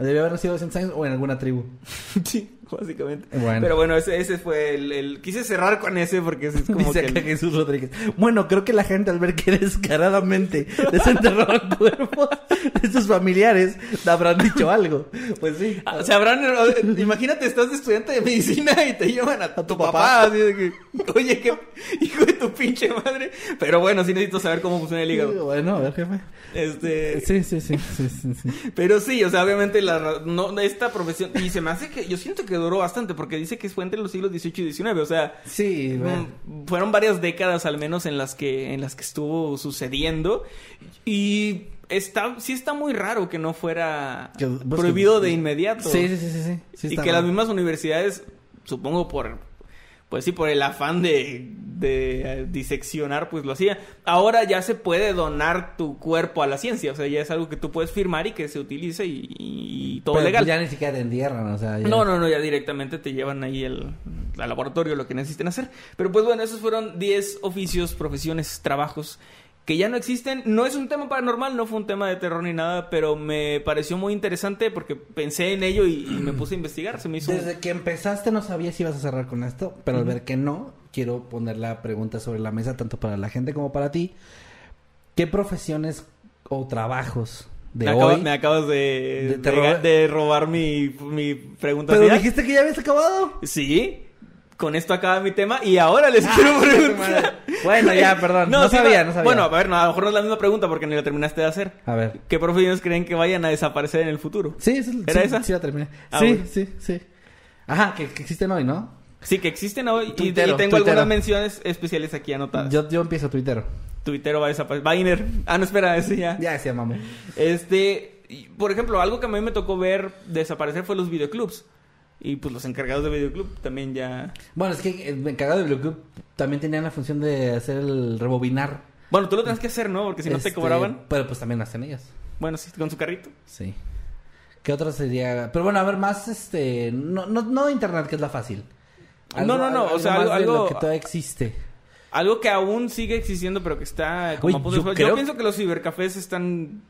[SPEAKER 2] Debe haber nacido 200 años o en alguna tribu.
[SPEAKER 1] Sí, básicamente.
[SPEAKER 2] Bueno.
[SPEAKER 1] Pero bueno, ese, ese fue el, el- Quise cerrar con ese porque es como
[SPEAKER 2] Dice
[SPEAKER 1] que...
[SPEAKER 2] acá
[SPEAKER 1] el-
[SPEAKER 2] Jesús Rodríguez. Bueno, creo que la gente al ver que descaradamente desenterraban cuerpos de sus familiares te habrán dicho algo. Pues sí.
[SPEAKER 1] Ah, Se habrán... Imagínate, estás de estudiante de medicina y te llevan a, tu,
[SPEAKER 2] tu
[SPEAKER 1] papá.
[SPEAKER 2] papá.
[SPEAKER 1] así de que, Oye, qué hijo de tu pinche madre. Pero bueno, sí necesito saber cómo funciona el hígado.
[SPEAKER 2] Bueno, a ver, jefe.
[SPEAKER 1] Este...
[SPEAKER 2] Sí, sí, sí, sí, sí, sí.
[SPEAKER 1] Pero sí, o sea, obviamente la, no, esta profesión... Y se me hace que... Yo siento que duró bastante porque dice que fue entre los siglos XVIII y XIX. O sea...
[SPEAKER 2] Sí, bueno.
[SPEAKER 1] Mm, Fueron varias décadas al menos en las que en las que estuvo sucediendo y está sí está muy raro que no fuera
[SPEAKER 2] Que- pues,
[SPEAKER 1] prohibido
[SPEAKER 2] que-
[SPEAKER 1] de inmediato.
[SPEAKER 2] Sí, sí, sí, sí, sí. Sí
[SPEAKER 1] y que las mismas universidades, supongo por pues sí, por el afán de, de eh, diseccionar, pues lo hacía. Ahora ya se puede donar tu cuerpo a la ciencia, o sea, ya es algo que tú puedes firmar y que se utilice y, y todo
[SPEAKER 2] Pero,
[SPEAKER 1] legal.
[SPEAKER 2] pues, ya ni siquiera te entierran, o sea... ya-
[SPEAKER 1] No, no, no, ya directamente te llevan ahí el, al laboratorio lo que necesiten hacer. Pero pues bueno, esos fueron 10 oficios, profesiones, trabajos que ya no existen. No es un tema paranormal, no fue un tema de terror ni nada, pero me pareció muy interesante porque pensé en ello y, y me puse a investigar. Se me hizo...
[SPEAKER 2] Desde que empezaste no sabía si ibas a cerrar con esto, pero al ver que no, quiero poner la pregunta sobre la mesa tanto para la gente como para ti. ¿Qué profesiones o trabajos de
[SPEAKER 1] me,
[SPEAKER 2] hoy?
[SPEAKER 1] me acabas de, robar mi, mi pregunta.
[SPEAKER 2] Pero dijiste que ya habías acabado.
[SPEAKER 1] Sí, con esto acaba mi tema y ahora les quiero
[SPEAKER 2] Ah, madre.
[SPEAKER 1] preguntar.
[SPEAKER 2] Bueno, ya, perdón. No sabía, no sabía.
[SPEAKER 1] Bueno, a ver, no, a lo mejor no es la misma pregunta porque ni la terminaste de hacer.
[SPEAKER 2] A ver.
[SPEAKER 1] ¿Qué profesiones creen que vayan a desaparecer en el futuro?
[SPEAKER 2] Sí, sí,
[SPEAKER 1] ¿Era
[SPEAKER 2] sí,
[SPEAKER 1] esa?
[SPEAKER 2] Sí, la terminé.
[SPEAKER 1] Ah,
[SPEAKER 2] sí,
[SPEAKER 1] bueno.
[SPEAKER 2] sí, sí. Ajá, que, que existen hoy, ¿no?
[SPEAKER 1] Sí, que existen hoy y-
[SPEAKER 2] Tuitero,
[SPEAKER 1] y, tengo
[SPEAKER 2] tuitero.
[SPEAKER 1] algunas menciones especiales aquí anotadas.
[SPEAKER 2] Yo, yo empiezo Twitter.
[SPEAKER 1] Tuitero va a desaparecer. Vainer. Ah, no, espera, ese ya.
[SPEAKER 2] Ya decía, mamá.
[SPEAKER 1] Este, por ejemplo, algo que a mí me tocó ver desaparecer fue los videoclubs. Y pues los encargados de videoclub también ya...
[SPEAKER 2] Bueno, es que el encargado de Videoclub también tenían la función de hacer el rebobinar.
[SPEAKER 1] Bueno, tú lo tienes que hacer, ¿no? Porque si no te
[SPEAKER 2] Este,
[SPEAKER 1] cobraban.
[SPEAKER 2] Pero pues también hacen ellas.
[SPEAKER 1] Bueno, sí, con su carrito.
[SPEAKER 2] Sí. ¿Qué otra sería? Pero bueno, a ver, más este. No, no, no internet, que es la fácil.
[SPEAKER 1] No, no, no, o sea, algo- algo-
[SPEAKER 2] lo que todavía existe.
[SPEAKER 1] Algo que aún sigue existiendo, pero que está como
[SPEAKER 2] Uy, yo
[SPEAKER 1] yo, pienso que los cibercafés están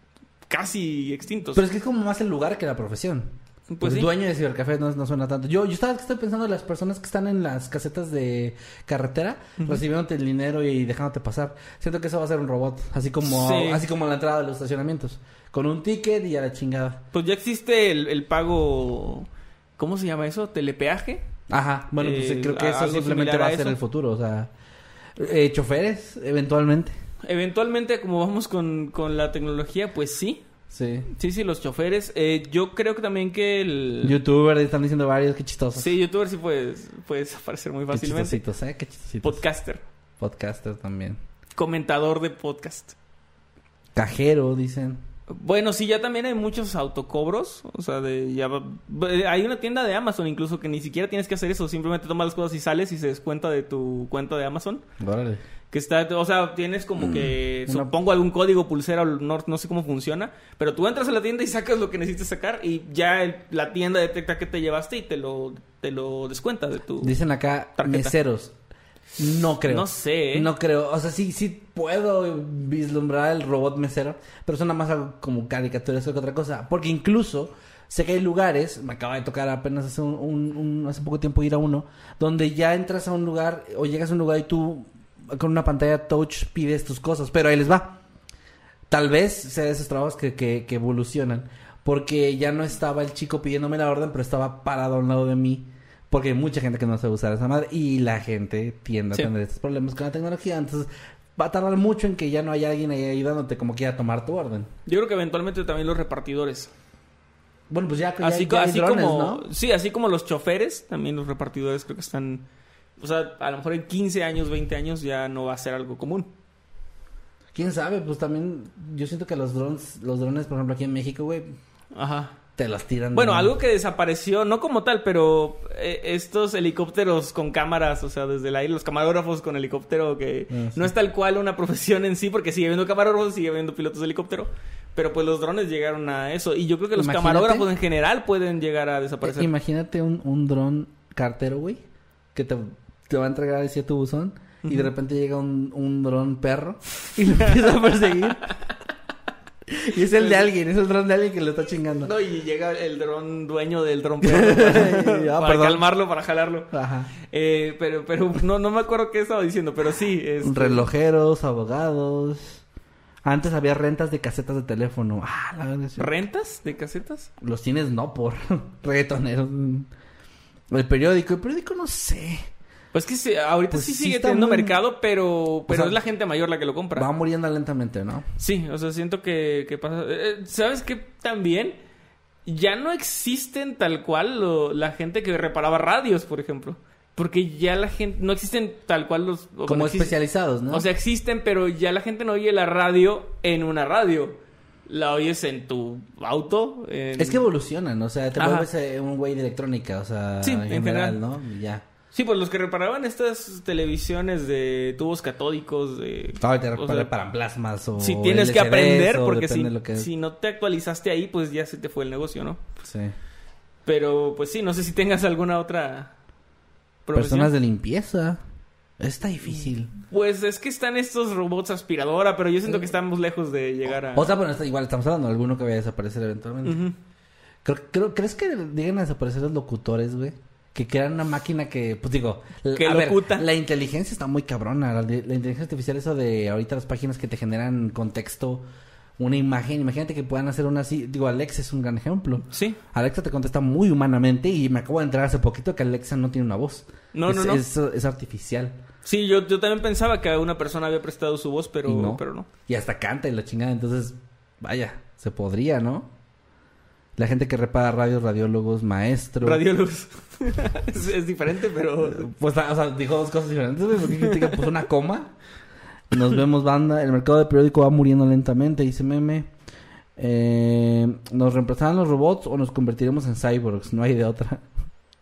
[SPEAKER 1] casi extintos.
[SPEAKER 2] Pero es que es como más el lugar que la profesión.
[SPEAKER 1] Pues
[SPEAKER 2] Pues
[SPEAKER 1] sí.
[SPEAKER 2] dueño de cibercafé no, no suena tanto. Yo, yo estaba estoy pensando en las personas que están en las casetas de carretera, recibiéndote el dinero y dejándote pasar. Siento que eso va a ser un robot, así como,
[SPEAKER 1] Sí.
[SPEAKER 2] así como la entrada de los estacionamientos. Con un ticket y a la chingada.
[SPEAKER 1] Pues ya existe el, el pago. ¿Cómo se llama eso? ¿Telepeaje?
[SPEAKER 2] Ajá, bueno, pues
[SPEAKER 1] Eh,
[SPEAKER 2] creo que eso simplemente va
[SPEAKER 1] a
[SPEAKER 2] a ser el futuro, o sea, eh, choferes, eventualmente.
[SPEAKER 1] Eventualmente, como vamos con, con la tecnología, pues sí.
[SPEAKER 2] Sí.
[SPEAKER 1] Sí, sí, los choferes. Eh, yo creo que también que el.
[SPEAKER 2] Youtubers, están diciendo varios, qué chistosos.
[SPEAKER 1] Sí, youtuber sí puedes, puedes aparecer muy
[SPEAKER 2] Qué
[SPEAKER 1] fácilmente.
[SPEAKER 2] chistositos, ¿eh? Qué chistositos.
[SPEAKER 1] Podcaster.
[SPEAKER 2] Podcaster también.
[SPEAKER 1] Comentador de podcast.
[SPEAKER 2] Cajero, dicen.
[SPEAKER 1] Bueno, sí, ya también hay muchos autocobros. O sea, de ya eh, hay una tienda de Amazon incluso que ni siquiera tienes que hacer eso. Simplemente tomas las cosas y sales y se descuenta de tu cuenta de Amazon.
[SPEAKER 2] Órale.
[SPEAKER 1] Que está, o sea, tienes como que,
[SPEAKER 2] Una-
[SPEAKER 1] supongo, algún código pulsera, o no, no sé cómo funciona, pero tú entras a la tienda y sacas lo que necesitas sacar y ya el- la tienda detecta que te llevaste y te lo, te lo descuenta de tu...
[SPEAKER 2] Dicen acá
[SPEAKER 1] Tarjeta.
[SPEAKER 2] meseros. No creo.
[SPEAKER 1] No sé, ¿eh?
[SPEAKER 2] No creo. O sea, sí, sí puedo vislumbrar el robot mesero, pero suena más algo como caricaturas que otra cosa. Porque incluso sé que hay lugares, me acaba de tocar apenas hace un, un- un- hace poco tiempo ir a uno, donde ya entras a un lugar o llegas a un lugar y tú con una pantalla touch pides tus cosas, pero ahí les va. Tal vez sea de esos trabajos que, que, que evolucionan. Porque ya no estaba el chico pidiéndome la orden, pero estaba parado a un lado de mí. Porque hay mucha gente que no sabe usar esa madre. Y la gente tiende a
[SPEAKER 1] Sí.
[SPEAKER 2] tener estos problemas con la tecnología. Entonces va a tardar mucho en que ya no haya alguien ahí ayudándote como quiera tomar tu orden.
[SPEAKER 1] Yo creo que eventualmente también los repartidores.
[SPEAKER 2] Bueno, pues ya, ya-
[SPEAKER 1] Así,
[SPEAKER 2] ya hay
[SPEAKER 1] así
[SPEAKER 2] drones,
[SPEAKER 1] como...
[SPEAKER 2] ¿no?
[SPEAKER 1] Sí, así como los choferes, también los repartidores creo que están... O sea, a lo mejor en 15 años, 20 años ya no va a ser algo común.
[SPEAKER 2] ¿Quién sabe? Pues también yo siento que los drones, los drones, por ejemplo, aquí en México, güey,
[SPEAKER 1] Ajá.
[SPEAKER 2] te los tiran.
[SPEAKER 1] Bueno,
[SPEAKER 2] de-
[SPEAKER 1] algo que desapareció, no como tal, pero eh, estos helicópteros con cámaras, o sea, desde el aire, los camarógrafos con helicóptero, que
[SPEAKER 2] Ah, sí.
[SPEAKER 1] no es tal cual una profesión en sí, porque sigue habiendo camarógrafos, sigue habiendo pilotos de helicóptero, pero pues los drones llegaron a eso. Y yo creo que los
[SPEAKER 2] Imagínate.
[SPEAKER 1] camarógrafos en general pueden llegar a desaparecer.
[SPEAKER 2] Imagínate un, un dron cartero, güey, que te, te va a entregar así a tu buzón y de repente llega un, un dron perro y lo empieza a perseguir. y es el de alguien, es el dron de alguien que lo está chingando.
[SPEAKER 1] No, y llega el dron dueño del dron perro para,
[SPEAKER 2] Ah,
[SPEAKER 1] para calmarlo, para jalarlo.
[SPEAKER 2] Ajá.
[SPEAKER 1] Eh, pero, pero no, no me acuerdo qué estaba diciendo, pero sí. este,
[SPEAKER 2] Relojeros, abogados. Antes había rentas de casetas de teléfono. Ah, la verdad. sí.
[SPEAKER 1] ¿Rentas de casetas?
[SPEAKER 2] Los tienes no por reggaetoneros. El periódico, el periódico no sé.
[SPEAKER 1] Pues que sí, ahorita
[SPEAKER 2] Pues
[SPEAKER 1] sí
[SPEAKER 2] sí
[SPEAKER 1] sigue teniendo
[SPEAKER 2] muy-
[SPEAKER 1] mercado, pero, pero
[SPEAKER 2] sea,
[SPEAKER 1] es la gente mayor la que lo compra.
[SPEAKER 2] Va muriendo lentamente, ¿no?
[SPEAKER 1] Sí, o sea, siento que, que pasa. eh, eh, ¿Sabes qué? También ya no existen tal cual lo- la gente que reparaba radios, por ejemplo. Porque ya la gente. No existen tal cual los.
[SPEAKER 2] Como
[SPEAKER 1] existen-
[SPEAKER 2] especializados, ¿no?
[SPEAKER 1] O sea, existen, pero ya la gente no oye la radio en una radio. La oyes en tu auto. en-
[SPEAKER 2] Es que evolucionan, o sea, te
[SPEAKER 1] Ajá.
[SPEAKER 2] vuelves eh, un güey de electrónica, o sea,
[SPEAKER 1] Sí,
[SPEAKER 2] en
[SPEAKER 1] en
[SPEAKER 2] general,
[SPEAKER 1] general.
[SPEAKER 2] ¿no? Y ya.
[SPEAKER 1] Sí, pues los que reparaban estas televisiones de tubos catódicos, de...
[SPEAKER 2] Ahorita
[SPEAKER 1] o
[SPEAKER 2] para,
[SPEAKER 1] sea,
[SPEAKER 2] para plasmas o
[SPEAKER 1] si tienes que aprender,
[SPEAKER 2] o
[SPEAKER 1] porque si,
[SPEAKER 2] de que-
[SPEAKER 1] si no te actualizaste ahí, pues ya se te fue el negocio, ¿no?
[SPEAKER 2] Sí.
[SPEAKER 1] Pero, pues sí, no sé si tengas alguna otra profesión.
[SPEAKER 2] Personas de limpieza. Está difícil.
[SPEAKER 1] Pues es que están estos robots aspiradora, pero yo siento que estamos lejos de llegar a...
[SPEAKER 2] O sea, bueno, está- igual estamos hablando de alguno que vaya a desaparecer eventualmente. Creo- ¿Crees que lleguen a desaparecer los locutores, güey? Que crean una máquina que, pues digo,
[SPEAKER 1] Que
[SPEAKER 2] a ver, la inteligencia está muy cabrona. La, inteligencia artificial, eso de ahorita las páginas que te generan contexto, una imagen. Imagínate que puedan hacer una así. Digo, Alexa es un gran ejemplo.
[SPEAKER 1] Sí.
[SPEAKER 2] Alexa te contesta muy humanamente y me acabo de enterar hace poquito que Alexa no tiene una voz.
[SPEAKER 1] No,
[SPEAKER 2] es,
[SPEAKER 1] no, no.
[SPEAKER 2] Es, es artificial.
[SPEAKER 1] Sí, yo, yo también pensaba que una persona había prestado su voz, pero
[SPEAKER 2] no.
[SPEAKER 1] pero no.
[SPEAKER 2] Y hasta canta y la chingada. Entonces, vaya, se podría, ¿no? La gente que repara radios, radiólogos, maestros.
[SPEAKER 1] Radiólogos. es, es diferente, pero...
[SPEAKER 2] Pues, o sea, dijo dos cosas diferentes, güey. Porque critica, pues, una coma. Nos vemos, banda. El mercado de periódico va muriendo lentamente, dice Meme. Eh, ¿Nos reemplazarán los robots o nos convertiremos en cyborgs? No hay de otra.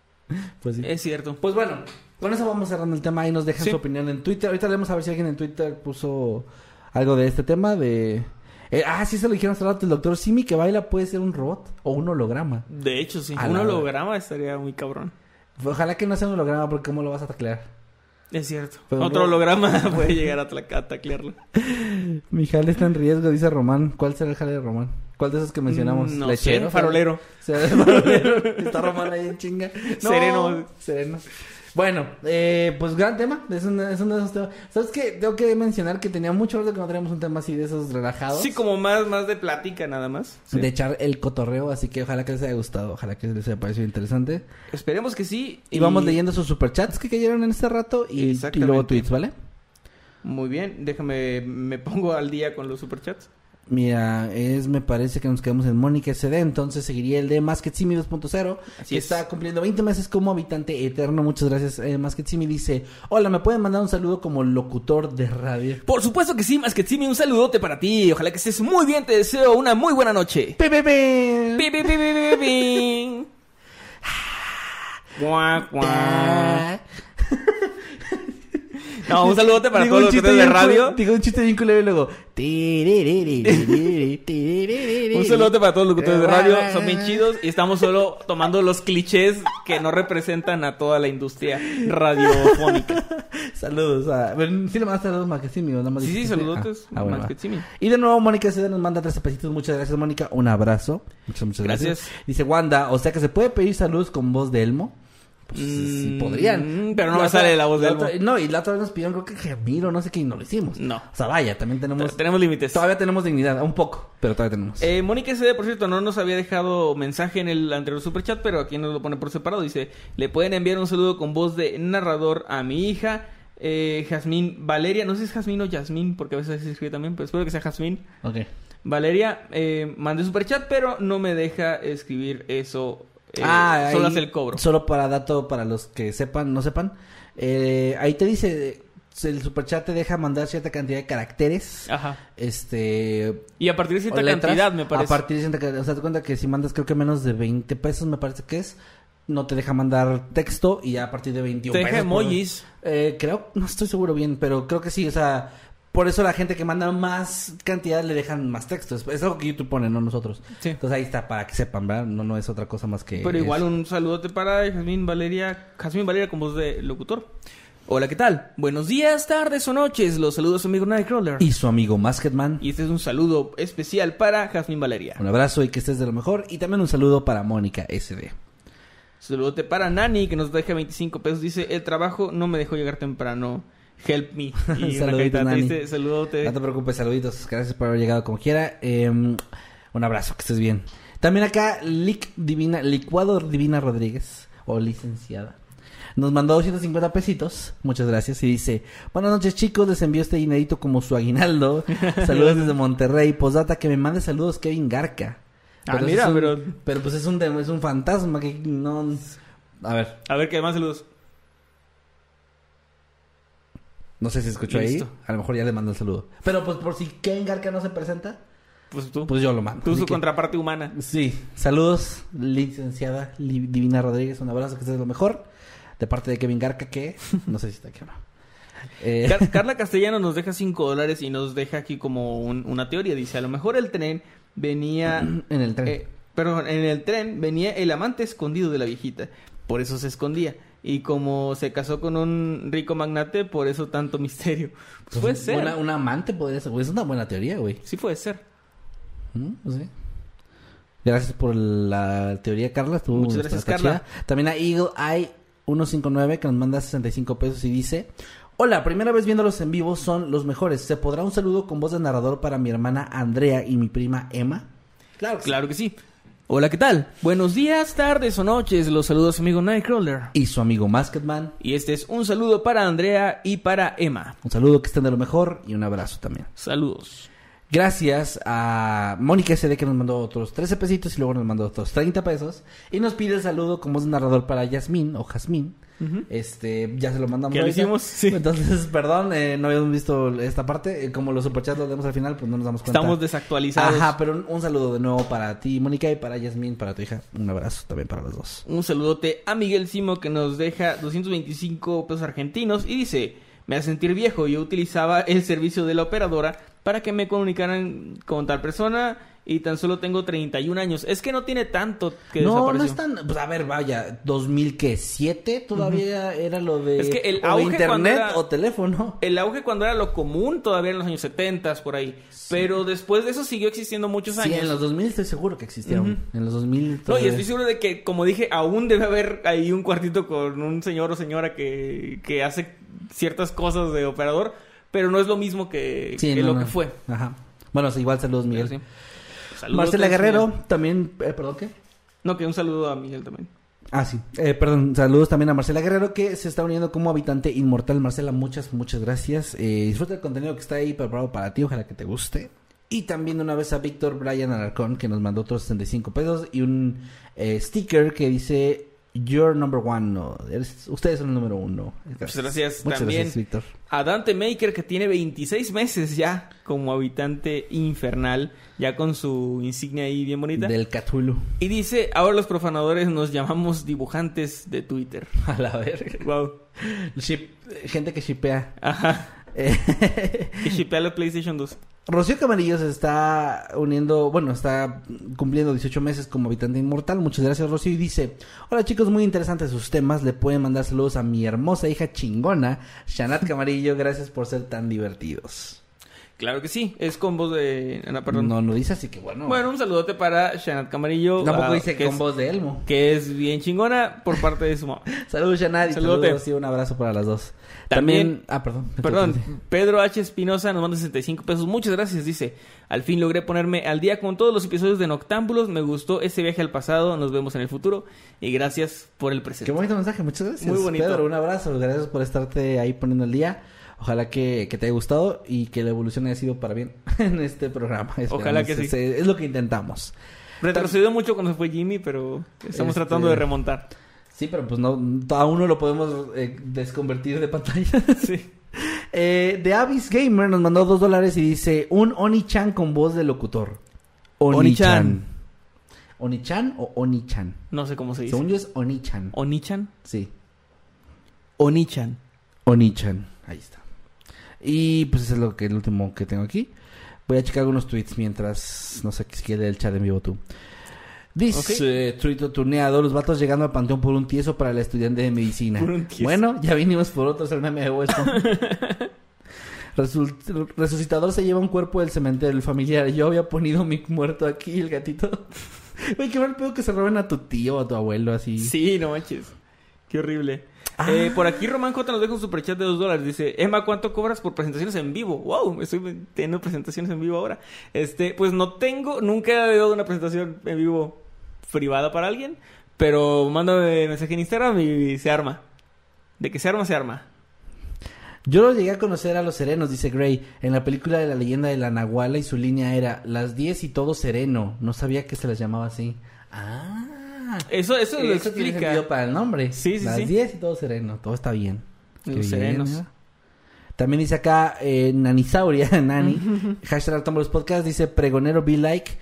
[SPEAKER 2] pues sí.
[SPEAKER 1] Es cierto.
[SPEAKER 2] Pues bueno, con eso vamos cerrando el tema. Ahí nos dejan
[SPEAKER 1] Sí.
[SPEAKER 2] su opinión en Twitter. Ahorita leemos a ver si alguien en Twitter puso algo de este tema. de Eh, Ah, sí se lo dijeron hace rato. El doctor Simi que baila puede ser un robot o un holograma.
[SPEAKER 1] De hecho, sí.
[SPEAKER 2] A
[SPEAKER 1] Un holograma estaría muy cabrón.
[SPEAKER 2] Ojalá que no sea un holograma porque ¿cómo lo vas a taclear?
[SPEAKER 1] Es cierto.
[SPEAKER 2] Pero
[SPEAKER 1] Otro holograma puede llegar a, a taclearlo.
[SPEAKER 2] Mi jale está en riesgo, dice Román. ¿Cuál será el jale de Román? ¿Cuál de esos que mencionamos?
[SPEAKER 1] Mm, no
[SPEAKER 2] ¿Lechero?
[SPEAKER 1] sé, farolero.
[SPEAKER 2] ¿Será el farolero? Está Román ahí en chinga. No,
[SPEAKER 1] Sereno.
[SPEAKER 2] Sereno. Bueno, eh, pues gran tema. Es, un- es uno de esos temas. ¿Sabes qué? Tengo que mencionar que tenía mucho rato que no teníamos un tema así de esos relajados.
[SPEAKER 1] Sí, como más, más de plática nada más. Sí.
[SPEAKER 2] De echar el cotorreo. Así que ojalá que les haya gustado. Ojalá que les haya parecido interesante.
[SPEAKER 1] Esperemos que sí.
[SPEAKER 2] Y, vamos leyendo sus superchats que cayeron en este rato. Y, y luego tweets, ¿vale?
[SPEAKER 1] Muy bien, déjame, me pongo al día con los superchats.
[SPEAKER 2] Mira, es, me parece que nos quedamos en Mónica SD, entonces seguiría el de Masketsimi 2.0,
[SPEAKER 1] Así
[SPEAKER 2] que
[SPEAKER 1] es.
[SPEAKER 2] está cumpliendo 20 meses como habitante eterno. Muchas gracias, eh, Masketsimi. Dice, hola, ¿me pueden mandar un saludo como locutor de radio?
[SPEAKER 1] Por supuesto que sí, más que sí, un saludote para ti. Ojalá que estés muy bien, te deseo una muy buena noche. Pi, pi, pi. No, un saludote para
[SPEAKER 2] Digo
[SPEAKER 1] todos los de radio.
[SPEAKER 2] Digo un chiste bien culero y luego...
[SPEAKER 1] Un saludote para todos los locutores de radio, son bien chidos y estamos solo tomando los clichés que no representan a toda la industria radiofónica.
[SPEAKER 2] Saludos a... Bueno, sí le mandaste saludos a Masketsimi, ¿o nada más
[SPEAKER 1] Sí, sí,
[SPEAKER 2] dijiste?
[SPEAKER 1] saludotes,
[SPEAKER 2] Ah, ah, bueno. Y de nuevo, Mónica CD nos manda tres pesitos. Muchas gracias, Mónica. Un abrazo. Muchas, muchas gracias.
[SPEAKER 1] Gracias.
[SPEAKER 2] Dice Wanda, o sea que se puede pedir saludos con voz de Elmo. Pues sí
[SPEAKER 1] Mm,
[SPEAKER 2] podrían.
[SPEAKER 1] pero no
[SPEAKER 2] La
[SPEAKER 1] me
[SPEAKER 2] otra-
[SPEAKER 1] sale la voz de
[SPEAKER 2] otra-
[SPEAKER 1] Elmo.
[SPEAKER 2] No, y la otra vez nos pidieron, creo que Gemiro, no sé qué, y no lo hicimos.
[SPEAKER 1] No.
[SPEAKER 2] O sea, vaya, también tenemos...
[SPEAKER 1] Tenemos límites.
[SPEAKER 2] Todavía tenemos dignidad, un poco, pero todavía tenemos.
[SPEAKER 1] Eh, Mónica SD, por cierto, no nos había dejado mensaje en el anterior superchat, pero aquí nos lo pone por separado. Dice, le pueden enviar un saludo con voz de narrador a mi hija, eh, Jazmín Valeria. No sé si es Jazmín o Yasmín, porque a veces se escribe también, pero espero que sea Jazmín.
[SPEAKER 2] Ok.
[SPEAKER 1] Valeria, eh, mandé superchat, pero no me deja escribir eso. Eh,
[SPEAKER 2] ah,
[SPEAKER 1] solo
[SPEAKER 2] ahí-
[SPEAKER 1] hace el cobro.
[SPEAKER 2] Solo para dato, para los que sepan, no sepan. Eh, ahí te dice, el superchat te deja mandar cierta cantidad de caracteres.
[SPEAKER 1] Ajá.
[SPEAKER 2] Este...
[SPEAKER 1] Y a partir de cierta
[SPEAKER 2] letras,
[SPEAKER 1] cantidad, me parece.
[SPEAKER 2] A partir de cierta cantidad. O sea, te cuenta que si mandas creo que menos de 20 pesos, me parece que es, no te deja mandar texto y ya a partir de 21
[SPEAKER 1] Te deja
[SPEAKER 2] pesos por-
[SPEAKER 1] emojis.
[SPEAKER 2] Eh, creo, no estoy seguro bien, pero creo que sí, o sea... Por eso la gente que manda más cantidad le dejan más texto. Es, algo que YouTube pone, no nosotros.
[SPEAKER 1] Sí.
[SPEAKER 2] Entonces ahí está, para que sepan, ¿verdad? No, no es otra cosa más que...
[SPEAKER 1] Pero igual
[SPEAKER 2] eso.
[SPEAKER 1] un saludote para Jazmín Valeria, Jazmín Valeria con voz de locutor. Hola, ¿qué tal? Buenos días, tardes o noches. Los saludos a su amigo Nightcrawler.
[SPEAKER 2] Y su amigo Masketman.
[SPEAKER 1] Y este es un saludo especial para Jazmín Valeria.
[SPEAKER 2] Un abrazo y que estés de lo mejor. Y también un saludo para Mónica SD.
[SPEAKER 1] Saludote para Nani, que nos deja 25 pesos. Dice, el trabajo no me dejó llegar temprano. Help me. Y una carita
[SPEAKER 2] Nani.
[SPEAKER 1] triste. Saludote.
[SPEAKER 2] No te preocupes, saluditos. Gracias por haber llegado como quiera. Eh, un abrazo, que estés bien. También acá, Lic Divina, Licuado Divina Rodríguez, o licenciada. Nos mandó 250 pesitos. Muchas gracias. Y dice: Buenas noches, chicos. Les envío este dinerito como su aguinaldo. Saludos desde Monterrey. Posdata, que me mande saludos, Kevin Garca.
[SPEAKER 1] Ah, mira,
[SPEAKER 2] un-
[SPEAKER 1] pero-
[SPEAKER 2] Pero pues es un, es un fantasma que no. A ver,
[SPEAKER 1] A ver, ¿qué más saludos?
[SPEAKER 2] No sé si escuchó
[SPEAKER 1] Listo.
[SPEAKER 2] ahí. A lo mejor ya le mando el saludo. Pero pues por si Kevin Garca no se presenta,
[SPEAKER 1] Pues tú.
[SPEAKER 2] pues yo lo mando.
[SPEAKER 1] tú
[SPEAKER 2] Así
[SPEAKER 1] su
[SPEAKER 2] que-
[SPEAKER 1] contraparte humana.
[SPEAKER 2] Sí, saludos, licenciada Li- Divina Rodríguez, un abrazo, que estés lo mejor. de parte de Kevin Garca, que no sé si está aquí o no. Eh,
[SPEAKER 1] Car- Carla Castellano nos deja 5 dólares y nos deja aquí como un- una teoría. Dice, a lo mejor el tren venía...
[SPEAKER 2] en el tren.
[SPEAKER 1] eh, perdón, en el tren venía el amante escondido de la viejita. Por eso se escondía. Y como se casó con un rico magnate, por eso tanto misterio. Pues puede ser.
[SPEAKER 2] Una, un amante podría ser. Es una buena teoría, güey.
[SPEAKER 1] Sí puede ser.
[SPEAKER 2] Mm, sí. Gracias por la teoría, Carla.
[SPEAKER 1] Muchas gracias, Carla.
[SPEAKER 2] chida. También a Eagle Eye 159 que nos manda 65 pesos y dice... Hola, primera vez viéndolos en vivo, son los mejores. ¿Se podrá un saludo con voz de narrador para mi hermana Andrea y mi prima Emma? Claro
[SPEAKER 1] Claro que sí. Hola, ¿qué tal? Buenos días, tardes o noches. Los saludos su amigo Nightcrawler.
[SPEAKER 2] Y su amigo Masketman.
[SPEAKER 1] Y este es un saludo para Andrea y para Emma.
[SPEAKER 2] Un saludo, que estén de lo mejor y un abrazo también.
[SPEAKER 1] Saludos.
[SPEAKER 2] Gracias a Mónica SD que nos mandó otros 13 pesitos y luego nos mandó otros 30 pesos. Y nos pide el saludo como es narrador para Yasmín o Jazmín. Este, ya se lo mandamos.
[SPEAKER 1] ¿Ya lo hicimos? Sí.
[SPEAKER 2] Entonces, perdón, eh, no habíamos visto esta parte. Eh, como los superchats los vemos al final, pues no nos damos cuenta.
[SPEAKER 1] Estamos desactualizados.
[SPEAKER 2] Ajá, pero un, un saludo de nuevo para ti, Mónica, y para Yasmín, para tu hija. Un abrazo también para los dos.
[SPEAKER 1] Un saludote a Miguel Simo que nos deja 225 pesos argentinos y dice, me hace sentir viejo, yo utilizaba el servicio de la operadora para que me comunicaran con tal persona y tan solo tengo 31 años. Es que no tiene tanto que
[SPEAKER 2] No, no es tan. Pues a ver, vaya, 2007 todavía era lo de.
[SPEAKER 1] Es que el
[SPEAKER 2] o
[SPEAKER 1] auge cuando
[SPEAKER 2] internet
[SPEAKER 1] era-
[SPEAKER 2] o teléfono.
[SPEAKER 1] El auge cuando era lo común todavía en los años 70 por ahí. Pero después de eso siguió existiendo muchos
[SPEAKER 2] Sí,
[SPEAKER 1] años.
[SPEAKER 2] en los 2000 estoy seguro que existieron. En los 2000.
[SPEAKER 1] No, y
[SPEAKER 2] todavía-
[SPEAKER 1] estoy seguro de que, como dije, aún debe haber ahí un cuartito con un señor o señora que, que hace ciertas cosas de operador, pero no es lo mismo que,
[SPEAKER 2] Sí,
[SPEAKER 1] que
[SPEAKER 2] no,
[SPEAKER 1] lo
[SPEAKER 2] no.
[SPEAKER 1] que fue.
[SPEAKER 2] Ajá. Bueno, sí, igual saludos, Miguel.
[SPEAKER 1] Pero sí. Saludos,
[SPEAKER 2] Marcela. Guerrero, también. eh, ¿Perdón qué?
[SPEAKER 1] No, que un saludo a Miguel también.
[SPEAKER 2] Ah, sí. Eh, perdón, saludos también a Marcela Guerrero que se está uniendo como habitante inmortal. Marcela, muchas, muchas gracias. Eh, disfruta el contenido que está ahí preparado para ti, ojalá que te guste. Y también una vez a Víctor Brian Alarcón que nos mandó otros 65 pesos y un eh, sticker que dice Your number one. No, eres- ustedes son el número uno.
[SPEAKER 1] Muchas gracias
[SPEAKER 2] Muchas
[SPEAKER 1] también.
[SPEAKER 2] gracias, Víctor.
[SPEAKER 1] A Dante Maker, que tiene 26 meses ya como habitante infernal, ya con su insignia ahí bien bonita.
[SPEAKER 2] Del Cthulhu.
[SPEAKER 1] Y dice, ahora los profanadores nos llamamos dibujantes de Twitter.
[SPEAKER 2] A la verga.
[SPEAKER 1] Wow.
[SPEAKER 2] Ship- gente que shipea.
[SPEAKER 1] Ajá.
[SPEAKER 2] Eh,
[SPEAKER 1] Que shipea la PlayStation 2.
[SPEAKER 2] Rocío Camarillo se está uniendo, bueno, está cumpliendo 18 meses como habitante inmortal. Muchas gracias, Rocío. Y dice: Hola chicos, muy interesantes sus temas. Le pueden mandar saludos a mi hermosa hija chingona, Shanat Camarillo. Gracias por ser tan divertidos.
[SPEAKER 1] Claro que sí, es con voz de... no, perdón.
[SPEAKER 2] No, no dice así que bueno.
[SPEAKER 1] Bueno, un saludote para Shanat Camarillo.
[SPEAKER 2] tampoco
[SPEAKER 1] ah,
[SPEAKER 2] dice
[SPEAKER 1] que es,
[SPEAKER 2] voz de Elmo.
[SPEAKER 1] Que es bien chingona por parte de su mamá.
[SPEAKER 2] Saludos, Shanat. Y
[SPEAKER 1] Saludote.
[SPEAKER 2] saludos, sí, un abrazo para las dos.
[SPEAKER 1] También-
[SPEAKER 2] También. Ah, perdón.
[SPEAKER 1] Perdón, Pedro H. Espinosa nos manda 65 pesos. Muchas gracias, dice. Al fin logré ponerme al día con todos los episodios de Noctámbulos. Me gustó ese viaje al pasado. Nos vemos en el futuro. Y gracias por el presente.
[SPEAKER 2] Qué bonito mensaje, muchas gracias.
[SPEAKER 1] Muy bonito.
[SPEAKER 2] Pedro, un abrazo, gracias por estarte ahí poniendo el día. Ojalá que, que te haya gustado y que la evolución haya sido para bien en este programa.
[SPEAKER 1] Ojalá que sí.
[SPEAKER 2] Es, es lo que intentamos.
[SPEAKER 1] Retrocedió mucho cuando se fue Jimmy, pero estamos
[SPEAKER 2] Este-
[SPEAKER 1] tratando de remontar.
[SPEAKER 2] Sí, pero pues no, aún no lo podemos eh, desconvertir de pantalla.
[SPEAKER 1] Sí.
[SPEAKER 2] eh, de Avis Gamer nos mandó dos dólares y dice un Oni-chan con voz de locutor.
[SPEAKER 1] Oni-chan.
[SPEAKER 2] Oni-chan o Oni-chan.
[SPEAKER 1] No sé cómo se dice.
[SPEAKER 2] Según yo es Oni-chan.
[SPEAKER 1] Onichan.
[SPEAKER 2] Sí.
[SPEAKER 1] Onichan.
[SPEAKER 2] Onichan. Ahí está. Y pues eso es lo que el último que tengo aquí. Voy a checar algunos tweets mientras no sé si quiere el chat en vivo tú. Dice Truito Tuneado, los vatos llegando al panteón por un tieso para el estudiante de medicina. Bueno, ya vinimos por otros el meme de hueso. Resucitador se lleva un cuerpo del cementerio el familiar. Yo había ponido mi muerto aquí, el gatito. Güey, qué mal pedo que se roben a tu tío o a tu abuelo así.
[SPEAKER 1] Sí, no manches. Qué horrible. Eh, por aquí Román J nos deja un superchat de 2 dólares. Dice, Emma, ¿cuánto cobras por presentaciones en vivo? Wow, estoy teniendo presentaciones en vivo ahora. Este, pues no tengo, nunca he dado una presentación en vivo privada para alguien. Pero mándame mensaje en Instagram y se arma. De que se arma, se arma.
[SPEAKER 2] Yo lo llegué a conocer a los serenos, dice Gray, en la película de la leyenda de la Nahuala y su línea era las 10 y todo sereno. No sabía que se les llamaba así. Ah.
[SPEAKER 1] Eso, eso lo
[SPEAKER 2] Eso tiene
[SPEAKER 1] explica.
[SPEAKER 2] sentido para el nombre.
[SPEAKER 1] Sí, sí,
[SPEAKER 2] Las
[SPEAKER 1] sí.
[SPEAKER 2] 10 y todo sereno. Todo está bien.
[SPEAKER 1] Los
[SPEAKER 2] Qué
[SPEAKER 1] serenos.
[SPEAKER 2] ¿no? También dice acá eh, Nanisauria, Nani. Hashtag Tombolos Podcast dice pregonero be like.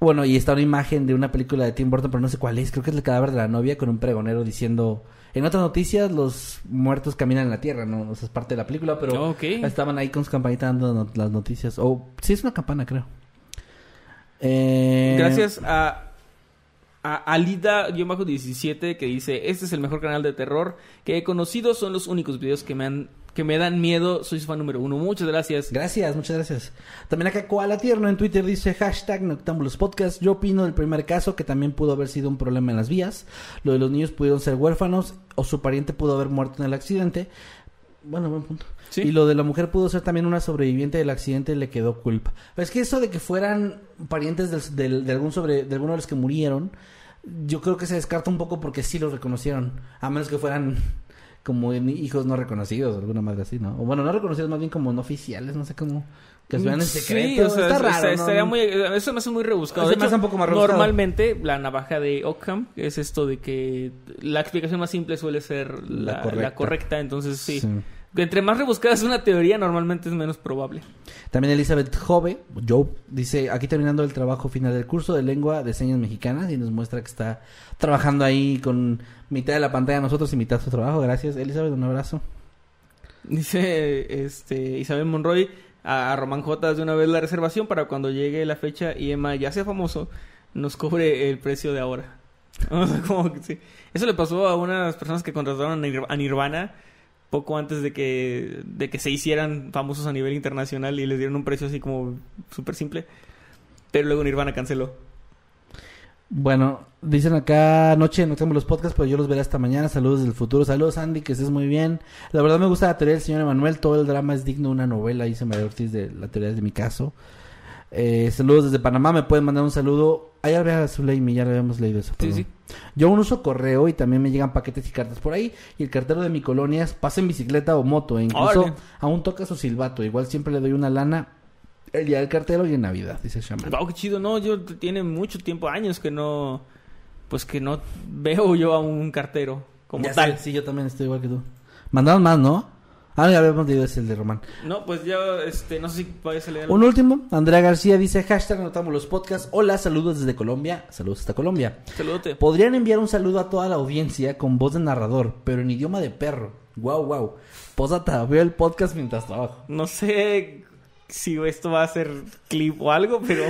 [SPEAKER 2] Bueno, y está una imagen de una película de Tim Burton, pero no sé cuál es. Creo que es el cadáver de la novia con un pregonero diciendo... En otras noticias, los muertos caminan en la tierra, ¿no? O sea, es parte de la película, pero
[SPEAKER 1] Ok.
[SPEAKER 2] estaban ahí con su campanita dando no- las noticias. O, sí, es una campana, creo. Eh,
[SPEAKER 1] Gracias a, a Alida-17 que dice, este es el mejor canal de terror que he conocido, son los únicos videos que me han que me dan miedo, soy su fan número uno. Muchas gracias.
[SPEAKER 2] Gracias, muchas gracias. También acá Koala Tierno en Twitter dice hashtag Noctámbulos Podcast. Yo opino del primer caso que también pudo haber sido un problema en las vías. Lo de los niños pudieron ser huérfanos o su pariente pudo haber muerto en el accidente. Bueno, buen punto.
[SPEAKER 1] Sí.
[SPEAKER 2] Y lo de la mujer pudo ser también una sobreviviente del accidente y le quedó culpa. Pero es que eso de que fueran parientes del- del- de algún sobre, de alguno de los que murieron, yo creo que se descarta un poco porque sí los reconocieron. A menos que fueran como hijos no reconocidos alguna madre así, ¿no? O bueno, no reconocidos, más bien como no oficiales, no sé cómo. Que estuvieran en secreto.
[SPEAKER 1] Sí, o sea,
[SPEAKER 2] Está
[SPEAKER 1] es-
[SPEAKER 2] raro,
[SPEAKER 1] eso me hace muy rebuscado.
[SPEAKER 2] Se
[SPEAKER 1] De
[SPEAKER 2] me hace
[SPEAKER 1] hecho,
[SPEAKER 2] un poco más rebuscado.
[SPEAKER 1] Normalmente, la navaja de Ockham es esto de que la explicación más simple suele ser
[SPEAKER 2] La
[SPEAKER 1] la, la
[SPEAKER 2] correcta.
[SPEAKER 1] correcta. Entonces, sí.
[SPEAKER 2] Sí.
[SPEAKER 1] Entre más rebuscada es una teoría, normalmente es menos probable.
[SPEAKER 2] También Elizabeth Jove, Joe, dice, aquí terminando el trabajo final del curso de lengua de señas mexicanas y nos muestra que está trabajando ahí con mitad de la pantalla nosotros y mitad su trabajo. Gracias, Elizabeth, un abrazo.
[SPEAKER 1] Dice este Isabel Monroy a, a Román J de una vez la reservación para cuando llegue la fecha y Emma ya sea famoso, nos cobre el precio de ahora. O sea, como que sí. Eso le pasó a unas personas que contrataron a Nirvana poco antes de que, de que se hicieran famosos a nivel internacional y les dieron un precio así como súper simple. Pero luego Nirvana canceló.
[SPEAKER 2] Bueno, dicen acá, noche no tenemos los podcasts, pero yo los veré hasta mañana. Saludos del futuro. Saludos, Andy, que estés muy bien. La verdad me gusta la teoría del señor Emanuel. Todo el drama es digno de una novela, dice María Ortiz de la teoría de mi caso. Eh, saludos desde Panamá. Me pueden mandar un saludo. Ahí había Zuleimi, ya lo habíamos leído eso.
[SPEAKER 1] Sí, sí.
[SPEAKER 2] Yo aún uso correo y también me llegan paquetes y cartas por ahí. Y el cartero de mi colonia pasa en bicicleta o moto. E incluso aún toca su silbato. Igual siempre le doy una lana el día del cartero y en Navidad, dice Shaman.
[SPEAKER 1] Wow, qué chido. No, yo tiene mucho tiempo, años que no, pues que no veo yo a un cartero como
[SPEAKER 2] Ya
[SPEAKER 1] tal.
[SPEAKER 2] sé, sí, yo también estoy igual que tú. Mandaron más, ¿no? Ah, ya habíamos leído ese el de Román.
[SPEAKER 1] No, pues ya, este, no sé si vayas a leer.
[SPEAKER 2] Un último, Andrea García dice, hashtag notamos los podcasts. Hola, saludos desde Colombia. Saludos hasta Colombia.
[SPEAKER 1] Saludote.
[SPEAKER 2] Podrían enviar un saludo a toda la audiencia con voz de narrador, pero en idioma de perro. Wow, wow. Posata, veo el podcast mientras trabajo.
[SPEAKER 1] No sé si esto va a ser clip o algo, pero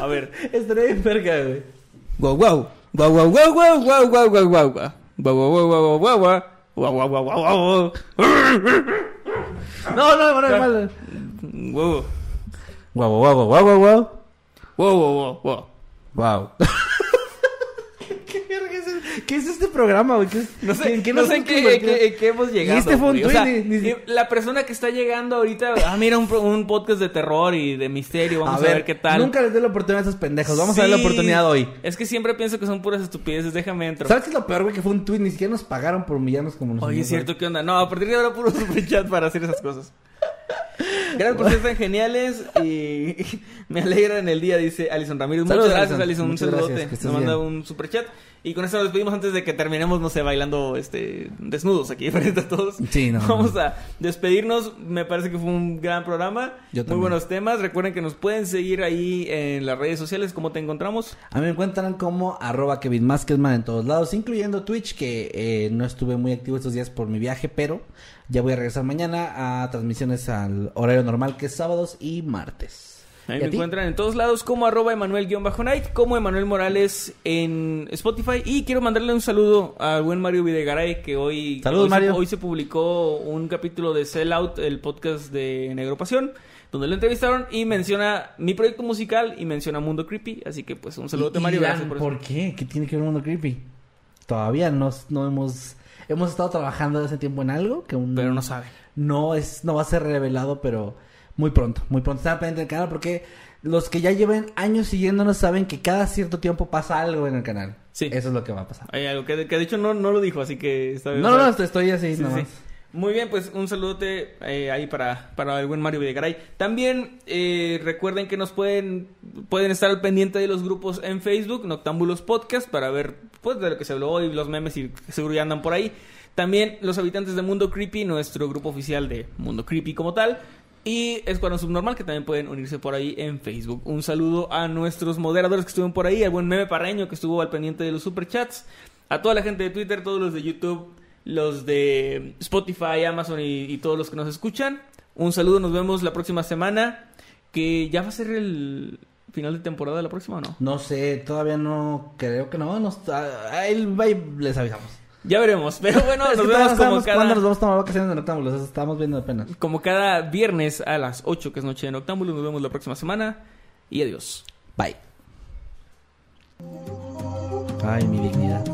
[SPEAKER 1] a ver.
[SPEAKER 2] Estaré bien verga, güey.
[SPEAKER 1] Guau, guau, guau, guau, guau, guau, guau. Guau, guau, guau, guau, guau, guau. Guau, guau, guau, guau.
[SPEAKER 2] No, no, no, no,
[SPEAKER 1] Guau,
[SPEAKER 2] guau, guau, guau, guau, guau. guau,
[SPEAKER 1] guau, guau, guau.
[SPEAKER 2] Wow. ¿Qué, verga es el- qué es este programa, güey? ¿Qué es-
[SPEAKER 1] No sé,
[SPEAKER 2] ¿En qué
[SPEAKER 1] no sé en qué,
[SPEAKER 2] convertido?
[SPEAKER 1] en qué- en qué hemos llegado.
[SPEAKER 2] Y este fue un.
[SPEAKER 1] O sea,
[SPEAKER 2] ni- ni-
[SPEAKER 1] y la persona que está llegando ahorita, ah, mira, un, un podcast de terror y de misterio, vamos a ver, qué tal.
[SPEAKER 2] Nunca les dé la oportunidad a esos pendejos. Vamos a ver la oportunidad hoy.
[SPEAKER 1] Es que siempre pienso que son puras estupideces, déjame entrar.
[SPEAKER 2] ¿Sabes qué es lo peor, güey? Que fue un tweet. Ni siquiera nos pagaron por humillarnos como nos
[SPEAKER 1] Oye, es cierto, ¿qué onda? No, a partir de ahora puro superchat para hacer esas cosas. Gracias por ser tan geniales y me alegran el día, dice Alison Ramírez.
[SPEAKER 2] Saludos,
[SPEAKER 1] Muchas gracias,
[SPEAKER 2] Alison.
[SPEAKER 1] Un saludote. Nos manda un superchat. Y con eso nos despedimos antes de que terminemos, no sé, bailando este desnudos aquí frente a todos.
[SPEAKER 2] Sí, no,
[SPEAKER 1] Vamos
[SPEAKER 2] no.
[SPEAKER 1] a despedirnos. Me parece que fue un gran programa.
[SPEAKER 2] Yo
[SPEAKER 1] Muy buenos temas. Recuerden que nos pueden seguir ahí en las redes sociales. ¿Cómo te encontramos?
[SPEAKER 2] A mí me encuentran como arroba Kevin Maskedman en todos lados, incluyendo Twitch, que eh, no estuve muy activo estos días por mi viaje, pero ya voy a regresar mañana a transmisiones al horario normal, que es sábados y martes.
[SPEAKER 1] Ahí
[SPEAKER 2] ¿Y
[SPEAKER 1] me encuentran en todos lados como arroba Emanuel-Night, como Emanuel Morales en Spotify. Y quiero mandarle un saludo al buen Mario Videgaray, que hoy,
[SPEAKER 2] Saludos,
[SPEAKER 1] hoy, se-
[SPEAKER 2] Mario.
[SPEAKER 1] hoy se publicó un capítulo de Sell Out, el podcast de Negro Pasión, donde lo entrevistaron y menciona mi proyecto musical y menciona Mundo Creepy. Así que pues un saludo a Mario, gracias por eso.
[SPEAKER 2] ¿Por qué? ¿Qué tiene que ver Mundo Creepy? Todavía no, no hemos... Hemos estado trabajando hace tiempo en algo que aún
[SPEAKER 1] Pero no sabe.
[SPEAKER 2] no es no va a ser revelado, pero muy pronto, muy pronto. Están pendientes del canal porque los que ya lleven años siguiéndonos saben que cada cierto tiempo pasa algo en el canal.
[SPEAKER 1] Sí.
[SPEAKER 2] Eso es lo que va a pasar.
[SPEAKER 1] Hay algo que, que de hecho no, no lo dijo, así que está bien.
[SPEAKER 2] No, no, no, estoy- así
[SPEAKER 1] Sí,
[SPEAKER 2] nomás.
[SPEAKER 1] sí. Muy bien, pues un saludote eh, ahí para, para el buen Mario Videgaray. También eh, recuerden que nos pueden, pueden estar al pendiente de los grupos en Facebook, Noctámbulos Podcast, para ver pues, de lo que se habló hoy, los memes y seguro ya andan por ahí. También los habitantes de Mundo Creepy, nuestro grupo oficial de Mundo Creepy como tal. Y Escuadrón Subnormal, que también pueden unirse por ahí en Facebook. Un saludo a nuestros moderadores que estuvieron por ahí, al buen Meme Parreño que estuvo al pendiente de los superchats, a toda la gente de Twitter, todos los de YouTube, los de Spotify, Amazon y, todos los que nos escuchan. Un saludo, nos vemos la próxima semana, que ya va a ser el final de temporada la próxima o no.
[SPEAKER 2] No sé, todavía no, creo que no. Nos, a- les avisamos.
[SPEAKER 1] Ya veremos, pero bueno, nos vemos como
[SPEAKER 2] sabemos cuándo nos
[SPEAKER 1] cada,
[SPEAKER 2] vamos a tomar vacaciones en Octámbulos. Eso estamos viendo apenas.
[SPEAKER 1] como cada viernes a las 8, que es noche en Octámbulo. Nos vemos la próxima semana y adiós.
[SPEAKER 2] Bye. Ay, mi dignidad.